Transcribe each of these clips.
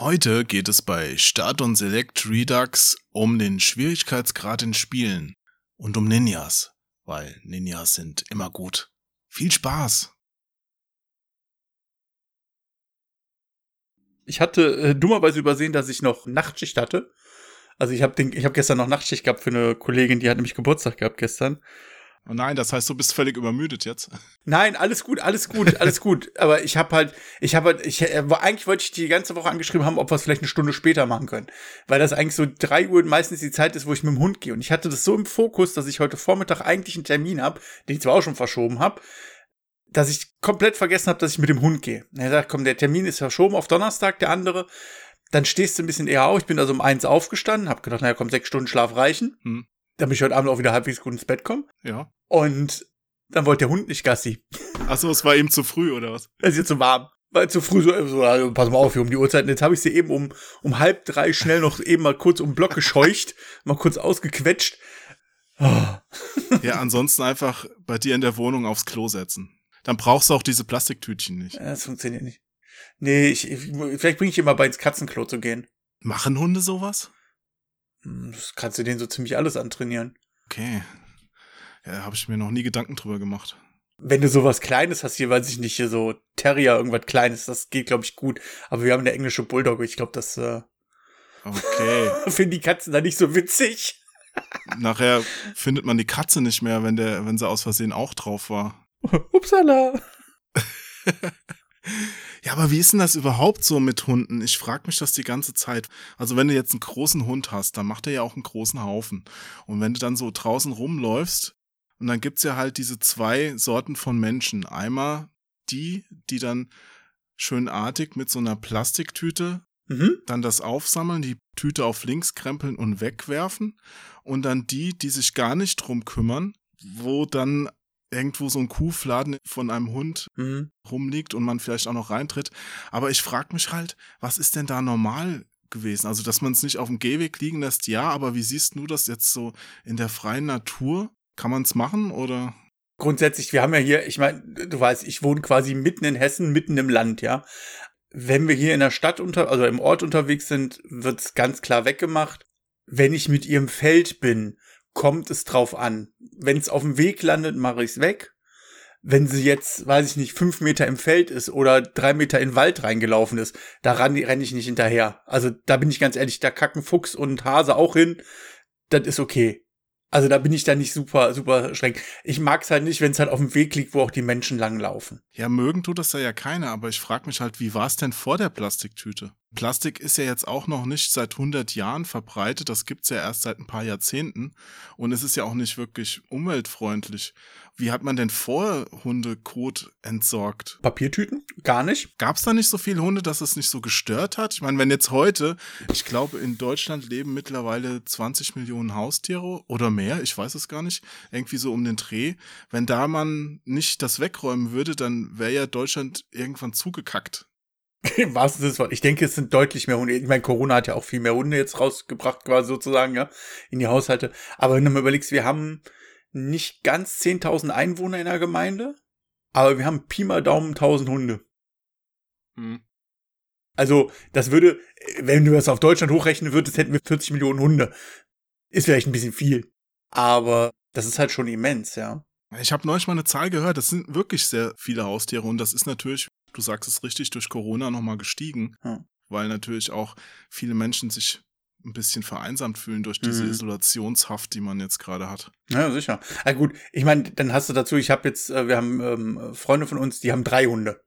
Heute geht es bei Start und Select Redux um den Schwierigkeitsgrad in Spielen und um Ninjas, weil Ninjas sind immer gut. Viel Spaß! Ich hatte äh, dummerweise übersehen, dass ich noch Nachtschicht hatte. Also ich habe hab gestern noch Nachtschicht gehabt für eine Kollegin, die hat nämlich Geburtstag gehabt gestern. Oh nein, das heißt, du bist völlig übermüdet jetzt. Nein, alles gut, alles gut, alles gut. Aber ich habe halt, ich habe halt, ich, äh, eigentlich wollte ich die ganze Woche angeschrieben haben, ob wir es vielleicht eine Stunde später machen können. Weil das eigentlich so drei Uhr meistens die Zeit ist, wo ich mit dem Hund gehe. Und ich hatte das so im Fokus, dass ich heute Vormittag eigentlich einen Termin habe, den ich zwar auch schon verschoben habe, dass ich komplett vergessen habe, dass ich mit dem Hund gehe. Er sagt, komm, der Termin ist verschoben auf Donnerstag, der andere. Dann stehst du ein bisschen eher auf. Ich bin also um eins aufgestanden, habe gedacht, naja, komm, sechs Stunden Schlaf reichen. Hm damit ich heute Abend auch wieder halbwegs gut ins Bett komme. Ja. Und dann wollte der Hund nicht Gassi. Achso, es war ihm zu früh, oder was? Es ist jetzt zu warm. Weil zu früh so, so also, pass mal auf hier um die Uhrzeit. Und jetzt habe ich sie eben um, um halb drei schnell noch eben mal kurz um den Block gescheucht, mal kurz ausgequetscht. Oh. Ja, ansonsten einfach bei dir in der Wohnung aufs Klo setzen. Dann brauchst du auch diese Plastiktütchen nicht. Das funktioniert nicht. Nee, ich, ich vielleicht bringe ich mal bei ins Katzenklo zu gehen. Machen Hunde sowas? Hm, das kannst du denen so ziemlich alles antrainieren. Okay. Ja, habe ich mir noch nie Gedanken drüber gemacht. Wenn du sowas Kleines hast, hier weiß ich nicht, hier so Terrier, irgendwas Kleines, das geht, glaube ich, gut. Aber wir haben eine englische Bulldog, ich glaube, das äh, okay. finden die Katzen da nicht so witzig. Nachher findet man die Katze nicht mehr, wenn der, wenn sie aus Versehen auch drauf war. Upsala. Ja, aber wie ist denn das überhaupt so mit Hunden? Ich frage mich das die ganze Zeit. Also wenn du jetzt einen großen Hund hast, dann macht er ja auch einen großen Haufen. Und wenn du dann so draußen rumläufst, und dann gibt's ja halt diese zwei Sorten von Menschen. Einmal die, die dann schönartig mit so einer Plastiktüte mhm. dann das aufsammeln, die Tüte auf links krempeln und wegwerfen. Und dann die, die sich gar nicht drum kümmern, wo dann irgendwo so ein Kuhfladen von einem Hund mhm. rumliegt und man vielleicht auch noch reintritt. Aber ich frage mich halt, was ist denn da normal gewesen? Also, dass man es nicht auf dem Gehweg liegen lässt, ja, aber wie siehst du das jetzt so in der freien Natur? Kann man es machen oder? Grundsätzlich, wir haben ja hier, ich meine, du weißt, ich wohne quasi mitten in Hessen, mitten im Land, ja. Wenn wir hier in der Stadt unter, also im Ort unterwegs sind, wird's ganz klar weggemacht. Wenn ich mit ihrem Feld bin, kommt es drauf an. Wenn es auf dem Weg landet, mache ich es weg. Wenn sie jetzt, weiß ich nicht, fünf Meter im Feld ist oder drei Meter in den Wald reingelaufen ist, da renne ich nicht hinterher. Also da bin ich ganz ehrlich, da kacken Fuchs und Hase auch hin. Das ist okay. Also da bin ich da nicht super, super streng. Ich mag es halt nicht, wenn es halt auf dem Weg liegt, wo auch die Menschen langlaufen. Ja, mögen tut das da ja keiner, aber ich frage mich halt, wie war es denn vor der Plastiktüte? Plastik ist ja jetzt auch noch nicht seit 100 Jahren verbreitet, das gibt's ja erst seit ein paar Jahrzehnten und es ist ja auch nicht wirklich umweltfreundlich. Wie hat man denn vor Hundekot entsorgt? Papiertüten? Gar nicht. Gab's da nicht so viele Hunde, dass es nicht so gestört hat? Ich meine, wenn jetzt heute, ich glaube, in Deutschland leben mittlerweile 20 Millionen Haustiere oder mehr, ich weiß es gar nicht, irgendwie so um den Dreh. Wenn da man nicht das wegräumen würde, dann wäre ja Deutschland irgendwann zugekackt. Im wahrsten Sinne des Wortes. Ich denke, es sind deutlich mehr Hunde. Ich meine, Corona hat ja auch viel mehr Hunde jetzt rausgebracht, quasi sozusagen, ja, in die Haushalte. Aber wenn du mal überlegst, wir haben nicht ganz 10.000 Einwohner in der Gemeinde, aber wir haben Pi mal Daumen 1000 Hunde. Hm. Also, das würde, wenn du das auf Deutschland hochrechnen würdest, hätten wir 40 Millionen Hunde. Ist vielleicht ein bisschen viel. Aber das ist halt schon immens, ja. Ich habe neulich mal eine Zahl gehört, das sind wirklich sehr viele Haustiere und das ist natürlich du sagst es richtig, durch Corona nochmal gestiegen, hm. weil natürlich auch viele Menschen sich ein bisschen vereinsamt fühlen durch diese mhm. Isolationshaft, die man jetzt gerade hat. Ja, sicher. Ja, gut, ich meine, dann hast du dazu, ich habe jetzt, äh, wir haben ähm, Freunde von uns, die haben drei Hunde.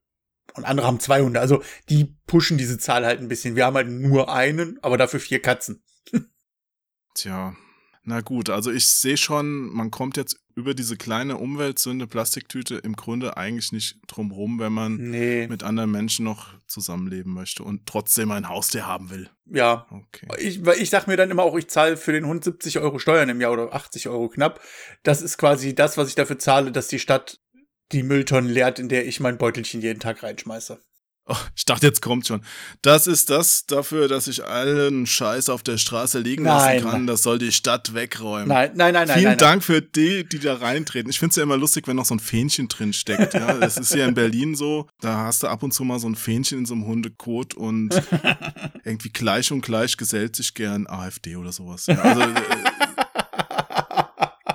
Und andere haben zwei Hunde. Also die pushen diese Zahl halt ein bisschen. Wir haben halt nur einen, aber dafür vier Katzen. Tja, na gut, also ich sehe schon, man kommt jetzt über diese kleine Umweltsünde Plastiktüte im Grunde eigentlich nicht drum rum, wenn man nee. mit anderen Menschen noch zusammenleben möchte und trotzdem ein Haustier haben will. Ja. Okay. Ich, ich sag mir dann immer auch, ich zahle für den Hund 70 Euro Steuern im Jahr oder 80 Euro knapp. Das ist quasi das, was ich dafür zahle, dass die Stadt die Mülltonnen leert, in der ich mein Beutelchen jeden Tag reinschmeiße. Oh, ich dachte, jetzt kommt schon. Das ist das dafür, dass ich allen Scheiß auf der Straße liegen Nein. lassen kann. Das soll die Stadt wegräumen. Nein, nein, nein, nein. Vielen nein, Dank für die, die da reintreten. Ich finde es ja immer lustig, wenn noch so ein Fähnchen drin steckt. Ja, das ist ja in Berlin so. Da hast du ab und zu mal so ein Fähnchen in so einem Hundekot und irgendwie gleich und gleich gesellt sich gern AfD oder sowas. Ja, also äh,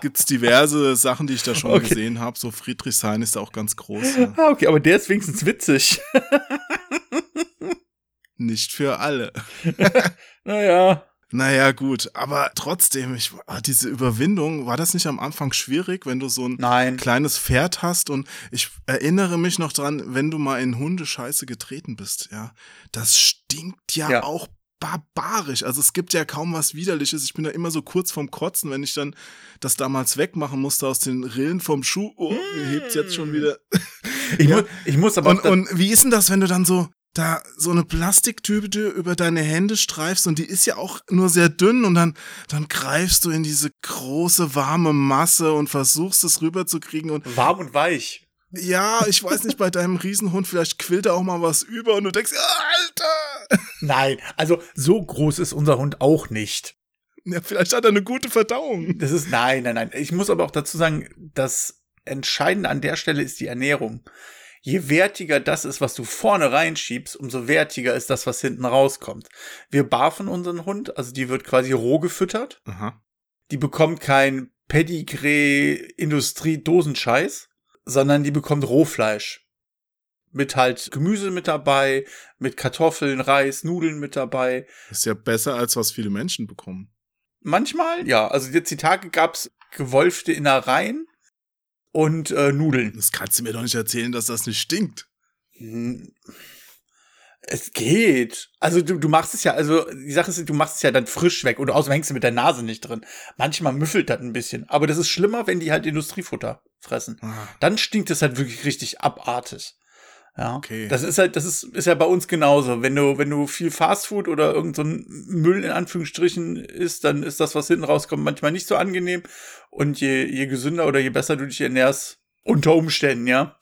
gibt's diverse Sachen, die ich da schon Okay. gesehen habe. So Friedrichshain ist da auch ganz groß. Ja. Ah, okay, aber der ist wenigstens witzig. Nicht für alle. naja. Naja, gut, aber trotzdem, ich, ah, diese Überwindung, war das nicht am Anfang schwierig, wenn du so ein Nein. kleines Pferd hast und ich erinnere mich noch dran, wenn du mal in Hundescheiße getreten bist, ja, das stinkt ja, Ja. auch barbarisch. Also es gibt ja kaum was widerliches. Ich bin da immer so kurz vorm Kotzen, wenn ich dann das damals wegmachen musste aus den Rillen vom Schuh. Oh, mir hebt's jetzt schon wieder. Ich, Ja. muss, ich muss aber Und, und wie ist denn das, wenn du dann so da so eine Plastiktüte über deine Hände streifst und die ist ja auch nur sehr dünn und dann, dann greifst du in diese große warme Masse und versuchst es rüberzukriegen und warm und weich. Ja, ich weiß nicht, bei deinem Riesenhund vielleicht quillt da auch mal was über und du denkst, Alter! Nein, also so groß ist unser Hund auch nicht. Ja, vielleicht hat er eine gute Verdauung. Das ist nein, nein, nein. Ich muss aber auch dazu sagen, das Entscheidende an der Stelle ist die Ernährung. Je wertiger das ist, was du vorne reinschiebst, umso wertiger ist das, was hinten rauskommt. Wir barfen unseren Hund, also die wird quasi roh gefüttert. Aha. Die bekommt kein Pedigree-Industrie-Dosenscheiß, sondern die bekommt Rohfleisch. Mit halt Gemüse mit dabei, mit Kartoffeln, Reis, Nudeln mit dabei. Ist ja besser, als was viele Menschen bekommen. Manchmal, ja. Also jetzt die Tage gab's gewolfte Innereien und äh, Nudeln. Das kannst du mir doch nicht erzählen, dass das nicht stinkt. Es geht. Also du, du machst es ja, also die Sache ist, du machst es ja dann frisch weg und außerdem hängst du mit der Nase nicht drin. Manchmal müffelt das ein bisschen. Aber das ist schlimmer, wenn die halt Industriefutter fressen. Ah, Dann stinkt es halt wirklich richtig abartig. Ja. Okay. Das ist halt, das ist, ist ja bei uns genauso. Wenn du, wenn du viel Fastfood oder irgend so ein Müll in Anführungsstrichen isst, dann ist das, was hinten rauskommt, manchmal nicht so angenehm. Und je, je gesünder oder je besser du dich ernährst, unter Umständen, ja.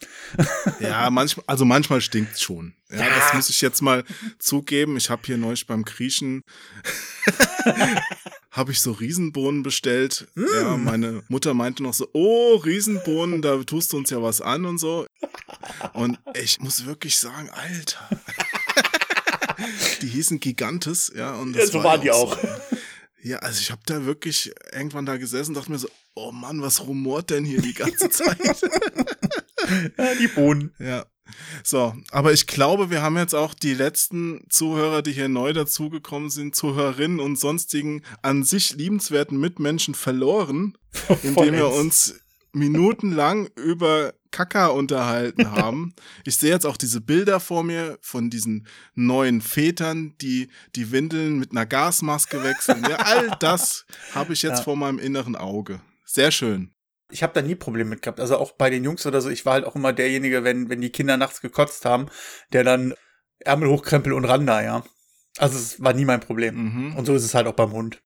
Ja, manchmal, also manchmal stinkt's schon. Ja, Ja. das muss ich jetzt mal zugeben. Ich habe hier neulich beim Griechen habe ich so Riesenbohnen bestellt. Ja, meine Mutter meinte noch so, oh, Riesenbohnen, da tust du uns ja was an und so. Und ich muss wirklich sagen, Alter. Die hießen Gigantes, ja. Und Ja, das so war waren ja die so. auch. Ja, also ich habe da wirklich irgendwann da gesessen und dachte mir so, oh Mann, was rumort denn hier die ganze Zeit? Die Bohnen. Ja. So, aber ich glaube, wir haben jetzt auch die letzten Zuhörer, die hier neu dazugekommen sind, Zuhörerinnen und sonstigen an sich liebenswerten Mitmenschen verloren, indem wir uns minutenlang über Kaka unterhalten haben. Ich sehe jetzt auch diese Bilder vor mir von diesen neuen Vätern, die die Windeln mit einer Gasmaske wechseln. Ja, all das habe ich jetzt Ja. vor meinem inneren Auge. Sehr schön. Ich habe da nie Probleme mit gehabt. Also auch bei den Jungs oder so, ich war halt auch immer derjenige, wenn, wenn die Kinder nachts gekotzt haben, der dann Ärmel hochkrempel und ran da, ja. Also es war nie mein Problem. Mhm. Und so ist es halt auch beim Hund.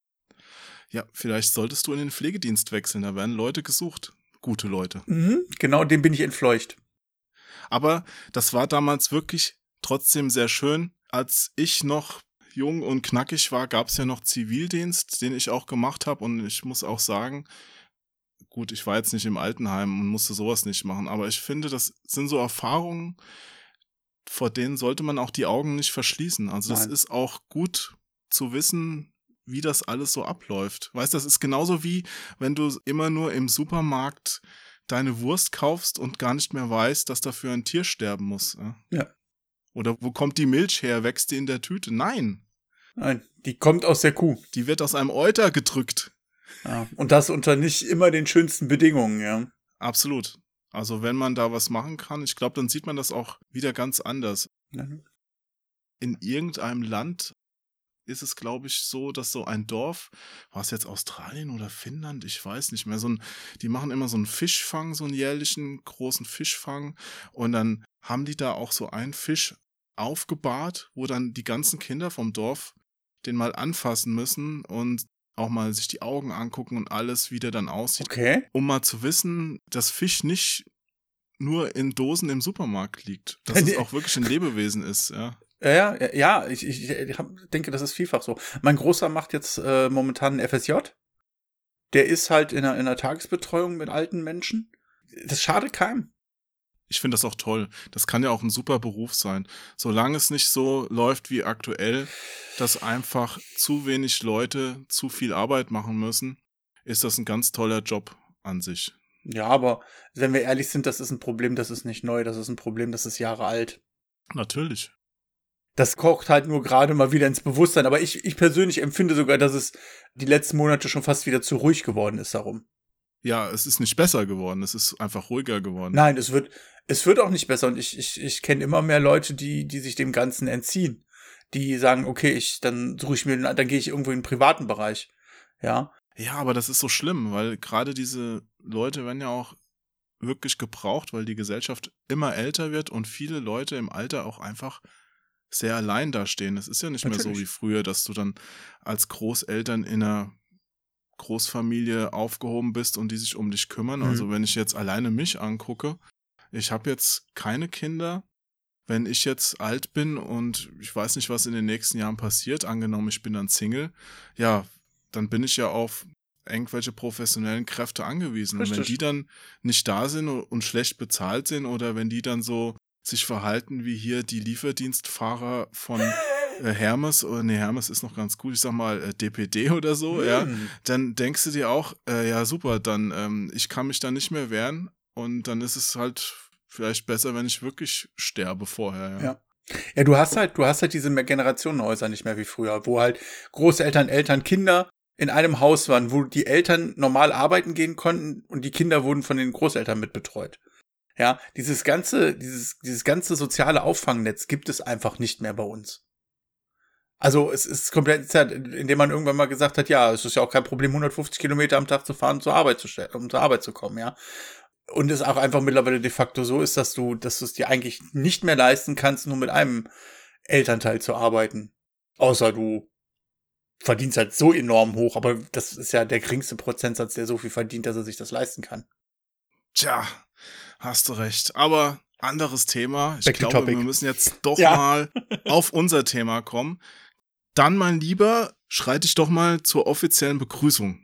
Ja, vielleicht solltest du in den Pflegedienst wechseln. Da werden Leute gesucht. Gute Leute. Mhm, genau, dem bin ich entfleucht. Aber das war damals wirklich trotzdem sehr schön. Als ich noch jung und knackig war, gab es ja noch Zivildienst, den ich auch gemacht habe. Und ich muss auch sagen, gut, ich war jetzt nicht im Altenheim und musste sowas nicht machen. Aber ich finde, das sind so Erfahrungen, vor denen sollte man auch die Augen nicht verschließen. Also das Nein. ist auch gut zu wissen, wie das alles so abläuft. Weißt, das ist genauso wie, wenn du immer nur im Supermarkt deine Wurst kaufst und gar nicht mehr weißt, dass dafür ein Tier sterben muss. Ja? Ja. Oder wo kommt die Milch her? Wächst die in der Tüte? Nein, Nein, die kommt aus der Kuh. die wird aus einem Euter gedrückt. Ja. Und das unter nicht immer den schönsten Bedingungen, ja. Absolut. Also wenn man da was machen kann, ich glaube, dann sieht man das auch wieder ganz anders. Mhm. In irgendeinem Land ist es, glaube ich, so, dass so ein Dorf, war es jetzt Australien oder Finnland, ich weiß nicht mehr, so ein, die machen immer so einen Fischfang, so einen jährlichen großen Fischfang und dann haben die da auch so einen Fisch aufgebahrt, wo dann die ganzen Kinder vom Dorf den mal anfassen müssen und auch mal sich die Augen angucken und alles, wie der dann aussieht, Okay. um mal zu wissen, dass Fisch nicht nur in Dosen im Supermarkt liegt. Dass es auch wirklich ein Lebewesen ist, ja. Ja, ja, ja, ich, ich, ich denke, das ist vielfach so. Mein Großer macht jetzt äh, momentan ein FSJ. Der ist halt in einer, in einer Tagesbetreuung mit alten Menschen. Das schadet keinem. Ich finde das auch toll. Das kann ja auch ein super Beruf sein. Solange es nicht so läuft wie aktuell, dass einfach zu wenig Leute zu viel Arbeit machen müssen, ist das ein ganz toller Job an sich. Ja, aber wenn wir ehrlich sind, das ist ein Problem, das ist nicht neu, das ist ein Problem, das ist Jahre alt. Natürlich. Das kocht halt nur gerade mal wieder ins Bewusstsein. Aber ich, ich persönlich empfinde sogar, dass es die letzten Monate schon fast wieder zu ruhig geworden ist darum. Ja, es ist nicht besser geworden, es ist einfach ruhiger geworden. Nein, es wird, es wird auch nicht besser. Und ich, ich, ich kenne immer mehr Leute, die, die sich dem Ganzen entziehen. Die sagen, okay, ich, dann suche ich mir, dann gehe ich irgendwo in den privaten Bereich. Ja. Ja, aber das ist so schlimm, weil gerade diese Leute werden ja auch wirklich gebraucht, weil die Gesellschaft immer älter wird und viele Leute im Alter auch einfach sehr allein dastehen. Es ist ja nicht Natürlich. mehr so wie früher, dass du dann als Großeltern in einer Großfamilie aufgehoben bist und die sich um dich kümmern. Also mhm. Also wenn ich jetzt alleine mich angucke, ich habe jetzt keine Kinder. Wenn ich jetzt alt bin und ich weiß nicht, was in den nächsten Jahren passiert, angenommen, ich bin dann Single, ja, dann bin ich ja auf irgendwelche professionellen Kräfte angewiesen. Richtig. Und wenn die dann nicht da sind und schlecht bezahlt sind oder wenn die dann so sich verhalten wie hier die Lieferdienstfahrer von äh, Hermes, oder nee, Hermes ist noch ganz gut, ich sag mal äh, DPD oder so, mhm. ja, dann denkst du dir auch, äh, ja super, dann ähm, ich kann mich da nicht mehr wehren und dann ist es halt vielleicht besser, wenn ich wirklich sterbe vorher, ja. ja. Ja, du hast halt, du hast halt diese Generationenhäuser nicht mehr wie früher, wo halt Großeltern, Eltern, Kinder in einem Haus waren, wo die Eltern normal arbeiten gehen konnten und die Kinder wurden von den Großeltern mitbetreut. Ja, dieses ganze, dieses, dieses ganze soziale Auffangnetz gibt es einfach nicht mehr bei uns. Also es ist komplett, indem man irgendwann mal gesagt hat, ja, es ist ja auch kein Problem, 150 Kilometer am Tag zu fahren, zur Arbeit zu stellen, um zur Arbeit zu kommen, ja. Und es auch einfach mittlerweile de facto so ist, dass du, dass du es dir eigentlich nicht mehr leisten kannst, nur mit einem Elternteil zu arbeiten. Außer du verdienst halt so enorm hoch, aber das ist ja der geringste Prozentsatz, der so viel verdient, dass er sich das leisten kann. Tja, hast du recht. Aber anderes Thema. Ich Back glaube, wir müssen jetzt doch ja. mal auf unser Thema kommen. Dann, mein Lieber, schreite ich doch mal zur offiziellen Begrüßung.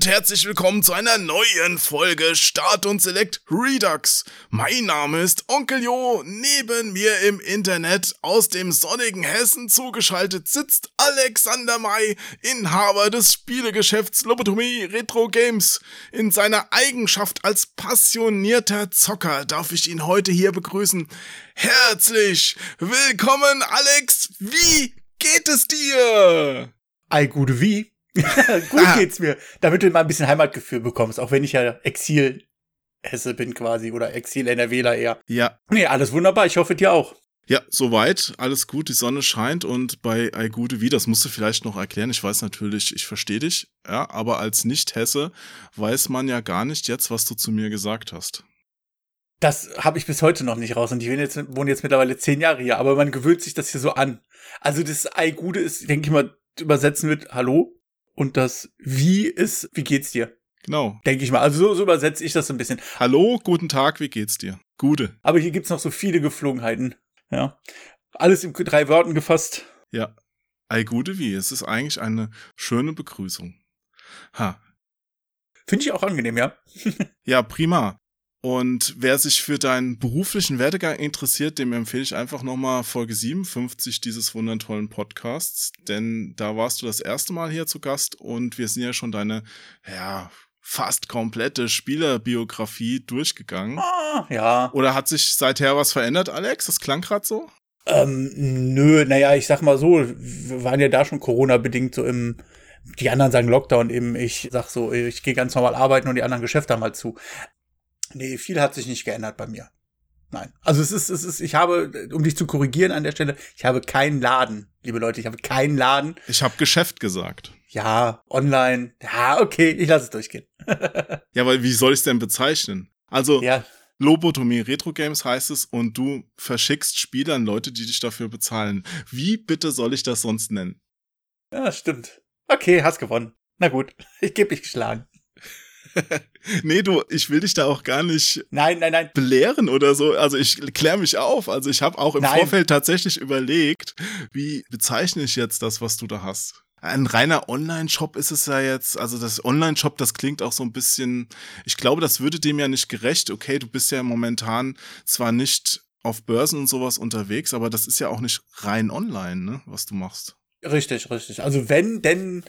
Und herzlich willkommen zu einer neuen Folge Start und Select Redux. Mein Name ist Onkel Jo. Neben mir im Internet aus dem sonnigen Hessen zugeschaltet sitzt Alexander May, Inhaber des Spielegeschäfts Lobotomie Retro Games. In seiner Eigenschaft als passionierter Zocker darf ich ihn heute hier begrüßen. Herzlich willkommen, Alex. Wie geht es dir? Ei, gute wie? Gut ah. geht's mir. Damit du mal ein bisschen Heimatgefühl bekommst, auch wenn ich ja Exil Hesse bin quasi oder Exil NRWler eher. Ja. Nee, alles wunderbar. Ich hoffe dir auch. Ja, soweit. Alles gut. Die Sonne scheint und bei Ei Gute Wie, das musst du vielleicht noch erklären. Ich weiß natürlich, ich verstehe dich. Ja, aber als Nicht-Hesse weiß man ja gar nicht jetzt, was du zu mir gesagt hast. Das habe ich bis heute noch nicht raus und ich jetzt, wohne jetzt mittlerweile zehn Jahre hier, aber man gewöhnt sich das hier so an. Also das Ei Gute ist, denke ich mal, übersetzen wird Hallo und das Wie ist, wie geht's dir? Genau. Denke ich mal. Also so, so übersetze ich das ein bisschen. Hallo, guten Tag, wie geht's dir? Gute. Aber hier gibt's noch so viele Geflogenheiten. Ja. Alles in drei Worten gefasst. Ja. Ei gute wie. Es ist eigentlich eine schöne Begrüßung. Ha. Finde ich auch angenehm, ja. ja, prima. Und wer sich für deinen beruflichen Werdegang interessiert, dem empfehle ich einfach nochmal Folge 57 dieses wundervollen Podcasts, denn da warst du das erste Mal hier zu Gast und wir sind ja schon deine, ja, fast komplette Spielerbiografie durchgegangen. Ah, ja. Oder hat sich seither was verändert, Alex? Das klang gerade so? Ähm, nö, naja, ich sag mal so, wir waren ja da schon Corona-bedingt so im, die anderen sagen Lockdown eben, ich sag so, ich gehe ganz normal arbeiten und die anderen Geschäfte haben halt zu. Nee, viel hat sich nicht geändert bei mir. Nein. Also es ist, es ist, ich habe, um dich zu korrigieren an der Stelle, ich habe keinen Laden, liebe Leute, ich habe keinen Laden. Ich habe Geschäft gesagt. Ja, online. Ja, okay, ich lasse es durchgehen. ja, weil wie soll ich es denn bezeichnen? Also, ja. Lobotomie Retro Games heißt es und du verschickst Spiele an Leute, die dich dafür bezahlen. Wie bitte soll ich das sonst nennen? Ja, stimmt. Okay, hast gewonnen. Na gut, ich gebe dich geschlagen. nee, du, ich will dich da auch gar nicht nein, nein, nein. belehren oder so. Also ich kläre mich auf. Also ich habe auch im Nein. Vorfeld tatsächlich überlegt, wie bezeichne ich jetzt das, was du da hast. Ein reiner Online-Shop ist es ja jetzt, also das Online-Shop, das klingt auch so ein bisschen, ich glaube, das würde dem ja nicht gerecht. Okay, du bist ja momentan zwar nicht auf Börsen und sowas unterwegs, aber das ist ja auch nicht rein online, ne, was du machst. Richtig, richtig. Also wenn denn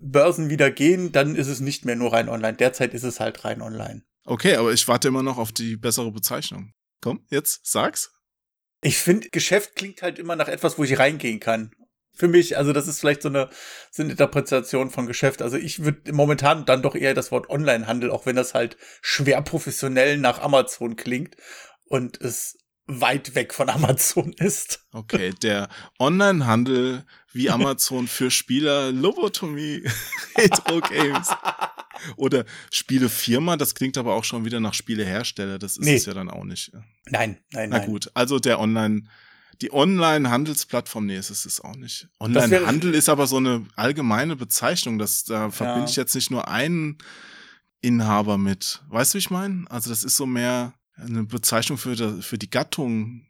Börsen wieder gehen, dann ist es nicht mehr nur rein online. Derzeit ist es halt rein online. Okay, aber ich warte immer noch auf die bessere Bezeichnung. Komm, jetzt sag's. Ich finde, Geschäft klingt halt immer nach etwas, wo ich reingehen kann. Für mich, also das ist vielleicht so eine, so eine Interpretation von Geschäft. Also ich würde momentan dann doch eher das Wort Onlinehandel, auch wenn das halt schwer professionell nach Amazon klingt und es weit weg von Amazon ist. Okay, der Onlinehandel wie Amazon für Spieler Lobotomie Retro Games. Oder Spielefirma, das klingt aber auch schon wieder nach Spielehersteller, das ist Nee. es ja dann auch nicht. Nein, nein, Na nein. gut, also der Online, die Online-Handelsplattform, nee, es ist es auch nicht. Online-Handel ist aber so eine allgemeine Bezeichnung, das, da verbinde Ja. ich jetzt nicht nur einen Inhaber mit. Weißt du, wie ich meine? Also das ist so mehr eine Bezeichnung für, die- für die Gattung,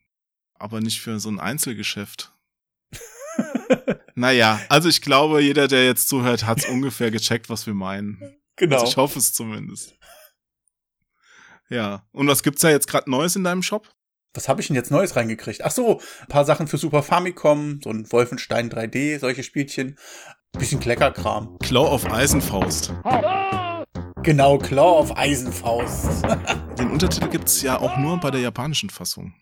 aber nicht für so ein Einzelgeschäft. naja, also ich glaube, jeder, der jetzt zuhört, hat ungefähr gecheckt, was wir meinen. Genau. Also ich hoffe es zumindest. Ja. Und was gibt's da jetzt gerade Neues in deinem Shop? Was habe ich denn jetzt Neues reingekriegt? Ach so, ein paar Sachen für Super Famicom, so ein Wolfenstein 3D, solche Spielchen. Bisschen Kleckerkram. Claw of Eisenfaust. Genau, Claw of Eisenfaust. Den Untertitel gibt's ja auch nur bei der japanischen Fassung.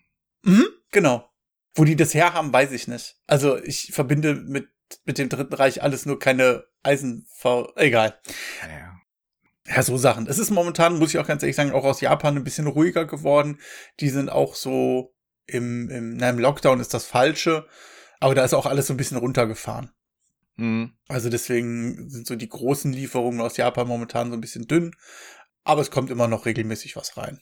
mhm, genau. Wo die das her haben, weiß ich nicht. Also ich verbinde mit, mit dem Dritten Reich alles nur keine Eisenfaust. Egal. Ja. Ja, so Sachen. Es ist momentan, muss ich auch ganz ehrlich sagen, auch aus Japan ein bisschen ruhiger geworden. Die sind auch so im, im, na, im Lockdown ist das Falsche. Aber da ist auch alles so ein bisschen runtergefahren. Mhm. Also deswegen sind so die großen Lieferungen aus Japan momentan so ein bisschen dünn. Aber es kommt immer noch regelmäßig was rein.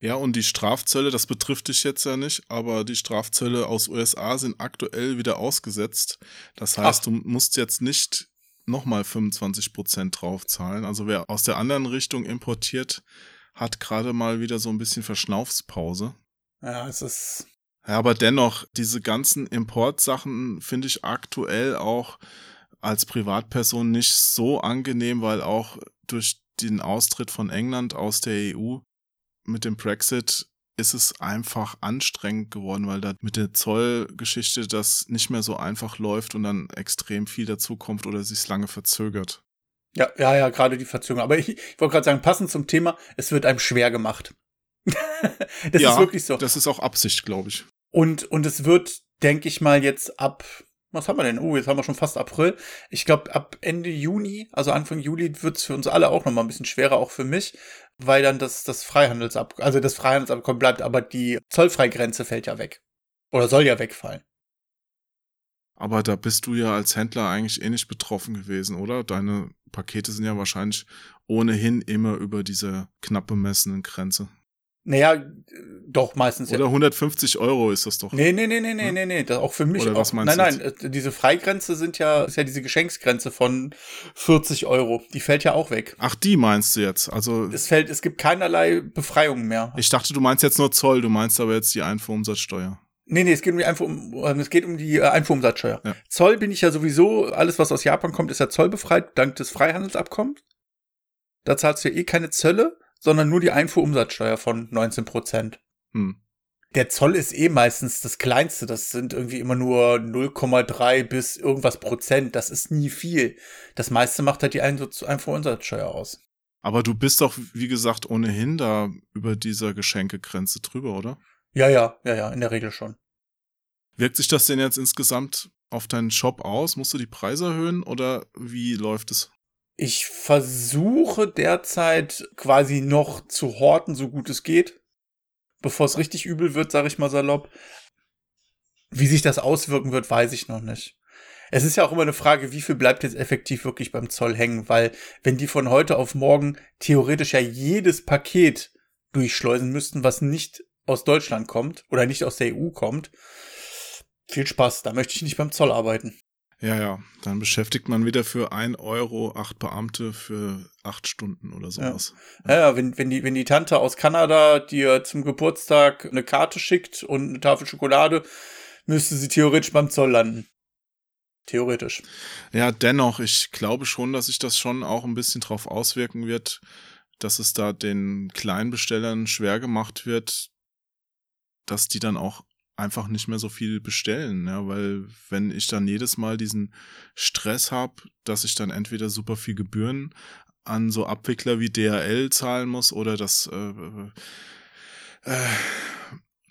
Ja, und die Strafzölle, das betrifft dich jetzt ja nicht, aber die Strafzölle aus USA sind aktuell wieder ausgesetzt. Das heißt, Ach. du musst jetzt nicht nochmal 25 Prozent draufzahlen. Also wer aus der anderen Richtung importiert, hat gerade mal wieder so ein bisschen Verschnaufspause. Ja, es ist. Ja, aber dennoch, diese ganzen Importsachen finde ich aktuell auch als Privatperson nicht so angenehm, weil auch durch den Austritt von England aus der EU mit dem Brexit ist es einfach anstrengend geworden, weil da mit der Zollgeschichte das nicht mehr so einfach läuft und dann extrem viel dazukommt oder sich lange verzögert. Ja, ja, ja, gerade die Verzögerung. Aber ich, ich wollte gerade sagen, passend zum Thema, es wird einem schwer gemacht. das ja, ist wirklich so. Das ist auch Absicht, glaube ich. Und, und es wird, denke ich mal, jetzt ab, was haben wir denn? Oh, jetzt haben wir schon fast April. Ich glaube, ab Ende Juni, also Anfang Juli, wird es für uns alle auch nochmal ein bisschen schwerer, auch für mich, weil dann das, das Freihandelsabkommen, also das Freihandelsabkommen bleibt, aber die Zollfreigrenze fällt ja weg. Oder soll ja wegfallen. Aber da bist du ja als Händler eigentlich eh nicht betroffen gewesen, oder? Deine Pakete sind ja wahrscheinlich ohnehin immer über diese knapp bemessenen Grenze. Naja, doch, meistens Oder 150 Euro ist das doch. Nee, nee, nee, nee, nee, nee, nee, das auch für mich. Oder was auch, meinst nein, du nein, äh, diese Freigrenze sind ja, ist ja diese Geschenksgrenze von 40 Euro. Die fällt ja auch weg. Ach, die meinst du jetzt? Also, Es fällt, es gibt keinerlei Befreiungen mehr. ich dachte, du meinst jetzt nur Zoll, du meinst aber jetzt die Einfuhrumsatzsteuer. Nee, nee, es geht um die Einfuhr, um, es geht um die äh, Einfuhrumsatzsteuer. Ja. Zoll bin ich ja sowieso, alles was aus Japan kommt, ist ja zollbefreit, dank des Freihandelsabkommens. Da zahlst du ja eh keine Zölle, sondern nur die Einfuhrumsatzsteuer von 19 Prozent. Hm. Der Zoll ist eh meistens das kleinste. Das sind irgendwie immer nur 0,3 bis irgendwas Prozent. Das ist nie viel. Das meiste macht halt die Ein- Einfuhrumsatzsteuer aus. Aber du bist doch, wie gesagt, ohnehin da über dieser Geschenkegrenze drüber, oder? Ja, ja, ja, ja, in der Regel schon. Wirkt sich das denn jetzt insgesamt auf deinen Shop aus? Musst du die Preise erhöhen oder wie läuft es? Ich versuche derzeit quasi noch zu horten, so gut es geht. Bevor es richtig übel wird, sage ich mal salopp. Wie sich das auswirken wird, weiß ich noch nicht. Es ist ja auch immer eine Frage, wie viel bleibt jetzt effektiv wirklich beim Zoll hängen, weil wenn die von heute auf morgen theoretisch ja jedes Paket durchschleusen müssten, was nicht aus Deutschland kommt oder nicht aus der EU kommt. Viel Spaß, da möchte ich nicht beim Zoll arbeiten. Ja, ja, dann beschäftigt man wieder für ein Euro acht Beamte für acht Stunden oder sowas. Ja, ja wenn, wenn, die, wenn die Tante aus Kanada dir zum Geburtstag eine Karte schickt und eine Tafel Schokolade, müsste sie theoretisch beim Zoll landen. Theoretisch. Ja, dennoch, ich glaube schon, dass sich das schon auch ein bisschen drauf auswirken wird, dass es da den Kleinbestellern schwer gemacht wird, dass die dann auch einfach nicht mehr so viel bestellen, ja, weil wenn ich dann jedes Mal diesen Stress habe, dass ich dann entweder super viel Gebühren an so Abwickler wie DHL zahlen muss oder dass äh, äh,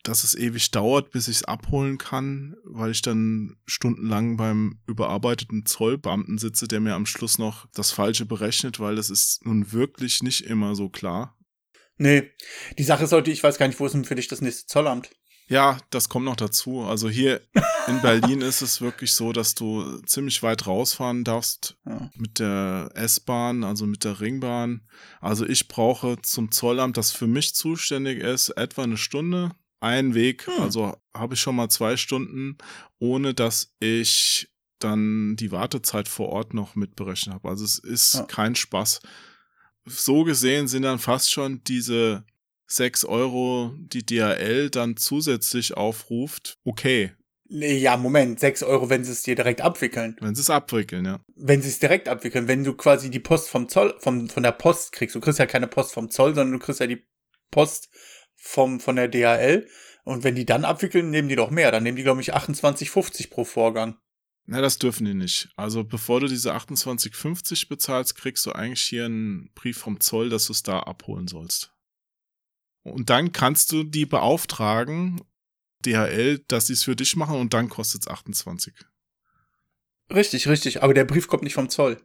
dass es ewig dauert, bis ich es abholen kann, weil ich dann stundenlang beim überarbeiteten Zollbeamten sitze, der mir am Schluss noch das Falsche berechnet, weil das ist nun wirklich nicht immer so klar. Nee, die Sache sollte, ich weiß gar nicht, wo ist denn für dich das nächste Zollamt? Ja, das kommt noch dazu. Also hier in Berlin ist es wirklich so, dass du ziemlich weit rausfahren darfst ja. mit der S-Bahn, also mit der Ringbahn. Also ich brauche zum Zollamt, das für mich zuständig ist, etwa eine Stunde ein Weg, hm. also habe ich schon mal zwei Stunden, ohne dass ich dann die Wartezeit vor Ort noch mitberechnet habe. Also es ist ja. kein Spaß. So gesehen sind dann fast schon diese sechs Euro, die DHL dann zusätzlich aufruft, okay. Ja, Moment, sechs Euro, wenn sie es dir direkt abwickeln. Wenn sie es abwickeln, ja. Wenn sie es direkt abwickeln, wenn du quasi die Post vom Zoll, vom, von der Post kriegst, du kriegst ja keine Post vom Zoll, sondern du kriegst ja die Post vom, von der DHL. Und wenn die dann abwickeln, nehmen die doch mehr. Dann nehmen die, glaube ich, 28,50 pro Vorgang. Na, das dürfen die nicht. Also bevor du diese 28,50 bezahlst, kriegst du eigentlich hier einen Brief vom Zoll, dass du es da abholen sollst. Und dann kannst du die beauftragen, DHL, dass sie es für dich machen und dann kostet es 28. Richtig, richtig. Aber der Brief kommt nicht vom Zoll.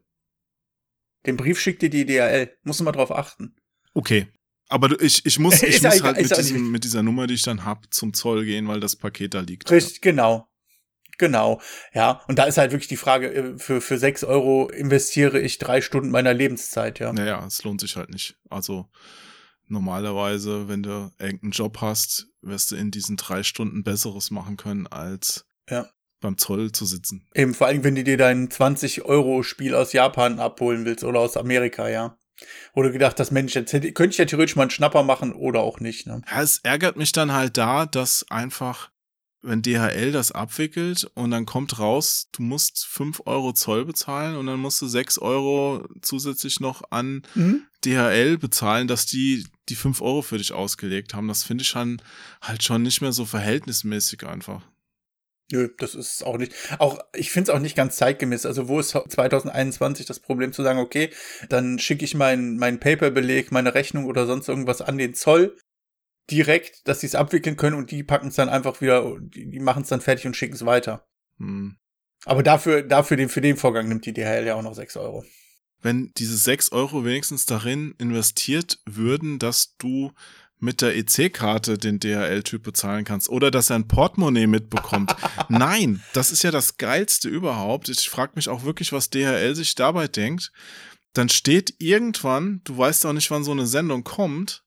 Den Brief schickt dir die DHL. Muss mal drauf achten. Okay, aber du, ich, ich muss, ich muss halt mit, diesem, mit dieser Nummer, die ich dann hab, zum Zoll gehen, weil das Paket da liegt. Richtig, ja. genau. Genau, ja. Und da ist halt wirklich die Frage, äh, für, für sechs Euro investiere ich drei Stunden meiner Lebenszeit, ja. Naja, es lohnt sich halt nicht. Also normalerweise, wenn du irgendeinen Job hast, wirst du in diesen drei Stunden Besseres machen können, als ja. beim Zoll zu sitzen. Eben, vor allem, wenn du dir dein 20-Euro-Spiel aus Japan abholen willst oder aus Amerika, ja. Oder gedacht, das Mensch, jetzt hätte, könnte ich ja theoretisch mal einen Schnapper machen oder auch nicht. Ne? Ja, es ärgert mich dann halt da, dass einfach, wenn DHL das abwickelt und dann kommt raus, du musst fünf Euro Zoll bezahlen und dann musst du sechs Euro zusätzlich noch an mhm. DHL bezahlen, dass die die fünf Euro für dich ausgelegt haben. Das finde ich schon halt schon nicht mehr so verhältnismäßig einfach. Nö, das ist auch nicht. Auch ich finde es auch nicht ganz zeitgemäß. Also wo ist 2021 das Problem zu sagen, okay, dann schicke ich meinen mein Paper-Beleg, meine Rechnung oder sonst irgendwas an den Zoll direkt, dass sie es abwickeln können und die packen es dann einfach wieder, die, die machen es dann fertig und schicken es weiter. Hm. Aber dafür, dafür den, für den Vorgang nimmt die DHL ja auch noch 6 Euro. Wenn diese 6 Euro wenigstens darin investiert würden, dass du mit der EC-Karte den DHL-Typ bezahlen kannst oder dass er ein Portemonnaie mitbekommt. Nein, das ist ja das Geilste überhaupt. Ich frage mich auch wirklich, was DHL sich dabei denkt. Dann steht irgendwann, du weißt auch nicht, wann so eine Sendung kommt,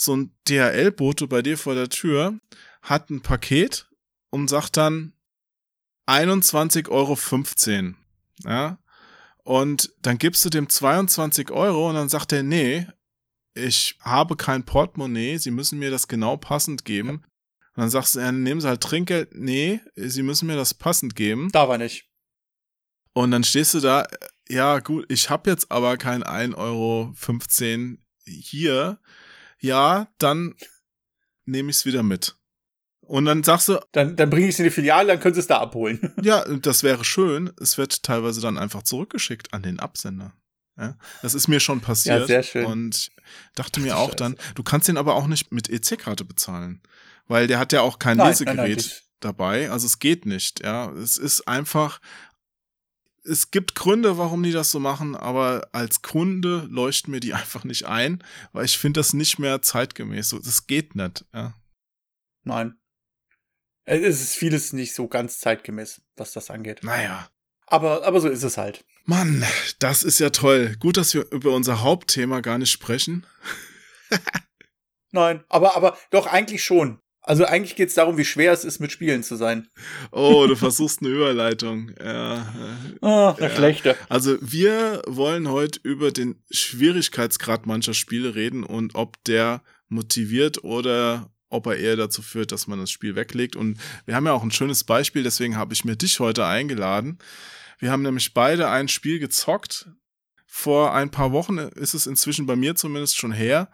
so ein DHL-Bote bei dir vor der Tür, hat ein Paket und sagt dann 21,15 Euro. Ja. Und dann gibst du dem 22 Euro und dann sagt er, nee, ich habe kein Portemonnaie, Sie müssen mir das genau passend geben. Und dann sagst du, ja, nehmen Sie halt Trinkgeld. Nee, Sie müssen mir das passend geben. Da war nicht. Und dann stehst du da, ja gut, ich habe jetzt aber kein 1,15 Euro hier. Ja, dann nehme ich es wieder mit. Und dann sagst du. Dann, dann bringe ich es in die Filiale, dann können sie es da abholen. Ja, das wäre schön. Es wird teilweise dann einfach zurückgeschickt an den Absender. Ja, das ist mir schon passiert. Ja, sehr schön. Und dachte mir auch Scheiße. dann, du kannst den aber auch nicht mit EC-Karte bezahlen, weil der hat ja auch kein nein, Lesegerät nein, nein, dabei. Also es geht nicht. Ja, es ist einfach. Es gibt Gründe, warum die das so machen, aber als Kunde leuchten mir die einfach nicht ein, weil ich finde das nicht mehr zeitgemäß. So, das geht nicht. Ja. Nein. Es ist vieles nicht so ganz zeitgemäß, was das angeht. Naja. Aber, aber so ist es halt. Mann, das ist ja toll. Gut, dass wir über unser Hauptthema gar nicht sprechen. Nein, aber, aber doch eigentlich schon. Also eigentlich geht es darum, wie schwer es ist, mit Spielen zu sein. Oh, du versuchst eine Überleitung. Ja. Oh, eine ja. schlechte. Also wir wollen heute über den Schwierigkeitsgrad mancher Spiele reden und ob der motiviert oder ob er eher dazu führt, dass man das Spiel weglegt. Und wir haben ja auch ein schönes Beispiel, deswegen habe ich mir dich heute eingeladen. Wir haben nämlich beide ein Spiel gezockt. Vor ein paar Wochen ist es inzwischen bei mir zumindest schon her.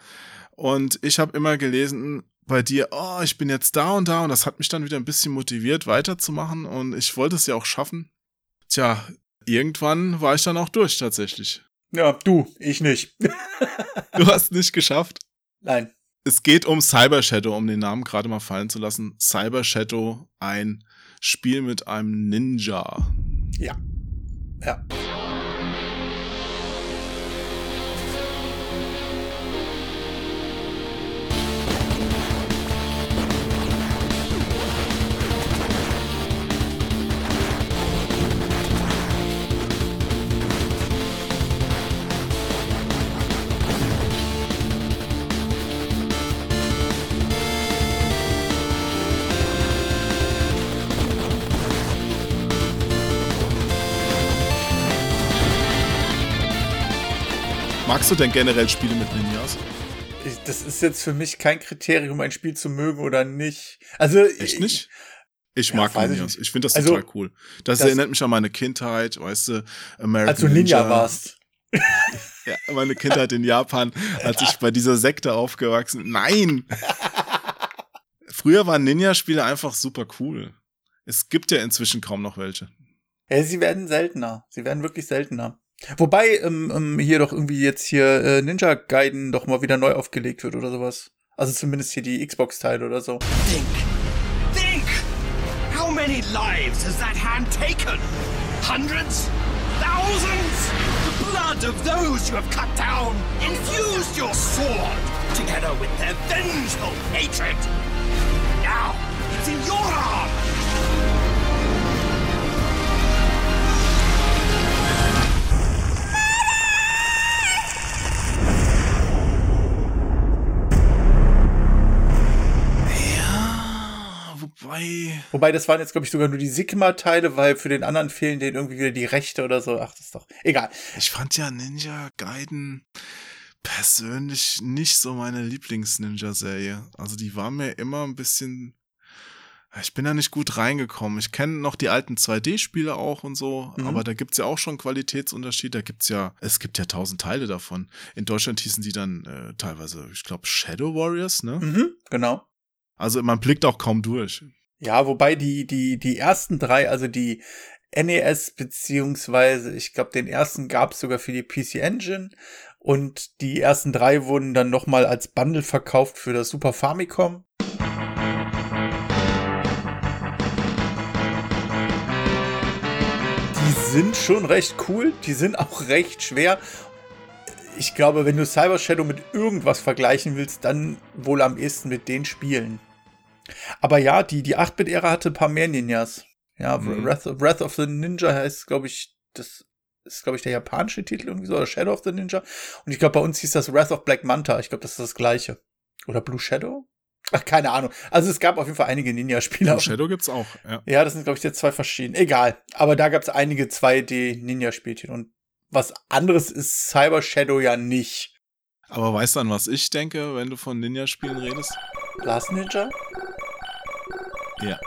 Und ich habe immer gelesen, bei dir, oh, ich bin jetzt da und da und das hat mich dann wieder ein bisschen motiviert, weiterzumachen und ich wollte es ja auch schaffen. Tja, irgendwann war ich dann auch durch tatsächlich. Ja, du, ich nicht. du hast nicht geschafft? Nein. Es geht um Cyber Shadow, um den Namen gerade mal fallen zu lassen. Cyber Shadow, ein Spiel mit einem Ninja. Ja. Ja. Magst du denn generell Spiele mit Ninjas? Das ist jetzt für mich kein Kriterium, ein Spiel zu mögen oder nicht. Also echt nicht? Ich mag ja, Ninjas. Ich, ich finde das also, total cool. Das, das, erinnert mich an meine Kindheit, weißt du, American Als du Ninja, Ninja warst. ja, meine Kindheit in Japan, als ich bei dieser Sekte aufgewachsen. Nein! Früher waren Ninja-Spiele einfach super cool. Es gibt ja inzwischen kaum noch welche. Ja, sie werden seltener. Sie werden wirklich seltener. Wobei ähm, ähm, hier doch irgendwie jetzt hier äh, Ninja Gaiden doch mal wieder neu aufgelegt wird oder sowas. Also zumindest hier die Xbox-Teile oder so. Think! Think! How many lives has that hand taken? Hundreds? Thousands? The blood of those you have cut down infused your sword, together with their vengeful hatred. Now, it's in your arms! Wobei. Wobei, das waren jetzt, glaube ich, sogar nur die Sigma-Teile, weil für den anderen fehlen denen irgendwie wieder die Rechte oder so. Ach, das ist doch egal. Ich fand ja Ninja Gaiden persönlich nicht so meine Lieblings-Ninja-Serie. Also die war mir immer ein bisschen. Ich bin da nicht gut reingekommen. Ich kenne noch die alten 2D-Spiele auch und so, mhm. aber da gibt's ja auch schon Qualitätsunterschied. Da gibt's ja, es gibt ja tausend Teile davon. In Deutschland hießen die dann äh, teilweise, ich glaube, Shadow Warriors, ne? Mhm, genau. Also man blickt auch kaum durch. Ja, wobei die, die, die ersten drei, also die NES, beziehungsweise ich glaube, den ersten gab es sogar für die PC Engine und die ersten drei wurden dann nochmal als Bundle verkauft für das Super Famicom. Die sind schon recht cool, die sind auch recht schwer ich glaube, wenn du Cyber Shadow mit irgendwas vergleichen willst, dann wohl am ehesten mit den Spielen. Aber ja, die, die 8-Bit-Ära hatte ein paar mehr Ninjas. Ja, mhm. Wrath, of, Wrath of the Ninja heißt, glaube ich, das ist, glaube ich, der japanische Titel irgendwie so, oder Shadow of the Ninja. Und ich glaube, bei uns hieß das Wrath of Black Manta. Ich glaube, das ist das gleiche. Oder Blue Shadow? Ach, keine Ahnung. Also es gab auf jeden Fall einige Ninja-Spieler. Blue Shadow gibt's auch, ja. Ja, das sind, glaube ich, jetzt zwei verschiedene. Egal. Aber da gab's einige 2D-Ninja-Spielchen. Und was anderes ist Cyber Shadow ja nicht. Aber weißt du an was ich denke, wenn du von Ninja-Spielen redest? Last Ninja? Ja.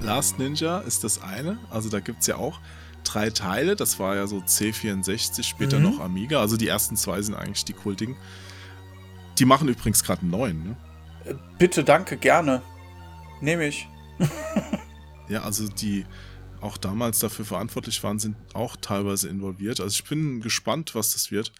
Last Ninja ist das eine, also da gibt es ja auch drei Teile, das war ja so C64, später mhm. noch Amiga, also die ersten zwei sind eigentlich die kultigen. Die machen übrigens gerade einen neuen, ne? Äh, bitte, danke, gerne. Nehme ich ja, also die auch damals dafür verantwortlich waren, sind auch teilweise involviert. Also ich bin gespannt, was das wird.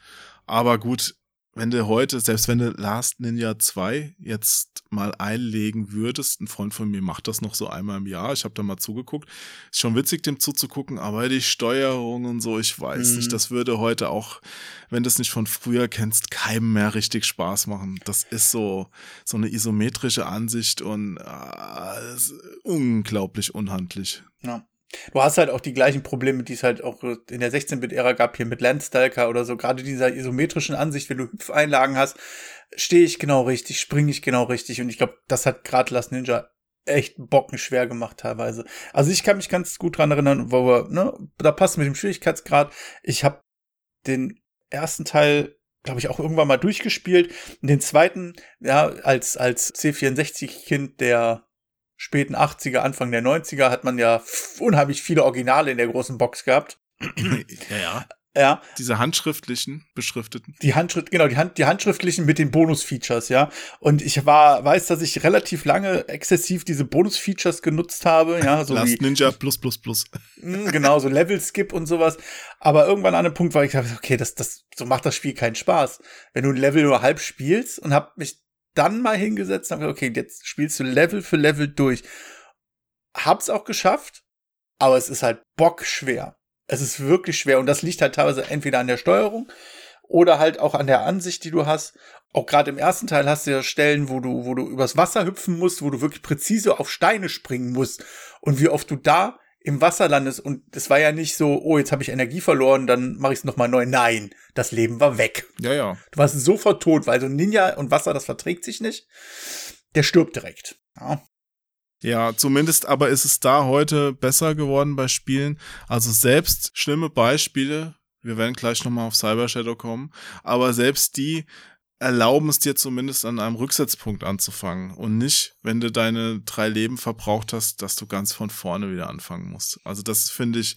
Aber gut, wenn du heute, selbst wenn du Last Ninja 2 jetzt mal einlegen würdest, ein Freund von mir macht das noch so einmal im Jahr, ich habe da mal zugeguckt, ist schon witzig, dem zuzugucken, aber die Steuerung und so, ich weiß mhm. nicht, das würde heute auch, wenn du es nicht von früher kennst, keinem mehr richtig Spaß machen. Das ist so, so eine isometrische Ansicht und äh, unglaublich unhandlich. Ja. Du hast halt auch die gleichen Probleme, die es halt auch in der 16-Bit-Ära gab, hier mit Landstalker oder so. Gerade dieser isometrischen Ansicht, wenn du Hüpfeinlagen hast, stehe ich genau richtig, springe ich genau richtig. Und ich glaube, das hat gerade Last Ninja echt bockenschwer gemacht teilweise. Also ich kann mich ganz gut dran erinnern, wo wir, ne, da passt mit dem Schwierigkeitsgrad. Ich habe den ersten Teil glaube ich, auch irgendwann mal durchgespielt. Den zweiten, ja, als, als C64-Kind der späten 80er, Anfang der 90er hat man ja unheimlich viele Originale in der großen Box gehabt. Ja, ja. Ja. Diese handschriftlichen, beschrifteten. Die Handschrift, genau, die, Hand, die handschriftlichen mit den Bonus-Features, ja. Und ich war, weiß, dass ich relativ lange exzessiv diese Bonus-Features genutzt habe, ja. So Last wie, Ninja plus plus plus. Hm, genau, so Level-Skip und sowas. Aber irgendwann an einem Punkt war ich okay, das, das, so macht das Spiel keinen Spaß. Wenn du ein Level nur halb spielst und hab mich dann mal hingesetzt und habe gesagt, okay, jetzt spielst du Level für Level durch. Hab's auch geschafft, aber es ist halt bockschwer. Es ist wirklich schwer und das liegt halt teilweise entweder an der Steuerung oder halt auch an der Ansicht, die du hast. Auch gerade im ersten Teil hast du ja Stellen, wo du, wo du übers Wasser hüpfen musst, wo du wirklich präzise auf Steine springen musst. Und wie oft du da im Wasser landest und es war ja nicht so, oh, jetzt habe ich Energie verloren, dann mache ich es nochmal neu. Nein, das Leben war weg. Ja, ja. Du warst sofort tot, weil so Ninja und Wasser, das verträgt sich nicht. Der stirbt direkt. Ja. Ja, zumindest aber ist es da heute besser geworden bei Spielen. Also selbst schlimme Beispiele, wir werden gleich nochmal auf Cyber Shadow kommen, aber selbst die erlauben es dir zumindest an einem Rücksetzpunkt anzufangen und nicht, wenn du deine drei Leben verbraucht hast, dass du ganz von vorne wieder anfangen musst. Also das finde ich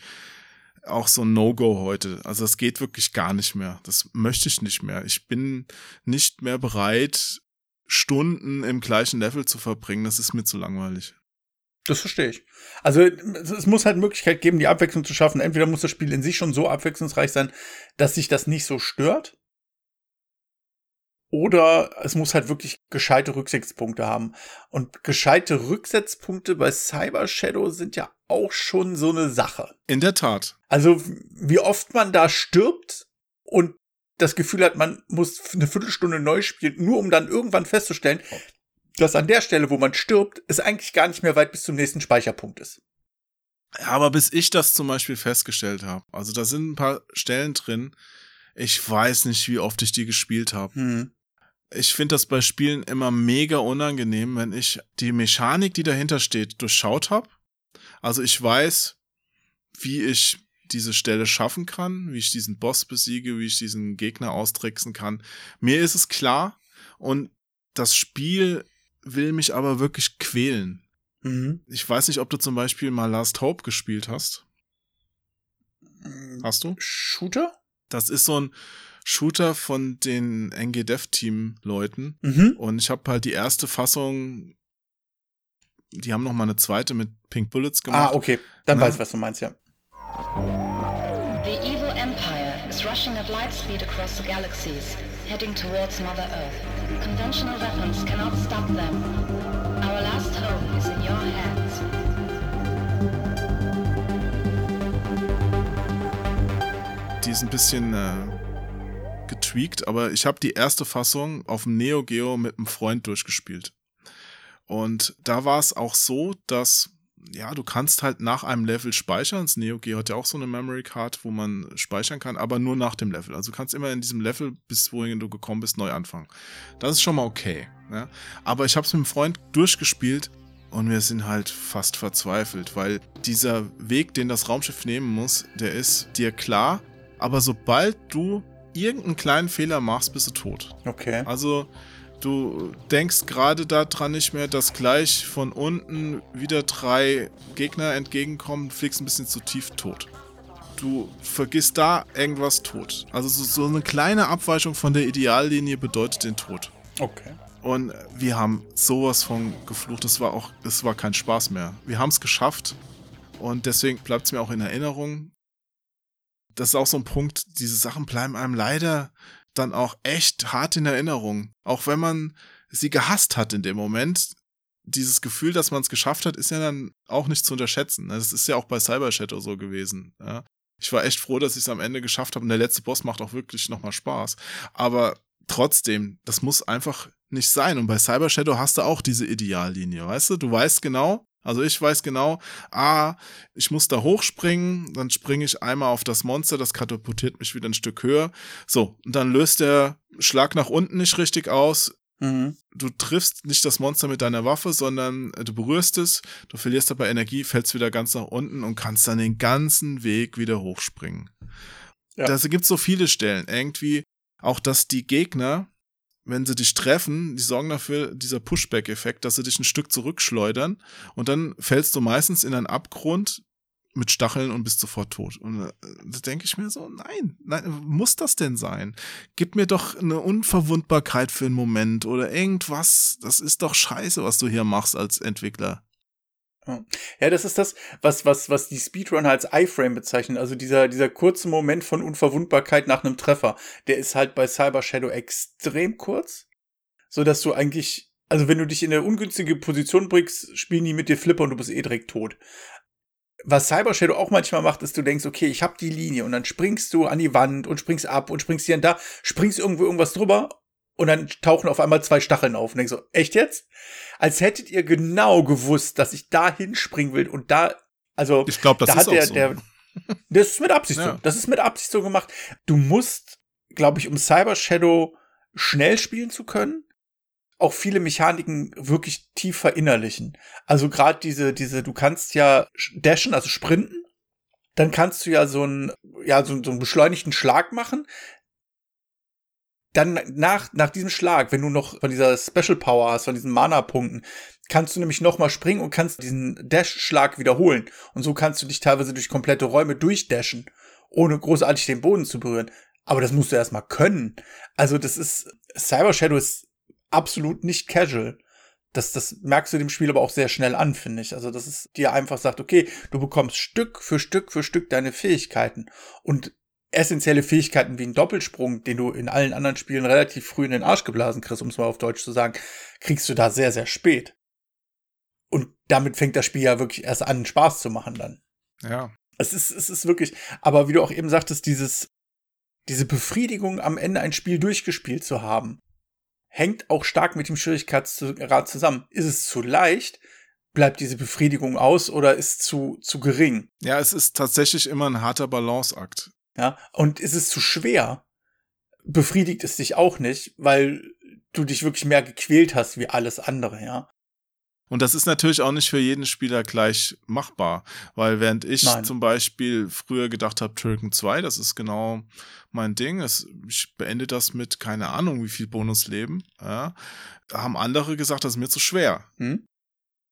auch so ein No-Go heute. Also das geht wirklich gar nicht mehr. Das möchte ich nicht mehr. Ich bin nicht mehr bereit, Stunden im gleichen Level zu verbringen. Das ist mir zu langweilig. Das verstehe ich. Also es muss halt Möglichkeit geben, die Abwechslung zu schaffen. Entweder muss das Spiel in sich schon so abwechslungsreich sein, dass sich das nicht so stört. Oder es muss halt wirklich gescheite Rücksetzpunkte haben. Und gescheite Rücksetzpunkte bei Cyber Shadow sind ja auch schon so eine Sache. In der Tat. Also, wie oft man da stirbt und das Gefühl hat, man muss eine Viertelstunde neu spielen, nur um dann irgendwann festzustellen, dass an der Stelle, wo man stirbt, es eigentlich gar nicht mehr weit bis zum nächsten Speicherpunkt ist. Ja, aber bis ich das zum Beispiel festgestellt habe, also da sind ein paar Stellen drin, ich weiß nicht, wie oft ich die gespielt habe. Hm ich finde das bei Spielen immer mega unangenehm, wenn ich die Mechanik, die dahinter steht, durchschaut habe. Also ich weiß, wie ich diese Stelle schaffen kann, wie ich diesen Boss besiege, wie ich diesen Gegner austricksen kann. Mir ist es klar und das Spiel will mich aber wirklich quälen. Mhm. Ich weiß nicht, ob du zum Beispiel mal Last Hope gespielt hast. Hast du? Shooter? Das ist so ein Shooter von den NG Dev Team Leuten. Mhm. Und ich habe halt die erste Fassung, die haben noch mal eine zweite mit Pink Bullets gemacht. Ah, okay. Dann Na? weiß ich, was du meinst, ja. The evil empire is rushing at light speed across the galaxies, heading towards Mother Earth. Conventional weapons cannot stop them. Our last home is in your hands. Ist ein bisschen äh, getweakt, aber ich habe die erste Fassung auf dem Neo Geo mit einem Freund durchgespielt. Und da war es auch so, dass ja, du kannst halt nach einem Level speichern. Das Neo Geo hat ja auch so eine Memory Card, wo man speichern kann, aber nur nach dem Level. Also du kannst immer in diesem Level, bis wohin du gekommen bist, neu anfangen. Das ist schon mal okay. Ja? Aber ich habe es mit einem Freund durchgespielt und wir sind halt fast verzweifelt, weil dieser Weg, den das Raumschiff nehmen muss, der ist dir klar. Aber sobald du irgendeinen kleinen Fehler machst, bist du tot. Okay. Also du denkst gerade daran nicht mehr, dass gleich von unten wieder drei Gegner entgegenkommen, fliegst ein bisschen zu tief tot. Du vergisst da irgendwas tot. Also so, so eine kleine Abweichung von der Ideallinie bedeutet den Tod. Okay. Und wir haben sowas von geflucht. Das war auch, es war kein Spaß mehr. Wir haben es geschafft. Und deswegen bleibt es mir auch in Erinnerung das ist auch so ein Punkt, diese Sachen bleiben einem leider dann auch echt hart in Erinnerung. Auch wenn man sie gehasst hat in dem Moment. Dieses Gefühl, dass man es geschafft hat, ist ja dann auch nicht zu unterschätzen. Das ist ja auch bei Cyber Shadow so gewesen. Ja. Ich war echt froh, dass ich es am Ende geschafft habe. Und der letzte Boss macht auch wirklich nochmal Spaß. Aber trotzdem, das muss einfach nicht sein. Und bei Cyber Shadow hast du auch diese Ideallinie, weißt du? Du weißt genau, also ich weiß genau, ah, ich muss da hochspringen, dann springe ich einmal auf das Monster, das katapultiert mich wieder ein Stück höher. So, und dann löst der Schlag nach unten nicht richtig aus. Mhm. Du triffst nicht das Monster mit deiner Waffe, sondern du berührst es, du verlierst dabei Energie, fällst wieder ganz nach unten und kannst dann den ganzen Weg wieder hochspringen. Ja. Da gibt so viele Stellen. Irgendwie auch, dass die Gegner wenn sie dich treffen, die sorgen dafür, dieser Pushback-Effekt, dass sie dich ein Stück zurückschleudern und dann fällst du meistens in einen Abgrund mit Stacheln und bist sofort tot. Und äh, da denke ich mir so, nein, nein, muss das denn sein? Gib mir doch eine Unverwundbarkeit für einen Moment oder irgendwas. Das ist doch scheiße, was du hier machst als Entwickler. Ja, das ist das, was, was, was die Speedrunner als iFrame bezeichnen. Also dieser, dieser kurze Moment von Unverwundbarkeit nach einem Treffer, der ist halt bei Cyber Shadow extrem kurz. So dass du eigentlich, also wenn du dich in eine ungünstige Position bringst, spielen die mit dir Flipper und du bist eh direkt tot. Was Cyber Shadow auch manchmal macht, ist, du denkst, okay, ich hab die Linie und dann springst du an die Wand und springst ab und springst hier und da, springst irgendwo irgendwas drüber und dann tauchen auf einmal zwei Stacheln auf und denkst so, echt jetzt? Als hättet ihr genau gewusst, dass ich da hinspringen will und da, also, ich glaube, das da ist der, so. der, das ist mit Absicht ja. so. Das ist mit Absicht so gemacht. Du musst, glaube ich, um Cyber Shadow schnell spielen zu können, auch viele Mechaniken wirklich tief verinnerlichen. Also gerade diese, diese, du kannst ja dashen, also sprinten, dann kannst du ja so einen, ja, so, so einen beschleunigten Schlag machen dann nach, nach diesem Schlag, wenn du noch von dieser Special Power hast, von diesen Mana-Punkten, kannst du nämlich nochmal springen und kannst diesen Dash-Schlag wiederholen. Und so kannst du dich teilweise durch komplette Räume durchdashen, ohne großartig den Boden zu berühren. Aber das musst du erstmal können. Also das ist, Cyber Shadow ist absolut nicht casual. Das, das merkst du dem Spiel aber auch sehr schnell an, finde ich. Also, dass es dir einfach sagt, okay, du bekommst Stück für Stück für Stück deine Fähigkeiten. Und essentielle Fähigkeiten wie ein Doppelsprung, den du in allen anderen Spielen relativ früh in den Arsch geblasen kriegst, um es mal auf Deutsch zu sagen, kriegst du da sehr, sehr spät. Und damit fängt das Spiel ja wirklich erst an, Spaß zu machen dann. Ja. Es ist, es ist wirklich, aber wie du auch eben sagtest, dieses, diese Befriedigung am Ende ein Spiel durchgespielt zu haben, hängt auch stark mit dem Schwierigkeitsgrad zusammen. Ist es zu leicht, bleibt diese Befriedigung aus oder ist zu, zu gering? Ja, es ist tatsächlich immer ein harter Balanceakt. Ja, und ist es zu schwer, befriedigt es dich auch nicht, weil du dich wirklich mehr gequält hast wie alles andere, ja. Und das ist natürlich auch nicht für jeden Spieler gleich machbar, weil während ich Nein. zum Beispiel früher gedacht habe, Turken 2, das ist genau mein Ding, es, ich beende das mit keine Ahnung wie viel Bonusleben, ja, haben andere gesagt, das ist mir zu schwer. Hm?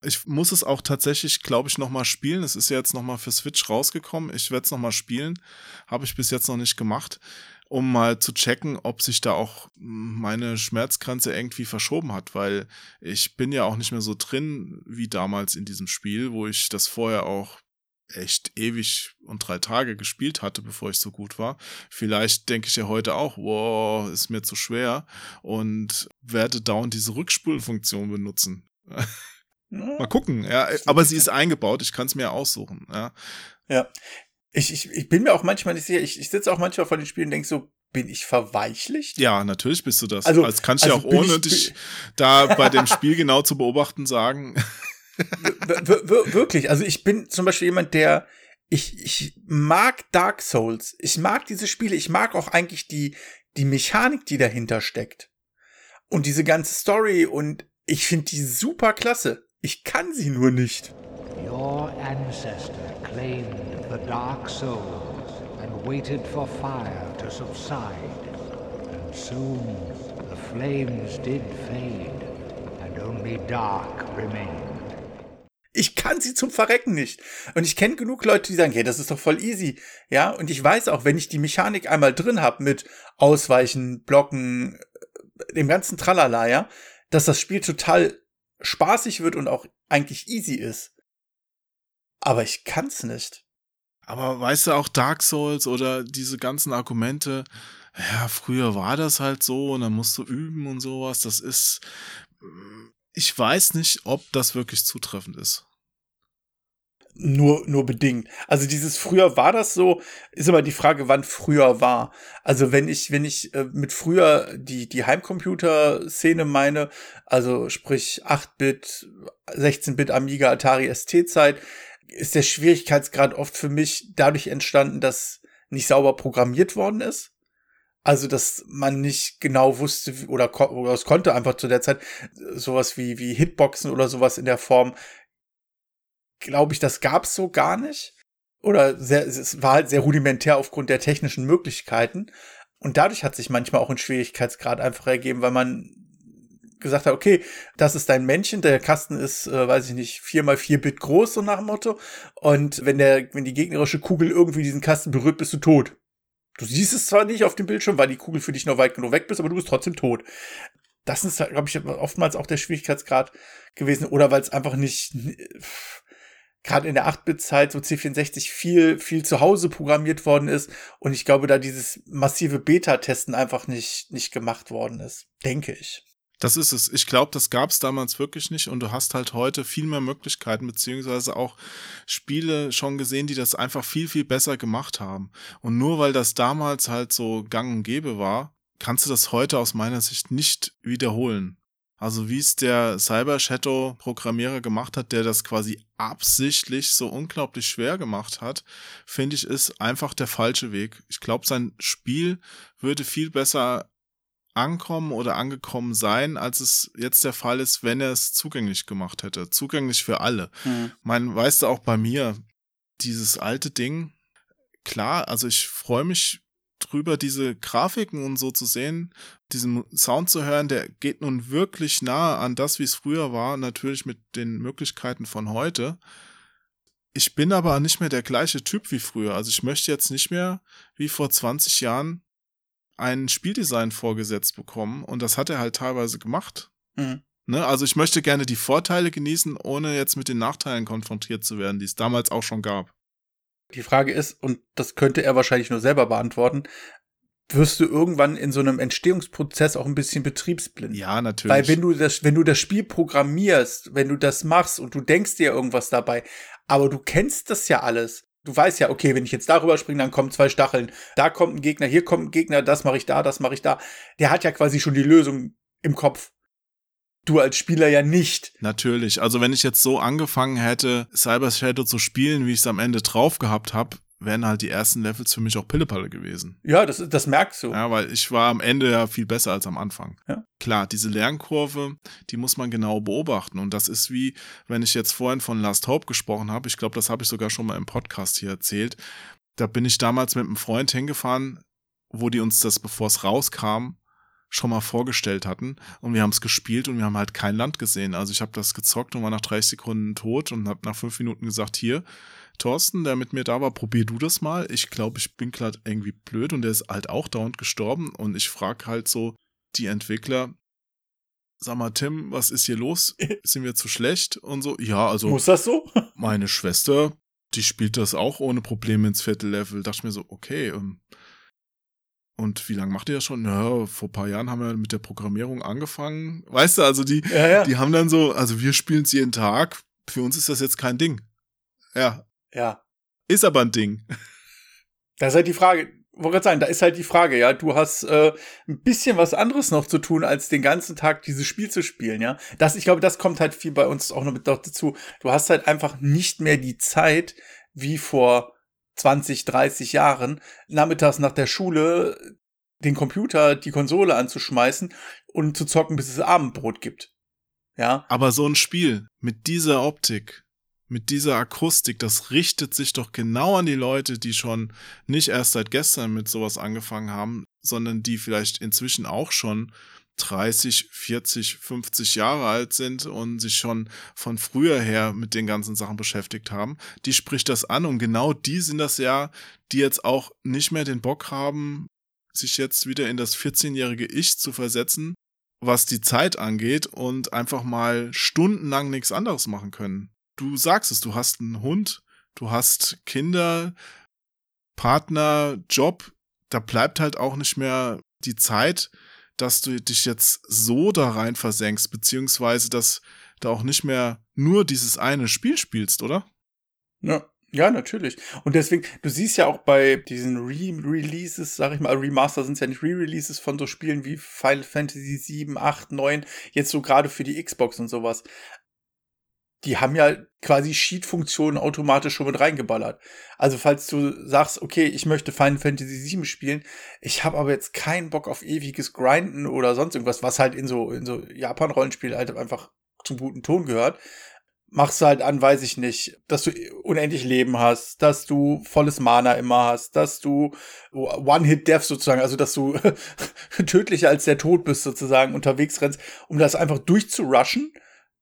Ich muss es auch tatsächlich, glaube ich, nochmal spielen. Es ist ja jetzt nochmal für Switch rausgekommen. Ich werde es nochmal spielen. Habe ich bis jetzt noch nicht gemacht, um mal zu checken, ob sich da auch meine Schmerzgrenze irgendwie verschoben hat, weil ich bin ja auch nicht mehr so drin wie damals in diesem Spiel, wo ich das vorher auch echt ewig und drei Tage gespielt hatte, bevor ich so gut war. Vielleicht denke ich ja heute auch, wow, ist mir zu schwer und werde dauernd diese Rückspulfunktion benutzen. Mal gucken, ja. Aber sie ist eingebaut, ich kann es mir aussuchen, ja. Ja. Ich, ich, ich bin mir auch manchmal nicht sicher, ich, ich sitze auch manchmal vor den Spielen und denke so, bin ich verweichlicht? Ja, natürlich bist du das. Also, das kann ich also ja auch ohne ich, dich da bei dem Spiel genau zu beobachten sagen. wirklich, also ich bin zum Beispiel jemand, der ich, ich mag Dark Souls. Ich mag diese Spiele. Ich mag auch eigentlich die, die Mechanik, die dahinter steckt. Und diese ganze Story und ich finde die super klasse. Ich kann sie nur nicht. Your ancestor claimed the dark souls and waited for fire to subside. And soon the flames did fade and only dark remained. Ich kann sie zum Verrecken nicht. Und ich kenne genug Leute, die sagen, hey, das ist doch voll easy. Ja, und ich weiß auch, wenn ich die Mechanik einmal drin habe mit Ausweichen, Blocken, dem ganzen Tralala, ja, dass das Spiel total spaßig wird und auch eigentlich easy ist. Aber ich kann's nicht. Aber weißt du, auch Dark Souls oder diese ganzen Argumente, ja, früher war das halt so und dann musst du üben und sowas, das ist, ich weiß nicht, ob das wirklich zutreffend ist. Nur, nur bedingt. Also dieses früher war das so, ist aber die Frage, wann früher war. Also wenn ich, wenn ich äh, mit früher die, die Heimcomputer-Szene meine, also sprich 8-Bit, 16-Bit Amiga, Atari ST-Zeit, ist der Schwierigkeitsgrad oft für mich dadurch entstanden, dass nicht sauber programmiert worden ist. Also, dass man nicht genau wusste oder, oder es konnte einfach zu der Zeit sowas wie, wie Hitboxen oder sowas in der Form glaube ich, das gab es so gar nicht. Oder sehr, es war halt sehr rudimentär aufgrund der technischen Möglichkeiten. Und dadurch hat sich manchmal auch ein Schwierigkeitsgrad einfach ergeben, weil man gesagt hat, okay, das ist dein Männchen, der Kasten ist, äh, weiß ich nicht, vier mal vier Bit groß, so nach dem Motto. Und wenn der, wenn die gegnerische Kugel irgendwie diesen Kasten berührt, bist du tot. Du siehst es zwar nicht auf dem Bildschirm, weil die Kugel für dich noch weit genug weg bist, aber du bist trotzdem tot. Das ist, glaube ich, oftmals auch der Schwierigkeitsgrad gewesen. Oder weil es einfach nicht, gerade in der 8-Bit-Zeit, so C64, viel, viel zu Hause programmiert worden ist und ich glaube, da dieses massive Beta-Testen einfach nicht, nicht gemacht worden ist. Denke ich. Das ist es. Ich glaube, das gab es damals wirklich nicht und du hast halt heute viel mehr Möglichkeiten, beziehungsweise auch Spiele schon gesehen, die das einfach viel, viel besser gemacht haben. Und nur weil das damals halt so gang und gäbe war, kannst du das heute aus meiner Sicht nicht wiederholen. Also wie es der Cyber Shadow Programmierer gemacht hat, der das quasi absichtlich so unglaublich schwer gemacht hat, finde ich, ist einfach der falsche Weg. Ich glaube, sein Spiel würde viel besser ankommen oder angekommen sein, als es jetzt der Fall ist, wenn er es zugänglich gemacht hätte. Zugänglich für alle. Mhm. Man weißt du auch bei mir, dieses alte Ding, klar, also ich freue mich drüber, diese Grafiken und so zu sehen, diesen Sound zu hören, der geht nun wirklich nahe an das, wie es früher war, natürlich mit den Möglichkeiten von heute. Ich bin aber nicht mehr der gleiche Typ wie früher. Also ich möchte jetzt nicht mehr wie vor 20 Jahren ein Spieldesign vorgesetzt bekommen und das hat er halt teilweise gemacht. Mhm. Ne? Also ich möchte gerne die Vorteile genießen, ohne jetzt mit den Nachteilen konfrontiert zu werden, die es damals auch schon gab. Die Frage ist, und das könnte er wahrscheinlich nur selber beantworten, wirst du irgendwann in so einem Entstehungsprozess auch ein bisschen betriebsblind. Ja, natürlich. Weil wenn du das, wenn du das Spiel programmierst, wenn du das machst und du denkst dir irgendwas dabei, aber du kennst das ja alles. Du weißt ja, okay, wenn ich jetzt darüber springe, dann kommen zwei Stacheln. Da kommt ein Gegner, hier kommt ein Gegner, das mache ich da, das mache ich da. Der hat ja quasi schon die Lösung im Kopf du als Spieler ja nicht. Natürlich. Also wenn ich jetzt so angefangen hätte, Cyber Shadow zu spielen, wie ich es am Ende drauf gehabt habe, wären halt die ersten Levels für mich auch Pillepalle gewesen. Ja, das, das merkst du. Ja, weil ich war am Ende ja viel besser als am Anfang. Ja. Klar, diese Lernkurve, die muss man genau beobachten. Und das ist wie, wenn ich jetzt vorhin von Last Hope gesprochen habe, ich glaube, das habe ich sogar schon mal im Podcast hier erzählt. Da bin ich damals mit einem Freund hingefahren, wo die uns das, bevor es rauskam, schon mal vorgestellt hatten und wir haben es gespielt und wir haben halt kein Land gesehen. Also ich habe das gezockt und war nach 30 Sekunden tot und habe nach fünf Minuten gesagt, hier, Thorsten, der mit mir da war, probier du das mal. Ich glaube, ich bin gerade irgendwie blöd und der ist halt auch dauernd gestorben und ich frage halt so die Entwickler, sag mal, Tim, was ist hier los? Sind wir zu schlecht? Und so, ja, also. Muss das so? meine Schwester, die spielt das auch ohne Probleme ins vierte Level. Dachte ich mir so, okay, ähm, und wie lange macht ihr das schon? Ja, vor paar Jahren haben wir mit der Programmierung angefangen. Weißt du, also die, ja, ja. die haben dann so, also wir spielen es jeden Tag. Für uns ist das jetzt kein Ding. Ja. Ja. Ist aber ein Ding. Das ist halt die Frage, wollte gerade sagen, da ist halt die Frage, ja, du hast äh, ein bisschen was anderes noch zu tun, als den ganzen Tag dieses Spiel zu spielen, ja. Das, ich glaube, das kommt halt viel bei uns auch noch mit dazu. Du hast halt einfach nicht mehr die Zeit, wie vor 20, 30 Jahren, nachmittags nach der Schule den Computer, die Konsole anzuschmeißen und zu zocken, bis es Abendbrot gibt. Ja. Aber so ein Spiel mit dieser Optik, mit dieser Akustik, das richtet sich doch genau an die Leute, die schon nicht erst seit gestern mit sowas angefangen haben, sondern die vielleicht inzwischen auch schon 30, 40, 50 Jahre alt sind und sich schon von früher her mit den ganzen Sachen beschäftigt haben, die spricht das an und genau die sind das ja, die jetzt auch nicht mehr den Bock haben, sich jetzt wieder in das 14-jährige Ich zu versetzen, was die Zeit angeht und einfach mal stundenlang nichts anderes machen können. Du sagst es, du hast einen Hund, du hast Kinder, Partner, Job, da bleibt halt auch nicht mehr die Zeit, dass du dich jetzt so da rein versenkst, beziehungsweise dass du auch nicht mehr nur dieses eine Spiel spielst, oder? Ja. Ja, natürlich. Und deswegen, du siehst ja auch bei diesen Re-Releases, sag ich mal, Remaster sind ja nicht Re-Releases von so Spielen wie Final Fantasy 7, 8, 9, jetzt so gerade für die Xbox und sowas. Die haben ja quasi Cheat-Funktionen automatisch schon mit reingeballert. Also falls du sagst, okay, ich möchte Final Fantasy 7 spielen, ich habe aber jetzt keinen Bock auf ewiges Grinden oder sonst irgendwas, was halt in so, in so Japan-Rollenspiel halt einfach zum guten Ton gehört, machst du halt an, weiß ich nicht, dass du unendlich Leben hast, dass du volles Mana immer hast, dass du One-Hit-Death sozusagen, also dass du tödlicher als der Tod bist sozusagen unterwegs rennst, um das einfach durchzurushen,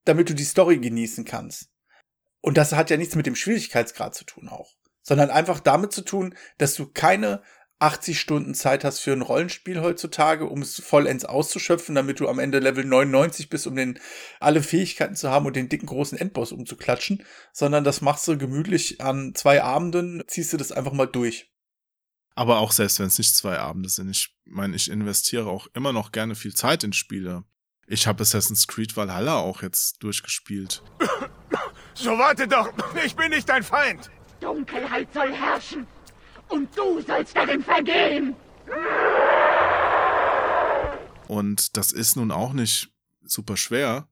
damit du die Story genießen kannst. Und das hat ja nichts mit dem Schwierigkeitsgrad zu tun auch, sondern einfach damit zu tun, dass du keine 80 Stunden Zeit hast für ein Rollenspiel heutzutage, um es vollends auszuschöpfen, damit du am Ende Level 99 bist, um den alle Fähigkeiten zu haben und den dicken großen Endboss umzuklatschen, sondern das machst du gemütlich an zwei Abenden, ziehst du das einfach mal durch. Aber auch selbst wenn es nicht zwei Abende sind, ich meine, ich investiere auch immer noch gerne viel Zeit in Spiele. Ich habe Assassin's Creed Valhalla auch jetzt durchgespielt. So warte doch, ich bin nicht dein Feind. Dunkelheit soll herrschen und du sollst darin vergehen. Und das ist nun auch nicht super schwer.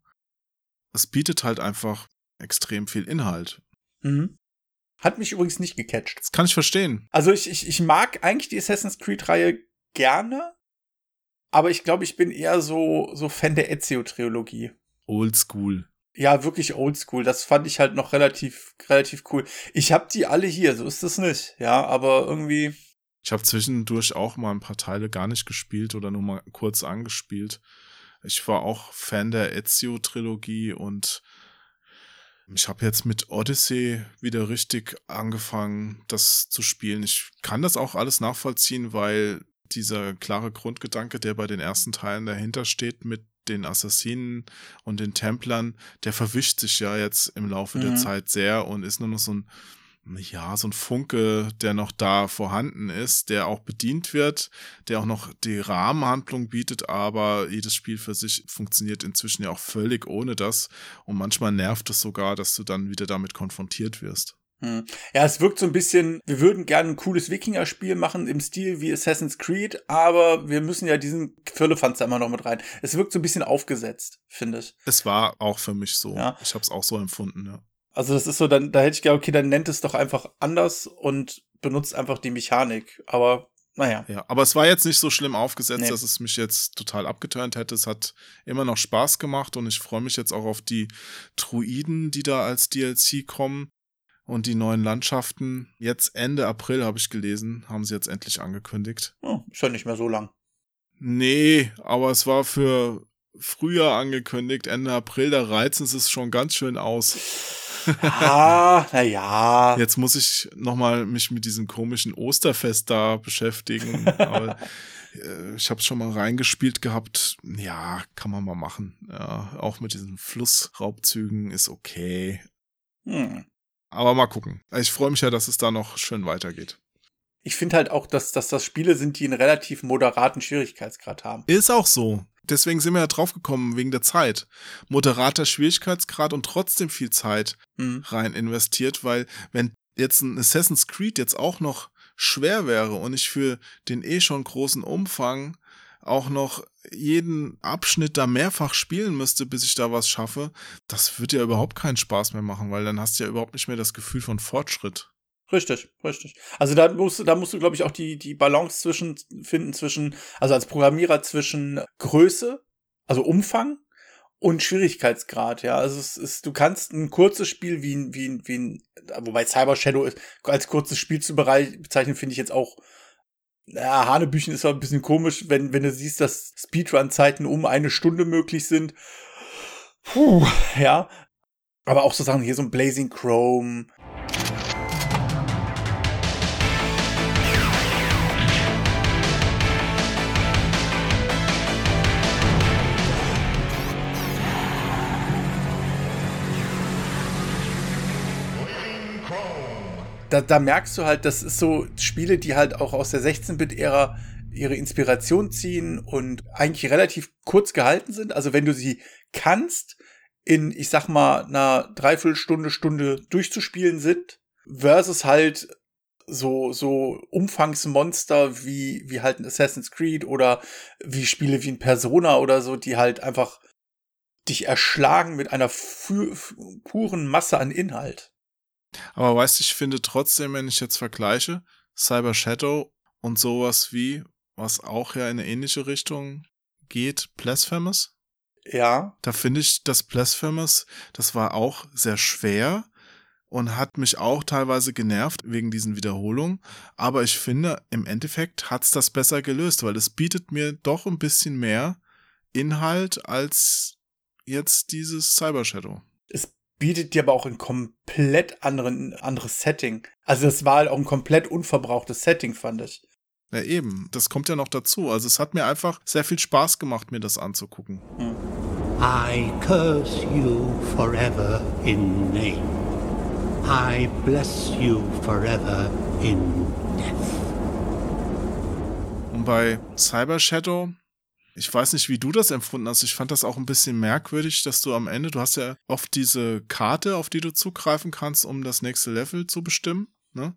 Es bietet halt einfach extrem viel Inhalt. Mhm. Hat mich übrigens nicht gecatcht. Das kann ich verstehen. Also ich, ich, ich mag eigentlich die Assassin's Creed-Reihe gerne, aber ich glaube, ich bin eher so, so Fan der Ezio-Trilogie. Oldschool. Ja, wirklich oldschool. Das fand ich halt noch relativ, relativ cool. Ich hab die alle hier, so ist das nicht. Ja, aber irgendwie. Ich habe zwischendurch auch mal ein paar Teile gar nicht gespielt oder nur mal kurz angespielt. Ich war auch Fan der Ezio-Trilogie und ich habe jetzt mit Odyssey wieder richtig angefangen, das zu spielen. Ich kann das auch alles nachvollziehen, weil dieser klare Grundgedanke, der bei den ersten Teilen dahinter steht, mit den Assassinen und den Templern, der verwischt sich ja jetzt im Laufe mhm. der Zeit sehr und ist nur noch so ein, ja, so ein Funke, der noch da vorhanden ist, der auch bedient wird, der auch noch die Rahmenhandlung bietet, aber jedes Spiel für sich funktioniert inzwischen ja auch völlig ohne das und manchmal nervt es sogar, dass du dann wieder damit konfrontiert wirst. Hm. Ja, es wirkt so ein bisschen, wir würden gerne ein cooles Wikinger-Spiel machen im Stil wie Assassin's Creed, aber wir müssen ja diesen Firlefanz immer noch mit rein. Es wirkt so ein bisschen aufgesetzt, finde ich. Es war auch für mich so. Ja. Ich habe es auch so empfunden, ja. Also das ist so, dann, da hätte ich gedacht, okay, dann nennt es doch einfach anders und benutzt einfach die Mechanik. Aber naja. Ja, aber es war jetzt nicht so schlimm aufgesetzt, nee. dass es mich jetzt total abgeturnt hätte. Es hat immer noch Spaß gemacht und ich freue mich jetzt auch auf die Druiden, die da als DLC kommen. Und die neuen Landschaften, jetzt Ende April habe ich gelesen, haben sie jetzt endlich angekündigt. Oh, ist ja nicht mehr so lang. Nee, aber es war für früher angekündigt, Ende April, da reizen sie es schon ganz schön aus. Ah, na ja. Jetzt muss ich nochmal mich mit diesem komischen Osterfest da beschäftigen. Aber äh, ich habe schon mal reingespielt gehabt. Ja, kann man mal machen. Ja, auch mit diesen Flussraubzügen ist okay. Hm. Aber mal gucken. Ich freue mich ja, dass es da noch schön weitergeht. Ich finde halt auch, dass, dass das Spiele sind, die einen relativ moderaten Schwierigkeitsgrad haben. Ist auch so. Deswegen sind wir ja draufgekommen, wegen der Zeit. Moderater Schwierigkeitsgrad und trotzdem viel Zeit mhm. rein investiert, weil wenn jetzt ein Assassin's Creed jetzt auch noch schwer wäre und ich für den eh schon großen Umfang auch noch jeden Abschnitt da mehrfach spielen müsste, bis ich da was schaffe, das wird ja überhaupt keinen Spaß mehr machen, weil dann hast du ja überhaupt nicht mehr das Gefühl von Fortschritt. Richtig, richtig. Also da musst, da musst du, glaube ich, auch die, die Balance zwischen finden zwischen, also als Programmierer zwischen Größe, also Umfang und Schwierigkeitsgrad, ja. Also es ist, du kannst ein kurzes Spiel wie ein, wie ein, wie ein, wobei Cyber Shadow als kurzes Spiel zu bezeichnen, finde ich jetzt auch ja, Hanebüchen ist auch ein bisschen komisch, wenn, wenn du siehst, dass Speedrun-Zeiten um eine Stunde möglich sind. Puh, ja. Aber auch so Sachen hier so ein Blazing Chrome. Da, da merkst du halt, das ist so Spiele, die halt auch aus der 16-Bit-Ära ihre Inspiration ziehen und eigentlich relativ kurz gehalten sind. Also wenn du sie kannst, in, ich sag mal, einer Dreiviertelstunde, Stunde durchzuspielen sind, versus halt so, so Umfangsmonster wie, wie halt ein Assassin's Creed oder wie Spiele wie ein Persona oder so, die halt einfach dich erschlagen mit einer puren Masse an Inhalt. Aber weißt du, ich finde trotzdem, wenn ich jetzt vergleiche, Cyber Shadow und sowas wie, was auch ja in eine ähnliche Richtung geht, Blasphemous. Ja. Da finde ich, das Blasphemous, das war auch sehr schwer und hat mich auch teilweise genervt wegen diesen Wiederholungen. Aber ich finde, im Endeffekt hat's das besser gelöst, weil es bietet mir doch ein bisschen mehr Inhalt als jetzt dieses Cyber Shadow. Es bietet dir aber auch ein komplett anderen, anderes Setting. Also es war halt auch ein komplett unverbrauchtes Setting, fand ich. Ja, eben. Das kommt ja noch dazu. Also es hat mir einfach sehr viel Spaß gemacht, mir das anzugucken. Hm. I curse you forever in name. I bless you forever in death. Und bei Cyber Shadow ich weiß nicht, wie du das empfunden hast. Ich fand das auch ein bisschen merkwürdig, dass du am Ende, du hast ja oft diese Karte, auf die du zugreifen kannst, um das nächste Level zu bestimmen. Ne?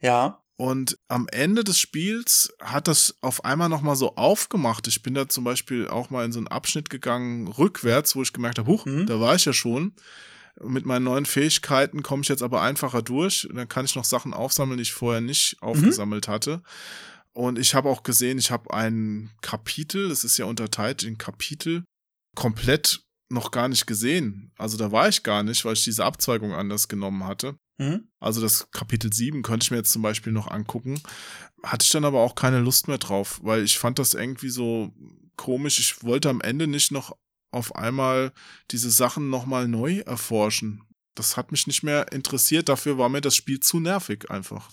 Ja. Und am Ende des Spiels hat das auf einmal nochmal so aufgemacht. Ich bin da zum Beispiel auch mal in so einen Abschnitt gegangen, rückwärts, wo ich gemerkt habe, huch, mhm. da war ich ja schon. Mit meinen neuen Fähigkeiten komme ich jetzt aber einfacher durch. Dann kann ich noch Sachen aufsammeln, die ich vorher nicht mhm. aufgesammelt mhm. hatte. Und ich habe auch gesehen, ich habe ein Kapitel, das ist ja unterteilt in Kapitel, komplett noch gar nicht gesehen. Also da war ich gar nicht, weil ich diese Abzweigung anders genommen hatte. Mhm. Also das Kapitel 7 könnte ich mir jetzt zum Beispiel noch angucken. Hatte ich dann aber auch keine Lust mehr drauf, weil ich fand das irgendwie so komisch. Ich wollte am Ende nicht noch auf einmal diese Sachen nochmal neu erforschen. Das hat mich nicht mehr interessiert. Dafür war mir das Spiel zu nervig einfach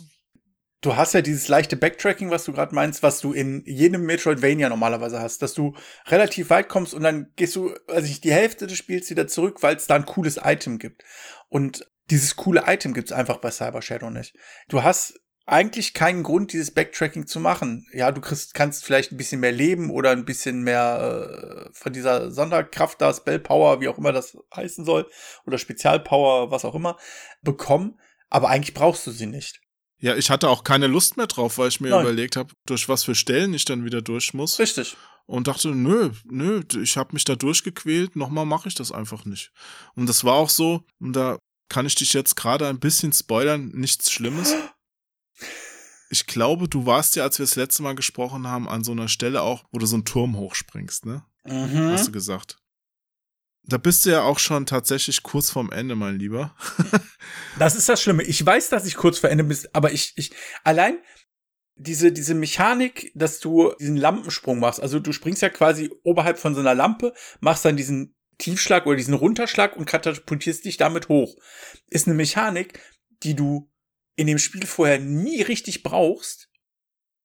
du hast ja dieses leichte Backtracking, was du gerade meinst, was du in jedem Metroidvania normalerweise hast, dass du relativ weit kommst und dann gehst du, also ich die Hälfte des Spiels wieder zurück, weil es da ein cooles Item gibt. Und dieses coole Item gibt's einfach bei Cyber Shadow nicht. Du hast eigentlich keinen Grund, dieses Backtracking zu machen. Ja, du kriegst, kannst vielleicht ein bisschen mehr Leben oder ein bisschen mehr äh, von dieser Sonderkraft da, Spellpower, wie auch immer das heißen soll, oder Spezialpower, was auch immer, bekommen. Aber eigentlich brauchst du sie nicht. Ja, ich hatte auch keine Lust mehr drauf, weil ich mir Nein. überlegt habe, durch was für Stellen ich dann wieder durch muss. Richtig. Und dachte, nö, nö, ich habe mich da durchgequält, nochmal mache ich das einfach nicht. Und das war auch so, und da kann ich dich jetzt gerade ein bisschen spoilern, nichts Schlimmes. Ich glaube, du warst ja, als wir das letzte Mal gesprochen haben, an so einer Stelle auch, wo du so einen Turm hochspringst, ne? Mhm. Hast du gesagt. Da bist du ja auch schon tatsächlich kurz vorm Ende, mein Lieber. das ist das Schlimme. Ich weiß, dass ich kurz vor Ende bin, aber ich, ich, allein diese, diese Mechanik, dass du diesen Lampensprung machst, also du springst ja quasi oberhalb von so einer Lampe, machst dann diesen Tiefschlag oder diesen Runterschlag und katapultierst dich damit hoch. Ist eine Mechanik, die du in dem Spiel vorher nie richtig brauchst.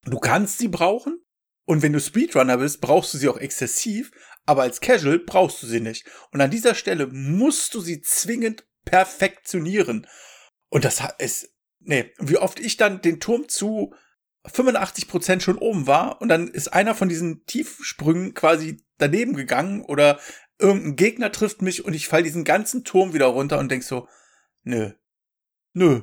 Du kannst sie brauchen. Und wenn du Speedrunner bist, brauchst du sie auch exzessiv, aber als Casual brauchst du sie nicht. Und an dieser Stelle musst du sie zwingend perfektionieren. Und das ist, nee, wie oft ich dann den Turm zu 85 Prozent schon oben war und dann ist einer von diesen Tiefsprüngen quasi daneben gegangen oder irgendein Gegner trifft mich und ich fall diesen ganzen Turm wieder runter und denk so, nö, nö,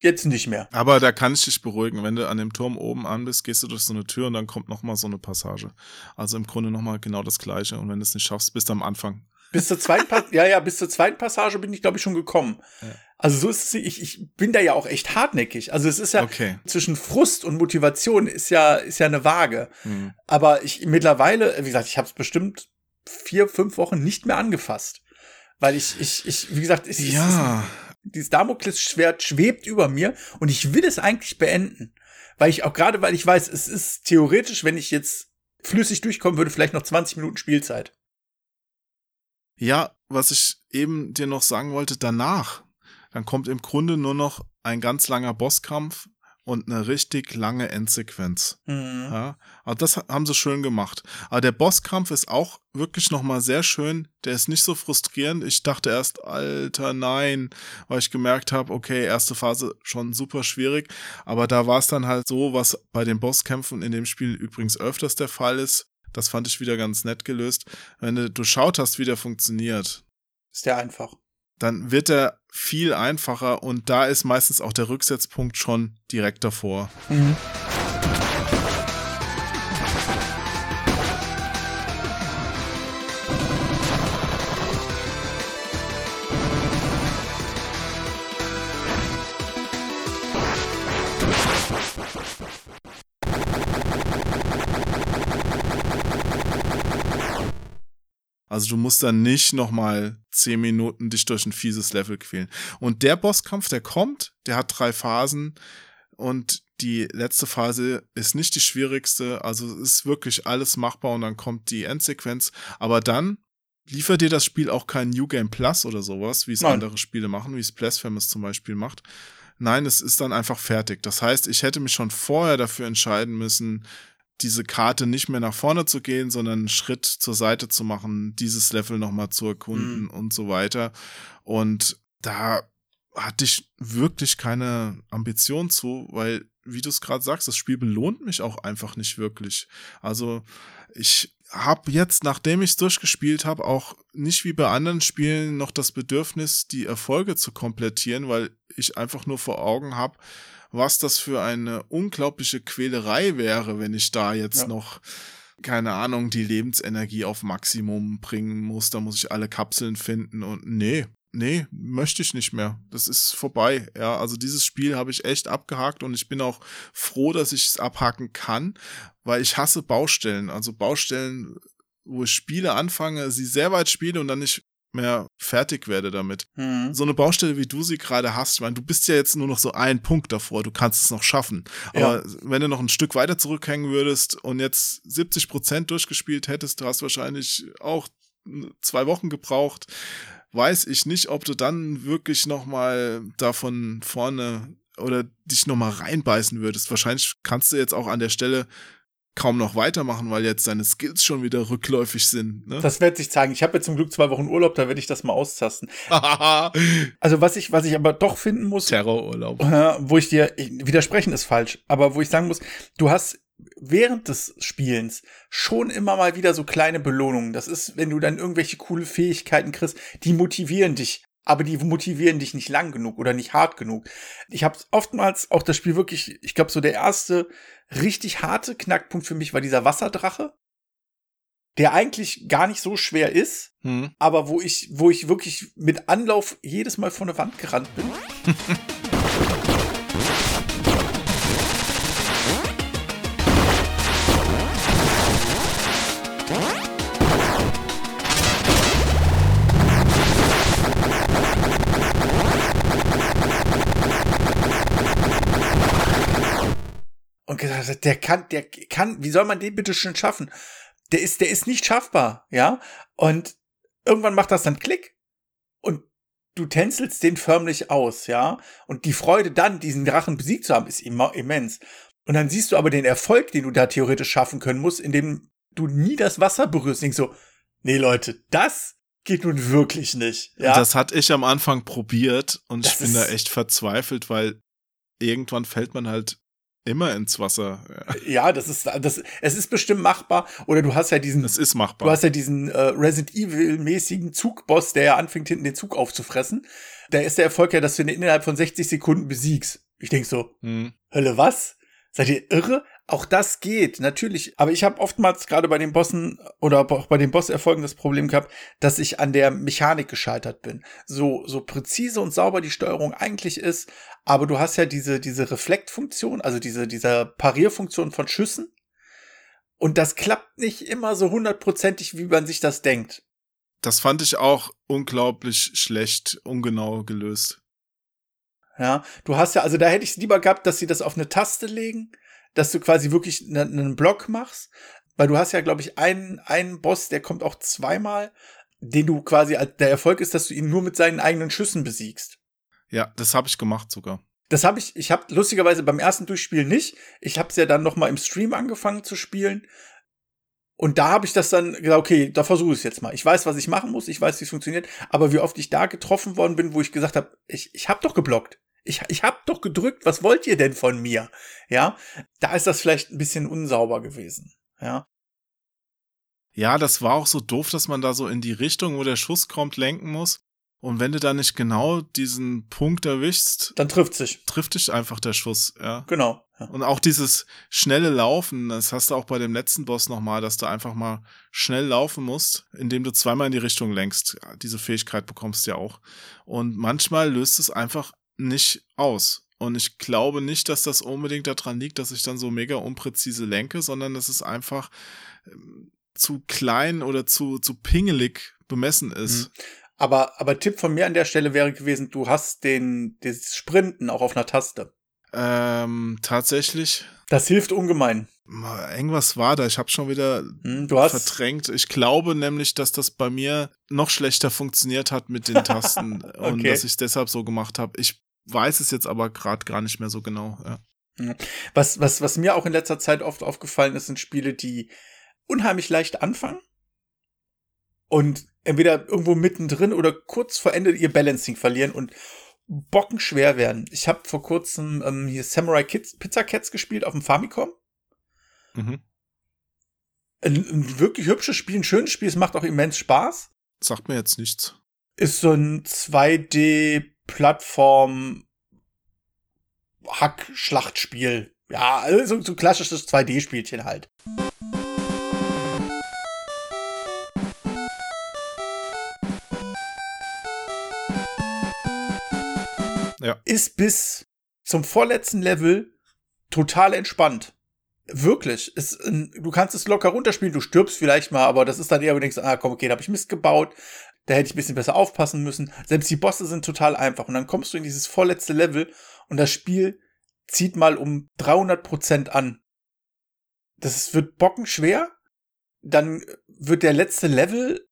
Jetzt nicht mehr. Aber da kann ich dich beruhigen. Wenn du an dem Turm oben an bist, gehst du durch so eine Tür und dann kommt nochmal so eine Passage. Also im Grunde nochmal genau das Gleiche. Und wenn du es nicht schaffst, bist du am Anfang. Bis zur zweiten, pa ja, ja, bis zur zweiten Passage bin ich, glaube ich, schon gekommen. Ja. Also so ist es, ich, ich bin da ja auch echt hartnäckig. Also es ist ja okay. zwischen Frust und Motivation ist ja, ist ja eine Waage. Mhm. Aber ich mittlerweile, wie gesagt, ich habe es bestimmt vier, fünf Wochen nicht mehr angefasst. Weil ich, ich, ich, wie gesagt, es, ja. es, dieses Damoklesschwert schwebt über mir und ich will es eigentlich beenden. Weil ich auch gerade, weil ich weiß, es ist theoretisch, wenn ich jetzt flüssig durchkommen würde, vielleicht noch 20 Minuten Spielzeit. Ja, was ich eben dir noch sagen wollte, danach, dann kommt im Grunde nur noch ein ganz langer Bosskampf und eine richtig lange Endsequenz. Mhm. Ja, also das haben sie schön gemacht. Aber der Bosskampf ist auch wirklich nochmal sehr schön. Der ist nicht so frustrierend. Ich dachte erst, alter, nein, weil ich gemerkt habe, okay, erste Phase schon super schwierig. Aber da war es dann halt so, was bei den Bosskämpfen in dem Spiel übrigens öfters der Fall ist. Das fand ich wieder ganz nett gelöst. Wenn du durchschaut hast, wie der funktioniert, Ist der einfach. Dann wird er viel einfacher und da ist meistens auch der Rücksetzpunkt schon direkt davor. Also du musst dann nicht nochmal zehn Minuten dich durch ein fieses Level quälen. Und der Bosskampf, der kommt, der hat drei Phasen und die letzte Phase ist nicht die schwierigste. Also es ist wirklich alles machbar und dann kommt die Endsequenz. Aber dann liefert dir das Spiel auch kein New Game Plus oder sowas, wie es andere Spiele machen, wie es Blasphemous zum Beispiel macht. Nein, es ist dann einfach fertig. Das heißt, ich hätte mich schon vorher dafür entscheiden müssen, diese Karte nicht mehr nach vorne zu gehen, sondern einen Schritt zur Seite zu machen, dieses Level nochmal zu erkunden und so weiter. Und da hatte ich wirklich keine Ambition zu, weil, wie du es gerade sagst, das Spiel belohnt mich auch einfach nicht wirklich. Also ich habe jetzt, nachdem ich es durchgespielt habe, auch nicht wie bei anderen Spielen noch das Bedürfnis, die Erfolge zu komplettieren, weil ich einfach nur vor Augen habe, was das für eine unglaubliche Quälerei wäre, wenn ich da jetzt Ja. noch keine Ahnung, die Lebensenergie auf Maximum bringen muss, da muss ich alle Kapseln finden und nee, nee, möchte ich nicht mehr. Das ist vorbei. Ja, also dieses Spiel habe ich echt abgehakt und ich bin auch froh, dass ich es abhaken kann, weil ich hasse Baustellen. Also Baustellen, wo ich Spiele anfange, sie sehr weit spiele und dann nicht mehr fertig werde damit. Mhm. So eine Baustelle, wie du sie gerade hast, ich meine, du bist ja jetzt nur noch so ein Punkt davor, du kannst es noch schaffen. Aber wenn du noch ein Stück weiter zurückhängen würdest und jetzt 70 Prozent durchgespielt hättest, du hast wahrscheinlich auch zwei Wochen gebraucht, weiß ich nicht, ob du dann wirklich noch mal davon vorne oder dich noch mal reinbeißen würdest. Wahrscheinlich kannst du jetzt auch an der Stelle kaum noch weitermachen, weil jetzt deine Skills schon wieder rückläufig sind. Ne? Das wird sich zeigen. Ich habe jetzt zum Glück zwei Wochen Urlaub, da werde ich das mal austasten. Also was ich, was ich aber doch finden muss, Terrorurlaub. äh, wo ich dir, ich, widersprechen ist falsch, aber wo ich sagen muss, du hast während des Spielens schon immer mal wieder so kleine Belohnungen. Das ist, wenn du dann irgendwelche coole Fähigkeiten kriegst, die motivieren dich. Aber die motivieren dich nicht lang genug oder nicht hart genug. Ich habe oftmals auch das Spiel wirklich, ich glaube, so der erste richtig harte Knackpunkt für mich war dieser Wasserdrache, der eigentlich gar nicht so schwer ist, Hm. aber wo ich, wo ich wirklich mit Anlauf jedes Mal vor eine Wand gerannt bin. der kann, der kann, wie soll man den bitte schon schaffen? Der ist, der ist nicht schaffbar, ja? Und irgendwann macht das dann Klick und du tänzelst den förmlich aus, ja? Und die Freude dann, diesen Drachen besiegt zu haben, ist immens. Und dann siehst du aber den Erfolg, den du da theoretisch schaffen können musst, indem du nie das Wasser berührst. Denkst so, nee Leute, das geht nun wirklich nicht, ja? Das hatte ich am Anfang probiert und ich Das bin da echt verzweifelt, weil irgendwann fällt man halt immer ins Wasser. Ja, das ist, das, es ist bestimmt machbar. Oder du hast ja diesen, Das ist Du machbar. hast ja diesen äh, Resident Evil-mäßigen Zugboss, der ja anfängt, hinten den Zug aufzufressen. Da ist der Erfolg ja, dass du ihn innerhalb von 60 Sekunden besiegst. Ich denk so, Hm. Hölle, was? Seid ihr irre? Auch das geht, natürlich. Aber ich habe oftmals gerade bei den Bossen oder auch bei den Bosserfolgen das Problem gehabt, dass ich an der Mechanik gescheitert bin. So, so präzise und sauber die Steuerung eigentlich ist, aber du hast ja diese, diese Reflektfunktion, also diese, diese Parierfunktion von Schüssen. Und das klappt nicht immer so hundertprozentig, wie man sich das denkt. Das fand ich auch unglaublich schlecht, ungenau gelöst. Ja, du hast ja, also da hätte ich es lieber gehabt, dass sie das auf eine Taste legen, dass du quasi wirklich ne- einen Block machst, weil du hast ja, glaube ich, einen, einen Boss, der kommt auch zweimal, den du quasi, der Erfolg ist, dass du ihn nur mit seinen eigenen Schüssen besiegst. Ja, das habe ich gemacht sogar. Das habe ich, ich habe lustigerweise beim ersten Durchspielen nicht. Ich habe es ja dann noch mal im Stream angefangen zu spielen. Und da habe ich das dann gesagt, okay, da versuche ich es jetzt mal. Ich weiß, was ich machen muss, ich weiß, wie es funktioniert, aber wie oft ich da getroffen worden bin, wo ich gesagt habe, ich, ich habe doch geblockt. Ich, ich habe doch gedrückt, was wollt ihr denn von mir? Ja, da ist das vielleicht ein bisschen unsauber gewesen. Ja. Ja, das war auch so doof, dass man da so in die Richtung, wo der Schuss kommt, lenken muss. Und wenn du da nicht genau diesen Punkt erwischst, dann trifft sich. Trifft dich einfach der Schuss, ja. Genau. Ja. Und auch dieses schnelle Laufen, das hast du auch bei dem letzten Boss nochmal, dass du einfach mal schnell laufen musst, indem du zweimal in die Richtung lenkst. Diese Fähigkeit bekommst du ja auch. Und manchmal löst es einfach nicht aus. Und ich glaube nicht, dass das unbedingt daran liegt, dass ich dann so mega unpräzise lenke, sondern dass es einfach ähm, zu klein oder zu, zu pingelig bemessen ist. Mhm. Aber, aber Tipp von mir an der Stelle wäre gewesen, du hast den, das Sprinten auch auf einer Taste. Ähm, tatsächlich. Das hilft ungemein. Irgendwas war da, ich habe schon wieder hm, verdrängt. Ich glaube nämlich, dass das bei mir noch schlechter funktioniert hat mit den Tasten okay. und dass ich es deshalb so gemacht habe. Ich weiß es jetzt aber gerade gar nicht mehr so genau. Ja. Was, was, was mir auch in letzter Zeit oft aufgefallen ist, sind Spiele, die unheimlich leicht anfangen und entweder irgendwo mittendrin oder kurz vor Ende ihr Balancing verlieren und bockenschwer werden. Ich habe vor kurzem ähm, hier Samurai Kids, Pizza Cats gespielt auf dem Famicom. Mhm. Ein, ein, wirklich hübsches Spiel, ein schönes Spiel, es macht auch immens Spaß. Sagt mir jetzt nichts. Ist so ein 2D-Plattform Hack-Schlachtspiel. Ja, also so ein klassisches 2D-Spielchen halt. Ja. Ist bis zum vorletzten Level total entspannt. Wirklich. Ist ein, du kannst es locker runterspielen, du stirbst vielleicht mal, aber das ist dann eher, wenn du denkst, ah komm, okay, da habe ich Mist gebaut, da hätte ich ein bisschen besser aufpassen müssen. Selbst die Bosse sind total einfach. Und dann kommst du in dieses vorletzte Level und das Spiel zieht mal um 300 Prozent an. Das wird bockenschwer. Dann wird der letzte Level,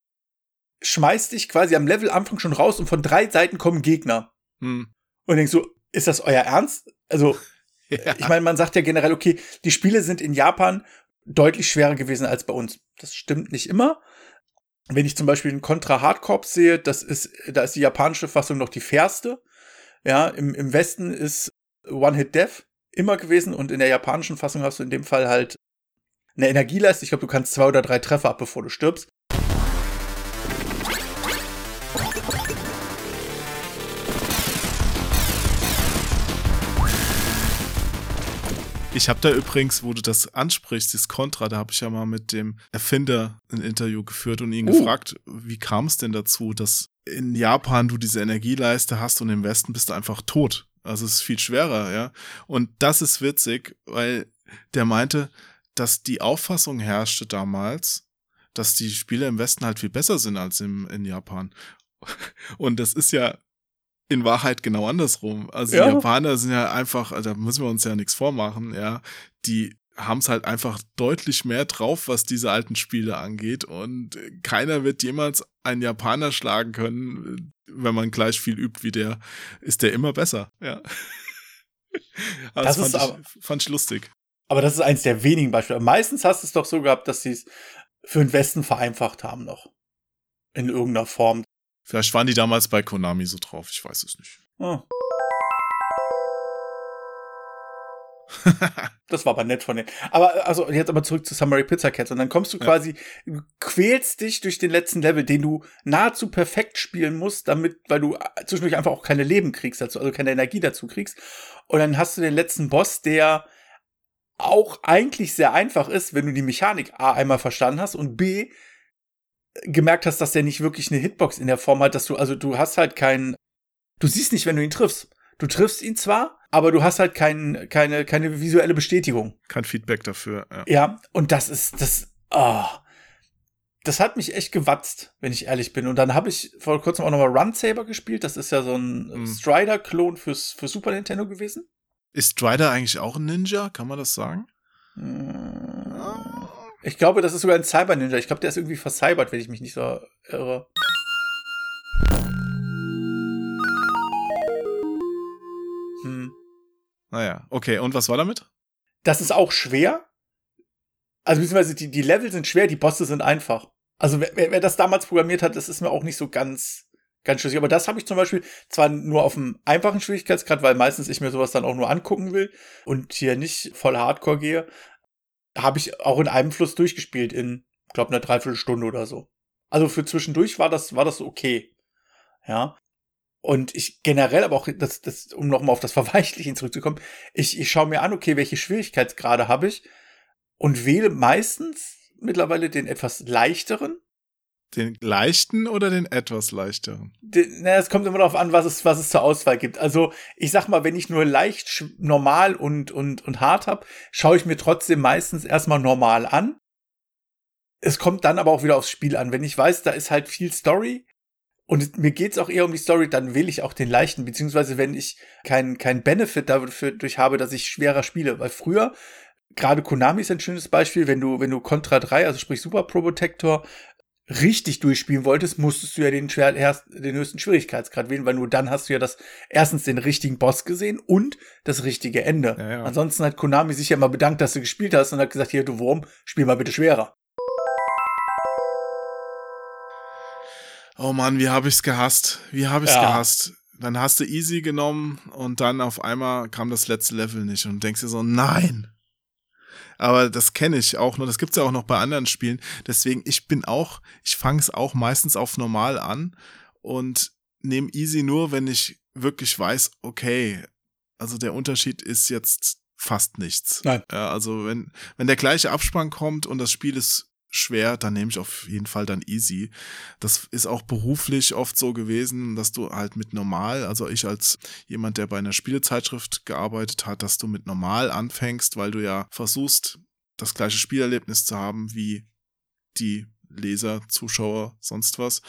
schmeißt dich quasi am Levelanfang schon raus und von drei Seiten kommen Gegner. Hm und denkst so, ist das euer Ernst? Also, ja. ich meine, man sagt ja generell, okay, die Spiele sind in Japan deutlich schwerer gewesen als bei uns. Das stimmt nicht immer. Wenn ich zum Beispiel den Contra Hardcorp sehe, das ist, da ist die japanische Fassung noch die fairste. Ja, im, im Westen ist One-Hit-Death immer gewesen und in der japanischen Fassung hast du in dem Fall halt eine Energieleiste. Ich glaube, du kannst zwei oder drei Treffer ab, bevor du stirbst. Ich habe da übrigens, wo du das ansprichst, das Contra, da habe ich ja mal mit dem Erfinder ein Interview geführt und ihn uh. gefragt, wie kam es denn dazu, dass in Japan du diese Energieleiste hast und im Westen bist du einfach tot. Also es ist viel schwerer, ja. Und das ist witzig, weil der meinte, dass die Auffassung herrschte damals, dass die Spiele im Westen halt viel besser sind als im, in Japan. Und das ist ja in Wahrheit genau andersrum. Also ja. die Japaner sind ja einfach, also da müssen wir uns ja nichts vormachen, ja. Die haben es halt einfach deutlich mehr drauf, was diese alten Spiele angeht. Und keiner wird jemals einen Japaner schlagen können, wenn man gleich viel übt wie der, ist der immer besser, ja. Also das, das fand, ich, fand ich lustig. Aber das ist eins der wenigen Beispiele. Meistens hast du es doch so gehabt, dass sie es für den Westen vereinfacht haben noch. In irgendeiner Form. Vielleicht waren die damals bei Konami so drauf, ich weiß es nicht. Oh. das war aber nett von denen. Aber also jetzt aber zurück zu Summary Pizza Cats und dann kommst du quasi, ja. du quälst dich durch den letzten Level, den du nahezu perfekt spielen musst, damit, weil du zwischendurch einfach auch keine Leben kriegst dazu, also keine Energie dazu kriegst. Und dann hast du den letzten Boss, der auch eigentlich sehr einfach ist, wenn du die Mechanik A einmal verstanden hast und B gemerkt hast, dass der nicht wirklich eine Hitbox in der Form hat, dass du, also du hast halt keinen, du siehst nicht, wenn du ihn triffst. Du triffst ihn zwar, aber du hast halt kein, keine, keine visuelle Bestätigung. Kein Feedback dafür, ja. Ja, und das ist, das, oh, das hat mich echt gewatzt, wenn ich ehrlich bin. Und dann habe ich vor kurzem auch nochmal Run Saber gespielt. Das ist ja so ein mhm. Strider-Klon fürs, für Super Nintendo gewesen. Ist Strider eigentlich auch ein Ninja? Kann man das sagen? Hm. Ich glaube, das ist sogar ein Cyber-Ninja. Ich glaube, der ist irgendwie vercybert, wenn ich mich nicht so irre. Hm. Naja, okay. Und was war damit? Das ist auch schwer. Also beziehungsweise die, die Level sind schwer, die Bosse sind einfach. Also wer, wer das damals programmiert hat, das ist mir auch nicht so ganz, ganz schlüssig. Aber das habe ich zum Beispiel zwar nur auf einem einfachen Schwierigkeitsgrad, weil meistens ich mir sowas dann auch nur angucken will und hier nicht voll Hardcore gehe, habe ich auch in einem Fluss durchgespielt in, glaube einer Dreiviertelstunde oder so. Also für zwischendurch war das, war das okay. Ja. Und ich generell, aber auch, das, das, um nochmal auf das Verweichlichen zurückzukommen, ich, ich schaue mir an, okay, welche Schwierigkeitsgrade habe ich und wähle meistens mittlerweile den etwas leichteren. Den leichten oder den etwas leichteren? Den, na, es kommt immer darauf an, was es, was es zur Auswahl gibt. Also, ich sag mal, wenn ich nur leicht, normal und, und, und hart habe, schaue ich mir trotzdem meistens erstmal normal an. Es kommt dann aber auch wieder aufs Spiel an. Wenn ich weiß, da ist halt viel Story, und mir geht's auch eher um die Story, dann wähle ich auch den leichten, beziehungsweise wenn ich keinen kein Benefit dafür durch habe, dass ich schwerer spiele. Weil früher, gerade Konami ist ein schönes Beispiel, wenn du, wenn du Contra 3, also sprich Super Pro Protector, richtig durchspielen wolltest, musstest du ja den, schwer, den höchsten Schwierigkeitsgrad wählen, weil nur dann hast du ja das erstens den richtigen Boss gesehen und das richtige Ende. Ja, ja. Ansonsten hat Konami sich ja mal bedankt, dass du gespielt hast und hat gesagt, hier du Wurm, spiel mal bitte schwerer. Oh Mann, wie habe ich's gehasst? Wie habe ich's ja. gehasst? Dann hast du easy genommen und dann auf einmal kam das letzte Level nicht und denkst dir so, nein. Aber das kenne ich auch nur, das gibt's ja auch noch bei anderen Spielen. Deswegen, ich bin auch, ich fange es auch meistens auf normal an und nehme easy nur, wenn ich wirklich weiß, okay, also der Unterschied ist jetzt fast nichts. Nein. Ja, also wenn, wenn der gleiche Abspann kommt und das Spiel ist schwer, dann nehme ich auf jeden Fall dann easy. Das ist auch beruflich oft so gewesen, dass du halt mit normal, also ich als jemand, der bei einer Spielezeitschrift gearbeitet hat, dass du mit normal anfängst, weil du ja versuchst, das gleiche Spielerlebnis zu haben wie die Leser, Zuschauer, sonst was.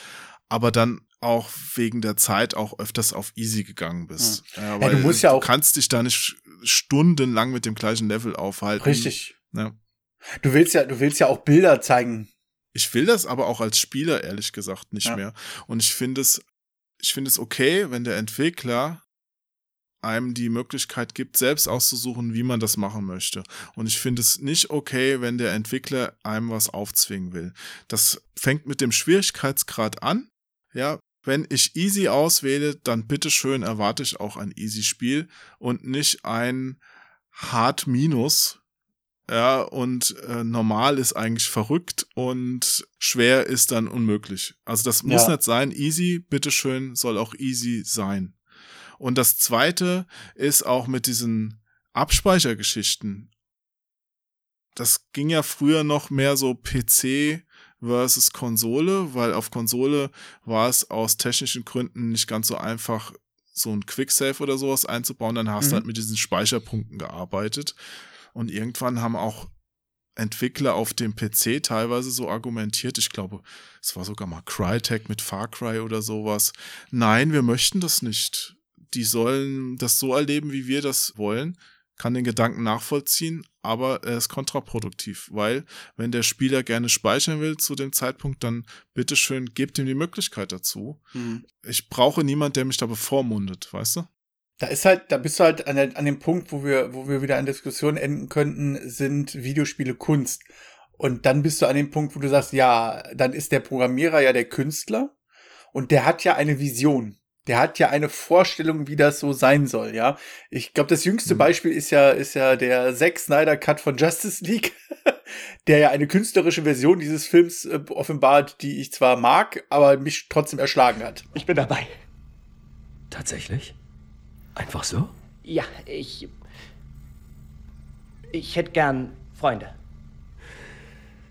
Aber dann auch wegen der Zeit auch öfters auf easy gegangen bist. Ja. Ja, weil ja, du musst ja auch. Du kannst dich da nicht stundenlang mit dem gleichen Level aufhalten. Richtig. Ja. Du willst ja, du willst ja auch Bilder zeigen. Ich will das aber auch als Spieler ehrlich gesagt nicht ja. mehr. Und ich finde es, ich finde es okay, wenn der Entwickler einem die Möglichkeit gibt, selbst auszusuchen, wie man das machen möchte. Und ich finde es nicht okay, wenn der Entwickler einem was aufzwingen will. Das fängt mit dem Schwierigkeitsgrad an. Ja, wenn ich easy auswähle, dann bitteschön erwarte ich auch ein easy Spiel und nicht ein hart minus, ja, und äh, normal ist eigentlich verrückt und schwer ist dann unmöglich. Also das muss ja. nicht sein. Easy, bitteschön, soll auch easy sein. Und das zweite ist auch mit diesen Abspeichergeschichten. Das ging ja früher noch mehr so PC versus Konsole, weil auf Konsole war es aus technischen Gründen nicht ganz so einfach, so ein Quicksave oder sowas einzubauen. Dann hast mhm. du halt mit diesen Speicherpunkten gearbeitet. Und irgendwann haben auch Entwickler auf dem PC teilweise so argumentiert, ich glaube, es war sogar mal Crytek mit Far Cry oder sowas. Nein, wir möchten das nicht. Die sollen das so erleben, wie wir das wollen. Kann den Gedanken nachvollziehen, aber er ist kontraproduktiv, weil wenn der Spieler gerne speichern will zu dem Zeitpunkt, dann bitteschön, gebt ihm die Möglichkeit dazu. Mhm. Ich brauche niemand, der mich da bevormundet, weißt du? Da ist halt, da bist du halt an, der, an dem Punkt, wo wir, wo wir wieder an Diskussion enden könnten, sind Videospiele Kunst. Und dann bist du an dem Punkt, wo du sagst, ja, dann ist der Programmierer ja der Künstler und der hat ja eine Vision. Der hat ja eine Vorstellung, wie das so sein soll, ja. Ich glaube, das jüngste mhm. Beispiel ist ja, ist ja der Zack Snyder Cut von Justice League, der ja eine künstlerische Version dieses Films äh, offenbart, die ich zwar mag, aber mich trotzdem erschlagen hat. Ich bin dabei. Tatsächlich? Einfach so? Ja, ich. Ich hätte gern Freunde.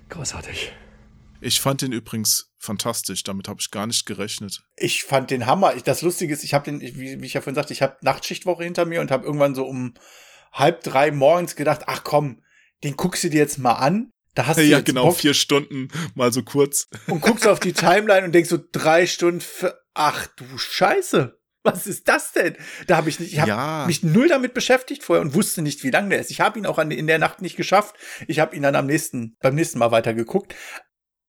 Großartig. Ich fand den übrigens fantastisch. Damit habe ich gar nicht gerechnet. Ich fand den Hammer. Das Lustige ist, ich habe den, wie, wie, ich ja vorhin sagte, ich habe Nachtschichtwoche hinter mir und habe irgendwann so um halb drei morgens gedacht, ach komm, den guckst du dir jetzt mal an. Da hast du ja genau Bock. vier Stunden mal so kurz und guckst auf die Timeline und denkst so drei Stunden für, ach du Scheiße was ist das denn? Da habe ich nicht, ich habe ja. mich null damit beschäftigt vorher und wusste nicht, wie lang der ist. Ich habe ihn auch an, in der Nacht nicht geschafft. Ich habe ihn dann am nächsten, beim nächsten Mal weitergeguckt.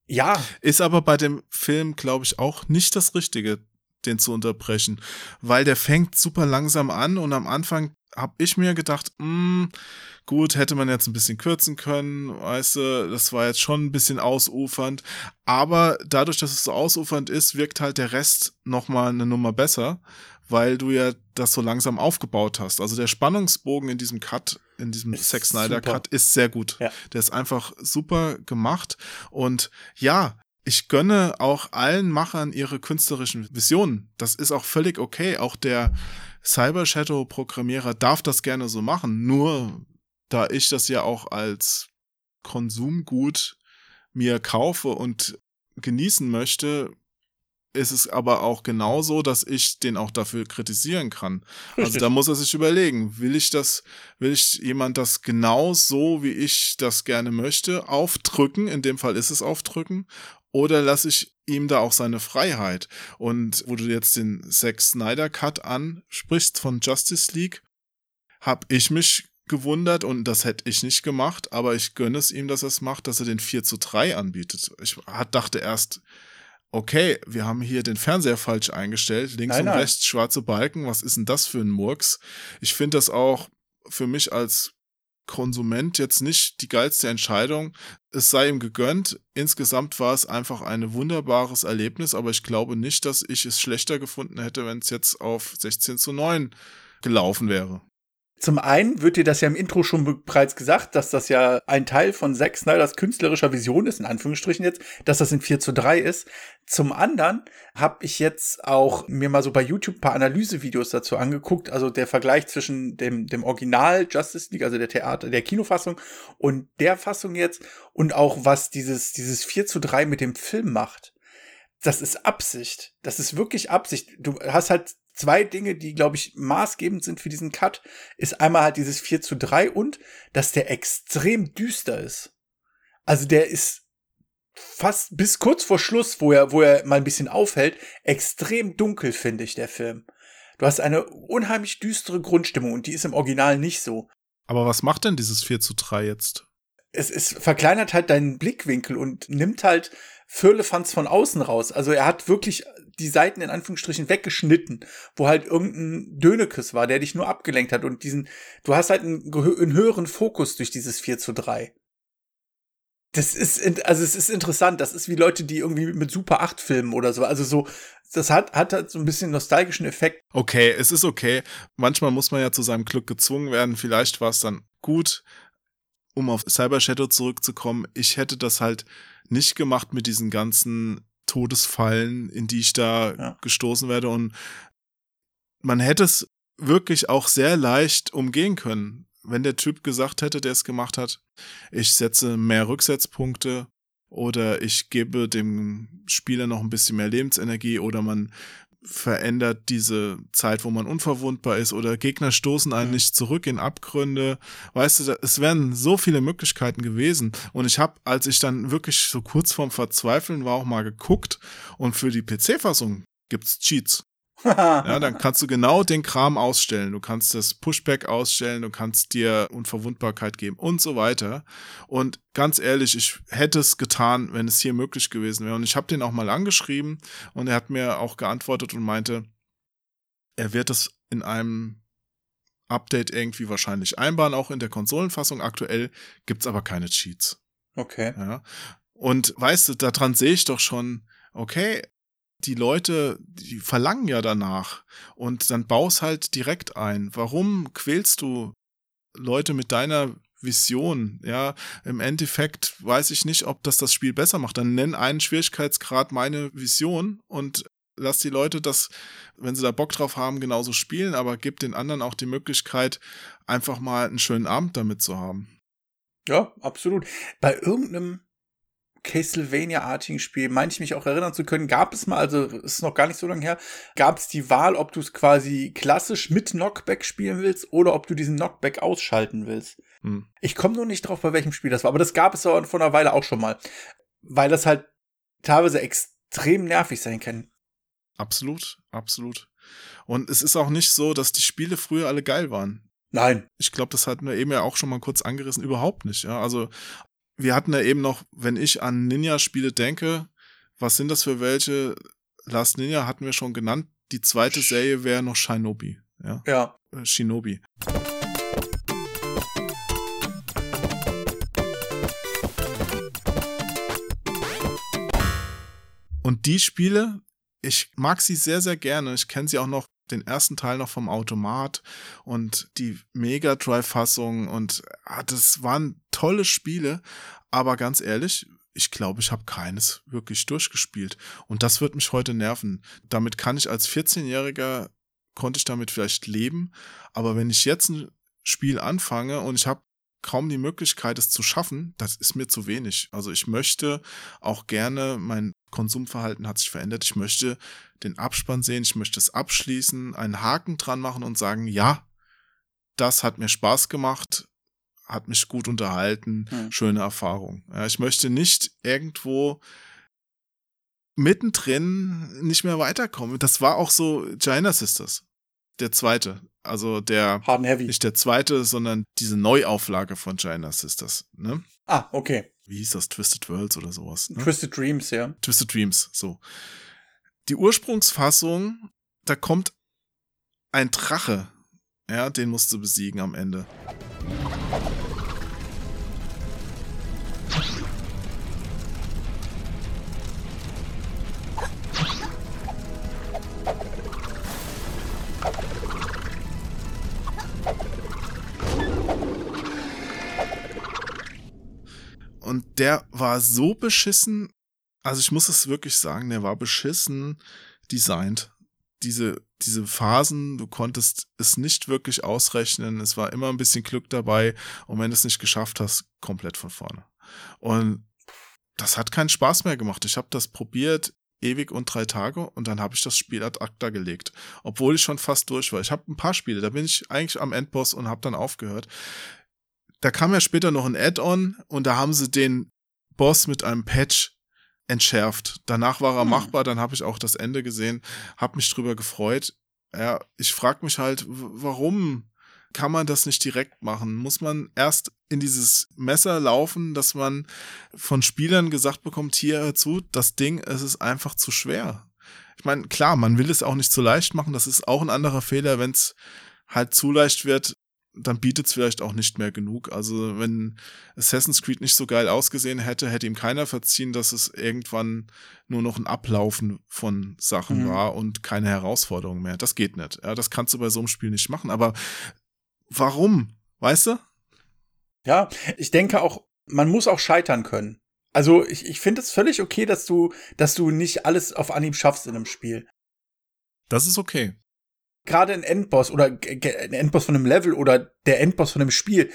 Ja. Ist aber bei dem Film, glaube ich, auch nicht das Richtige, den zu unterbrechen, weil der fängt super langsam an und am Anfang habe ich mir gedacht, mh, gut, hätte man jetzt ein bisschen kürzen können, weißt du, das war jetzt schon ein bisschen ausufernd, aber dadurch, dass es so ausufernd ist, wirkt halt der Rest nochmal eine Nummer besser, weil du ja das so langsam aufgebaut hast. Also der Spannungsbogen in diesem Cut, in diesem Ist Zack Snyder. Cut ist sehr gut. Ja. Der ist einfach super gemacht und ja, ich gönne auch allen Machern ihre künstlerischen Visionen. Das ist auch völlig okay. Auch der Cyber Shadow Programmierer darf das gerne so machen. Nur da ich das ja auch als Konsumgut mir kaufe und genießen möchte, ist es aber auch genauso, dass ich den auch dafür kritisieren kann. Also da muss er sich überlegen, will ich das, will ich jemand das genau so, wie ich das gerne möchte, aufdrücken, in dem Fall ist es aufdrücken, oder lasse ich ihm da auch seine Freiheit? Und wo du jetzt den Zack Snyder Cut ansprichst von Justice League, habe ich mich gewundert und das hätte ich nicht gemacht, aber ich gönne es ihm, dass er es macht, dass er den 4 zu 3 anbietet. Ich dachte erst, okay, wir haben hier den Fernseher falsch eingestellt, links Nein, und nein. rechts schwarze Balken, was ist denn das für ein Murks? Ich finde das auch für mich als Konsument jetzt nicht die geilste Entscheidung. Es sei ihm gegönnt. Insgesamt war es einfach ein wunderbares Erlebnis, aber ich glaube nicht, dass ich es schlechter gefunden hätte, wenn es jetzt auf 16 zu 9 gelaufen wäre. Zum einen wird dir das ja im Intro schon be- bereits gesagt, dass das ja ein Teil von Zack Snyders künstlerischer Vision ist, in Anführungsstrichen jetzt, dass das in 4 zu 3 ist. Zum anderen habe ich jetzt auch mir mal so bei YouTube ein paar Analysevideos dazu angeguckt, also der Vergleich zwischen dem, dem Original Justice League, also der Theater, der Kinofassung und der Fassung jetzt und auch was dieses, dieses 4 zu 3 mit dem Film macht. Das ist Absicht. Das ist wirklich Absicht. Du hast halt zwei Dinge, die, glaube ich, maßgebend sind für diesen Cut, ist einmal halt dieses 4 zu 3 und, dass der extrem düster ist. Also der ist fast bis kurz vor Schluss, wo er, wo er mal ein bisschen aufhält, extrem dunkel, finde ich, der Film. Du hast eine unheimlich düstere Grundstimmung und die ist im Original nicht so. Aber was macht denn dieses 4 zu 3 jetzt? es, es verkleinert halt deinen Blickwinkel und nimmt halt Firlefanz von außen raus. Also er hat wirklich die Seiten in Anführungsstrichen weggeschnitten, wo halt irgendein Dönekes war, der dich nur abgelenkt hat und diesen, du hast halt einen, einen höheren Fokus durch dieses 4 zu 3. Das ist, also es ist interessant. Das ist wie Leute, die irgendwie mit Super 8 filmen oder so. Also so, das hat, hat halt so ein bisschen nostalgischen Effekt. Okay, es ist okay. Manchmal muss man ja zu seinem Glück gezwungen werden. Vielleicht war es dann gut, um auf Cyber Shadow zurückzukommen. Ich hätte das halt nicht gemacht mit diesen ganzen Todesfallen, in die ich da Ja. gestoßen werde. Und man hätte es wirklich auch sehr leicht umgehen können, wenn der Typ gesagt hätte, der es gemacht hat, ich setze mehr Rücksetzpunkte oder ich gebe dem Spieler noch ein bisschen mehr Lebensenergie oder man verändert diese Zeit, wo man unverwundbar ist oder Gegner stoßen einen Mhm. nicht zurück in Abgründe. Weißt du, es wären so viele Möglichkeiten gewesen. Und ich habe, als ich dann wirklich so kurz vorm Verzweifeln war, auch mal geguckt und für die PC-Fassung gibt's Cheats. Ja, dann kannst du genau den Kram ausstellen. Du kannst das Pushback ausstellen, du kannst dir Unverwundbarkeit geben und so weiter. Und ganz ehrlich, ich hätte es getan, wenn es hier möglich gewesen wäre. Und ich habe den auch mal angeschrieben und er hat mir auch geantwortet und meinte, er wird es in einem Update irgendwie wahrscheinlich einbauen, auch in der Konsolenfassung. Aktuell gibt's aber keine Cheats. Okay. Ja. Und weißt du, daran sehe ich doch schon, okay, die Leute, die verlangen ja danach. Und dann baust halt direkt ein. Warum quälst du Leute mit deiner Vision? Ja, im Endeffekt weiß ich nicht, ob das das Spiel besser macht. Dann nenn einen Schwierigkeitsgrad meine Vision und lass die Leute das, wenn sie da Bock drauf haben, genauso spielen, aber gib den anderen auch die Möglichkeit, einfach mal einen schönen Abend damit zu haben. Ja, absolut. Bei irgendeinem Castlevania-artigen Spiel, meine ich mich auch erinnern zu können, gab es mal, also ist noch gar nicht so lange her, gab es die Wahl, ob du es quasi klassisch mit Knockback spielen willst oder ob du diesen Knockback ausschalten willst. Hm. Ich komme nur nicht drauf, bei welchem Spiel das war, aber das gab es vor einer Weile auch schon mal, weil das halt teilweise extrem nervig sein kann. Absolut, absolut. Und es ist auch nicht so, dass die Spiele früher alle geil waren. Nein. Ich glaube, das hatten wir eben ja auch schon mal kurz angerissen. Überhaupt nicht. Ja, also wir hatten ja eben noch, wenn ich an Ninja-Spiele denke, was sind das für welche? Last Ninja hatten wir schon genannt. Die zweite Serie wäre noch Shinobi. Ja. ja. Äh, Shinobi. Und die Spiele, ich mag sie sehr, sehr gerne. Ich kenne sie auch noch den ersten Teil noch vom Automat und die Mega Drive-Fassung und ah, das waren tolle Spiele, aber ganz ehrlich, ich glaube, ich habe keines wirklich durchgespielt. Und das wird mich heute nerven. Damit kann ich als 14-Jähriger, konnte ich damit vielleicht leben, aber wenn ich jetzt ein Spiel anfange und ich habe kaum die Möglichkeit, es zu schaffen, das ist mir zu wenig. Also ich möchte auch gerne, mein Konsumverhalten hat sich verändert, ich möchte den Abspann sehen, ich möchte es abschließen, einen Haken dran machen und sagen, ja, das hat mir Spaß gemacht, hat mich gut unterhalten, hm. schöne Erfahrung. Ja, ich möchte nicht irgendwo mittendrin nicht mehr weiterkommen. Das war auch so China Sisters, der zweite. Also der Hard Heavy. nicht der zweite, sondern diese Neuauflage von China Sisters. Ne? Ah, okay. Wie hieß das? Twisted Worlds oder sowas. Ne? Twisted Dreams, ja. Twisted Dreams, so. Die Ursprungsfassung, da kommt ein Drache. Ja, den musst du besiegen am Ende. Der war so beschissen, also ich muss es wirklich sagen, der war beschissen designt. Diese, diese Phasen, du konntest es nicht wirklich ausrechnen. Es war immer ein bisschen Glück dabei. Und wenn du es nicht geschafft hast, komplett von vorne. Und das hat keinen Spaß mehr gemacht. Ich habe das probiert, ewig und drei Tage und dann habe ich das Spiel ad acta gelegt, obwohl ich schon fast durch war. Ich habe ein paar Spiele, da bin ich eigentlich am Endboss und habe dann aufgehört da kam ja später noch ein Add-on und da haben sie den Boss mit einem Patch entschärft. Danach war er hm. machbar, dann habe ich auch das Ende gesehen, habe mich drüber gefreut. Ja, ich frage mich halt, warum kann man das nicht direkt machen? Muss man erst in dieses Messer laufen, dass man von Spielern gesagt bekommt, hier hör zu, das Ding, es ist einfach zu schwer. Ich meine, klar, man will es auch nicht zu leicht machen, das ist auch ein anderer Fehler, wenn es halt zu leicht wird, dann bietet es vielleicht auch nicht mehr genug. Also wenn Assassin's Creed nicht so geil ausgesehen hätte, hätte ihm keiner verziehen, dass es irgendwann nur noch ein Ablaufen von Sachen mhm. war und keine Herausforderung mehr. Das geht nicht. Ja, das kannst du bei so einem Spiel nicht machen. Aber warum? Weißt du? Ja, ich denke auch, man muss auch scheitern können. Also ich, ich finde es völlig okay, dass du, dass du nicht alles auf Anhieb schaffst in einem Spiel. Das ist okay gerade ein Endboss oder ein Endboss von einem Level oder der Endboss von einem Spiel.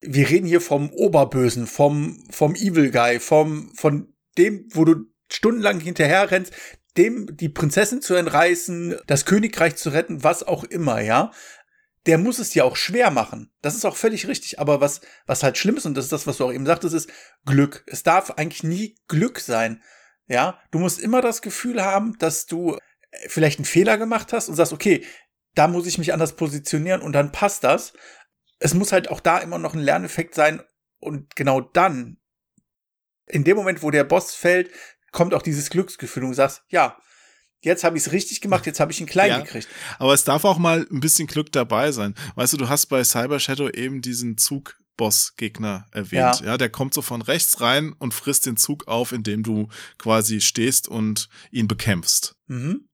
Wir reden hier vom Oberbösen, vom, vom Evil Guy, vom, von dem, wo du stundenlang hinterher rennst, dem die Prinzessin zu entreißen, das Königreich zu retten, was auch immer, ja. Der muss es dir auch schwer machen. Das ist auch völlig richtig. Aber was, was halt schlimm ist, und das ist das, was du auch eben sagtest, ist Glück. Es darf eigentlich nie Glück sein. Ja, du musst immer das Gefühl haben, dass du vielleicht einen Fehler gemacht hast und sagst, okay, da muss ich mich anders positionieren und dann passt das. Es muss halt auch da immer noch ein Lerneffekt sein und genau dann, in dem Moment, wo der Boss fällt, kommt auch dieses Glücksgefühl und du sagst, ja, jetzt habe ich es richtig gemacht, jetzt habe ich ihn klein ja, gekriegt. Aber es darf auch mal ein bisschen Glück dabei sein. Weißt du, du hast bei Cyber Shadow eben diesen Zug Boss-Gegner erwähnt. Ja. ja. der kommt so von rechts rein und frisst den Zug auf, indem du quasi stehst und ihn bekämpfst. Mhm.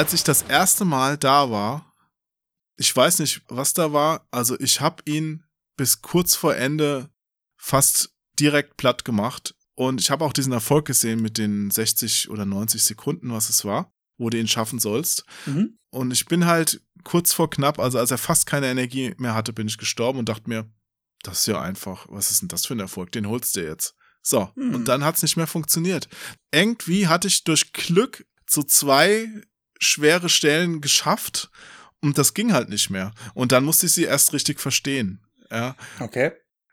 Als ich das erste Mal da war, ich weiß nicht, was da war, also ich habe ihn bis kurz vor Ende fast direkt platt gemacht und ich habe auch diesen Erfolg gesehen mit den 60 oder 90 Sekunden, was es war, wo du ihn schaffen sollst. Mhm. Und ich bin halt kurz vor knapp, also als er fast keine Energie mehr hatte, bin ich gestorben und dachte mir, das ist ja einfach, was ist denn das für ein Erfolg, den holst du jetzt. So, mhm. und dann hat es nicht mehr funktioniert. Irgendwie hatte ich durch Glück so zwei schwere Stellen geschafft und das ging halt nicht mehr. Und dann musste ich sie erst richtig verstehen. Ja. Okay.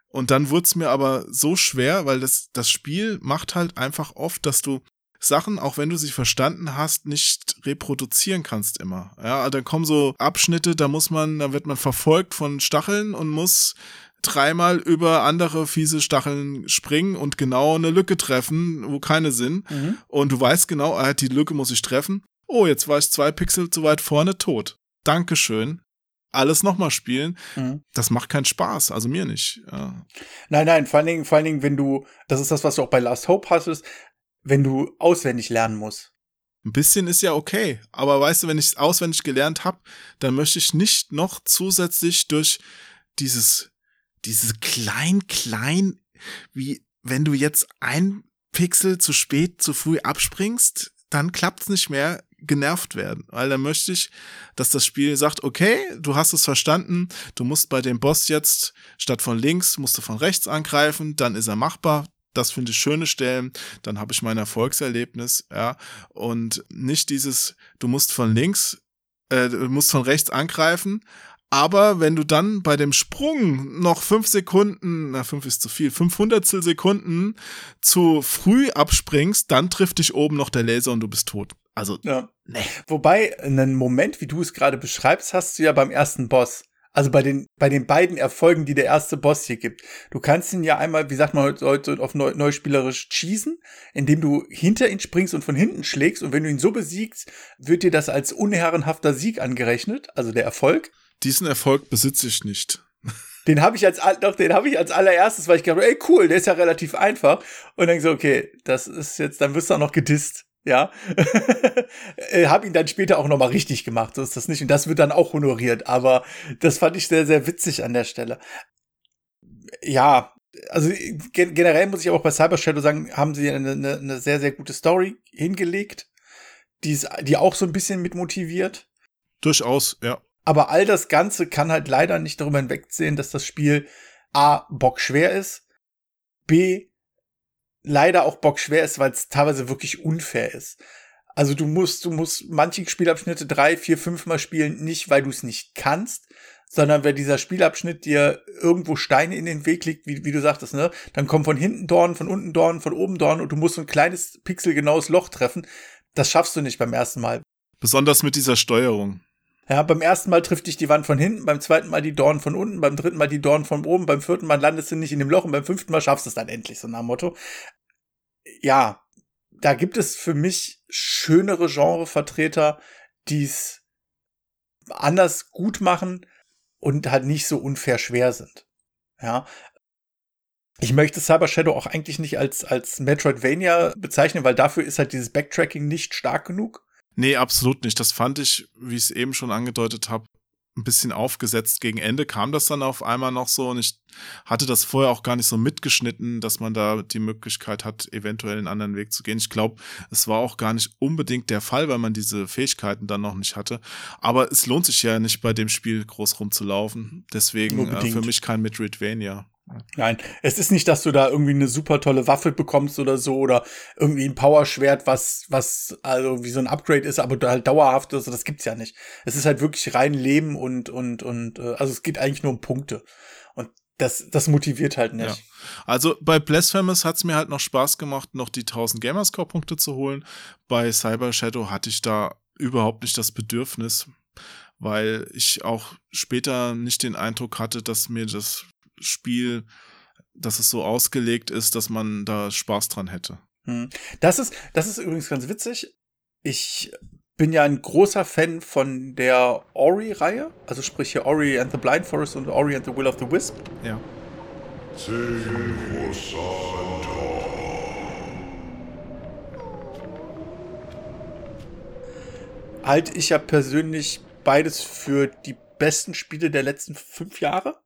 Und dann wurde es mir aber so schwer, weil das, das Spiel macht halt einfach oft, dass du Sachen, auch wenn du sie verstanden hast, nicht reproduzieren kannst immer. Ja, dann kommen so Abschnitte, da muss man, da wird man verfolgt von Stacheln und muss dreimal über andere fiese Stacheln springen und genau eine Lücke treffen, wo keine sind. Mhm. Und du weißt genau, ah, die Lücke muss ich treffen. Oh, jetzt war ich zwei Pixel zu weit vorne tot. Dankeschön. Alles nochmal spielen. Mhm. Das macht keinen Spaß, also mir nicht. Ja. Nein, nein, vor allen Dingen, vor allen Dingen, wenn du, das ist das, was du auch bei Last Hope hattest, wenn du auswendig lernen musst. Ein bisschen ist ja okay, aber weißt du, wenn ich es auswendig gelernt habe, dann möchte ich nicht noch zusätzlich durch dieses, dieses klein, klein, wie wenn du jetzt ein Pixel zu spät, zu früh abspringst, dann klappt's nicht mehr, genervt werden, weil dann möchte ich, dass das Spiel sagt, okay, du hast es verstanden, du musst bei dem Boss jetzt statt von links, musst du von rechts angreifen, dann ist er machbar, das finde ich schöne Stellen, dann habe ich mein Erfolgserlebnis, ja, und nicht dieses, du musst von links, äh, du musst von rechts angreifen, aber wenn du dann bei dem Sprung noch fünf Sekunden, na fünf ist zu viel, 500 Sekunden zu früh abspringst, dann trifft dich oben noch der Laser und du bist tot. Also, ja. nee. Wobei, einen Moment, wie du es gerade beschreibst, hast du ja beim ersten Boss. Also bei den, bei den beiden Erfolgen, die der erste Boss hier gibt. Du kannst ihn ja einmal, wie sagt man heute auf neu, neuspielerisch, cheesen, indem du hinter ihn springst und von hinten schlägst. Und wenn du ihn so besiegst, wird dir das als unherrenhafter Sieg angerechnet, also der Erfolg. Diesen Erfolg besitze ich nicht. Den habe ich als doch, den habe ich als allererstes, weil ich gedacht, ey cool, der ist ja relativ einfach. Und dann so, okay, das ist jetzt, dann wirst du auch noch gedisst ja, äh, habe ihn dann später auch noch mal richtig gemacht, so ist das nicht und das wird dann auch honoriert, aber das fand ich sehr sehr witzig an der Stelle. Ja, also gen generell muss ich aber auch bei Cyber Shadow sagen, haben sie eine, eine, eine sehr sehr gute Story hingelegt, die ist, die auch so ein bisschen mit motiviert. Durchaus, ja. Aber all das Ganze kann halt leider nicht darüber hinwegsehen, dass das Spiel A bockschwer ist, B leider auch bockschwer ist, weil es teilweise wirklich unfair ist. Also du musst, du musst manche Spielabschnitte drei, vier, fünf Mal spielen, nicht weil du es nicht kannst, sondern weil dieser Spielabschnitt dir irgendwo Steine in den Weg legt, wie, wie du sagtest, ne? Dann kommen von hinten Dornen, von unten Dornen, von oben Dornen und du musst so ein kleines pixelgenaues Loch treffen. Das schaffst du nicht beim ersten Mal. Besonders mit dieser Steuerung. Ja, beim ersten Mal trifft dich die Wand von hinten, beim zweiten Mal die Dornen von unten, beim dritten Mal die Dornen von oben, beim vierten Mal landest du nicht in dem Loch und beim fünften Mal schaffst du es dann endlich, so nach dem Motto ja, da gibt es für mich schönere Genrevertreter, die es anders gut machen und halt nicht so unfair schwer sind. Ja. Ich möchte Cyber Shadow auch eigentlich nicht als, als Metroidvania bezeichnen, weil dafür ist halt dieses Backtracking nicht stark genug. Nee, absolut nicht. Das fand ich, wie ich es eben schon angedeutet habe, ein bisschen aufgesetzt. Gegen Ende kam das dann auf einmal noch so und ich hatte das vorher auch gar nicht so mitgeschnitten, dass man da die Möglichkeit hat, eventuell einen anderen Weg zu gehen. Ich glaube, es war auch gar nicht unbedingt der Fall, weil man diese Fähigkeiten dann noch nicht hatte. Aber es lohnt sich ja nicht bei dem Spiel groß rumzulaufen. Deswegen äh, für mich kein Metroidvania. Nein, es ist nicht, dass du da irgendwie eine super tolle Waffe bekommst oder so oder irgendwie ein Powerschwert, was, was also wie so ein Upgrade ist, aber halt dauerhaft ist. Das gibt's ja nicht. Es ist halt wirklich rein Leben und, und, und, äh, also es geht eigentlich nur um Punkte. Und das, das motiviert halt nicht. Ja. Also bei Blasphemous hat's mir halt noch Spaß gemacht, noch die 1000 Gamerscore-Punkte zu holen. Bei Cyber Shadow hatte ich da überhaupt nicht das Bedürfnis, weil ich auch später nicht den Eindruck hatte, dass mir das Spiel, dass es so ausgelegt ist, dass man da Spaß dran hätte. Hm. Das ist, das ist übrigens ganz witzig. Ich bin ja ein großer Fan von der Ori-Reihe, also sprich hier Ori and the Blind Forest und Ori and the Will of the Wisp. Ja. Halte ich ja persönlich beides für die besten Spiele der letzten fünf Jahre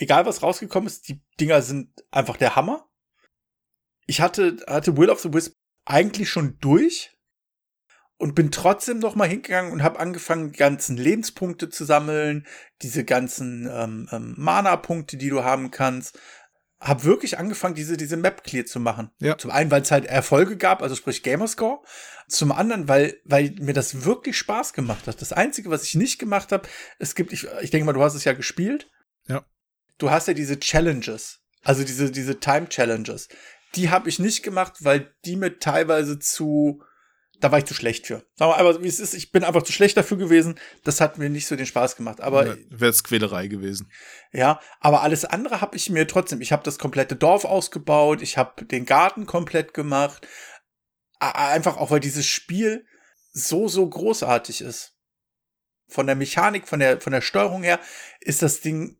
egal was rausgekommen ist, die Dinger sind einfach der Hammer. Ich hatte, hatte Will of the Wisp eigentlich schon durch und bin trotzdem noch mal hingegangen und habe angefangen, die ganzen Lebenspunkte zu sammeln, diese ganzen ähm, ähm, Mana-Punkte, die du haben kannst. Hab wirklich angefangen, diese, diese Map clear zu machen. Ja. Zum einen, weil es halt Erfolge gab, also sprich Gamerscore. Zum anderen, weil, weil mir das wirklich Spaß gemacht hat. Das Einzige, was ich nicht gemacht habe, es gibt, ich, ich denke mal, du hast es ja gespielt. Ja du hast ja diese Challenges, also diese, diese Time Challenges. Die habe ich nicht gemacht, weil die mir teilweise zu, da war ich zu schlecht für. Aber, wie es ist, ich bin einfach zu schlecht dafür gewesen. Das hat mir nicht so den Spaß gemacht. Aber Ja, Wäre es Quälerei gewesen. ja, aber alles andere habe ich mir trotzdem. Ich habe das komplette Dorf ausgebaut, ich habe den Garten komplett gemacht. Einfach auch, weil dieses Spiel so, so großartig ist. Von der Mechanik, von der, von der Steuerung her ist das Ding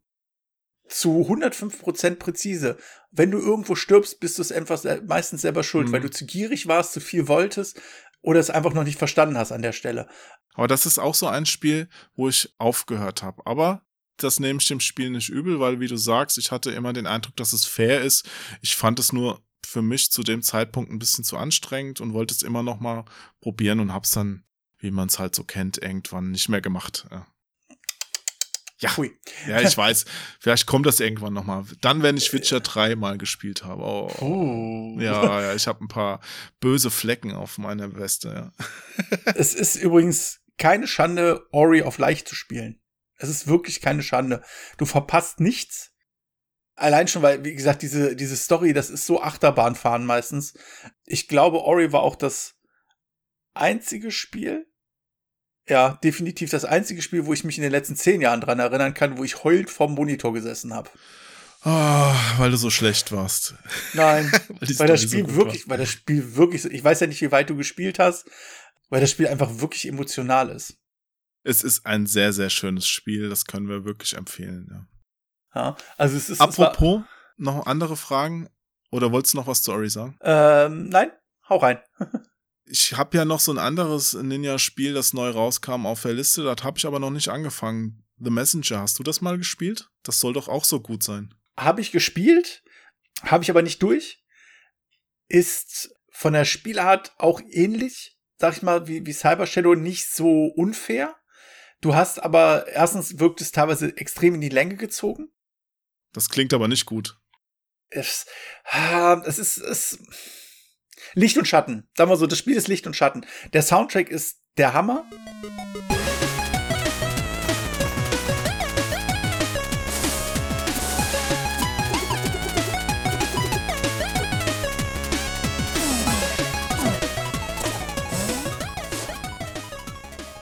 zu 105% präzise. Wenn du irgendwo stirbst, bist du es einfach meistens selber schuld, Mhm. weil du zu gierig warst, zu viel wolltest oder es einfach noch nicht verstanden hast an der Stelle. Aber das ist auch so ein Spiel, wo ich aufgehört habe. Aber das nehme ich dem Spiel nicht übel, weil, wie du sagst, ich hatte immer den Eindruck, dass es fair ist. Ich fand es nur für mich zu dem Zeitpunkt ein bisschen zu anstrengend und wollte es immer noch mal probieren und hab's dann, wie man es halt so kennt, irgendwann nicht mehr gemacht. Ja. Ja, Hui. ja, ich weiß. Vielleicht kommt das irgendwann noch mal. Dann, wenn ich Witcher 3 mal gespielt habe. Oh. Uh. Ja, ja, ich habe ein paar böse Flecken auf meiner Weste. Ja. Es ist übrigens keine Schande, Ori auf leicht zu spielen. Es ist wirklich keine Schande. Du verpasst nichts. Allein schon, weil, wie gesagt, diese, diese Story, das ist so Achterbahnfahren meistens. Ich glaube, Ori war auch das einzige Spiel, ja, definitiv das einzige Spiel, wo ich mich in den letzten zehn Jahren dran erinnern kann, wo ich heulend vorm Monitor gesessen habe. Oh, weil du so schlecht warst. Nein, die weil das so Spiel gut wirklich, weil das Spiel wirklich, so- ich weiß ja nicht, wie weit du gespielt hast, weil das Spiel einfach wirklich emotional ist. Es ist ein sehr, sehr schönes Spiel. Das können wir wirklich empfehlen. Ja. Ja, also es ist es war- Apropos, noch andere Fragen? Oder wolltest du noch was zu Ori sagen? Ähm, nein, hau rein. Ich habe ja noch so ein anderes Ninja-Spiel, das neu rauskam auf der Liste. Das habe ich aber noch nicht angefangen. The Messenger. Hast du das mal gespielt? Das soll doch auch so gut sein. Habe ich gespielt, habe ich aber nicht durch. Ist von der Spielart auch ähnlich, sag ich mal, wie, wie Cyber Shadow, nicht so unfair. Du hast aber, erstens wirkt es teilweise extrem in die Länge gezogen. Das klingt aber nicht gut. Es, ah, es ist, es, Licht und Schatten. Sagen wir so, das Spiel ist Licht und Schatten. Der Soundtrack ist der Hammer.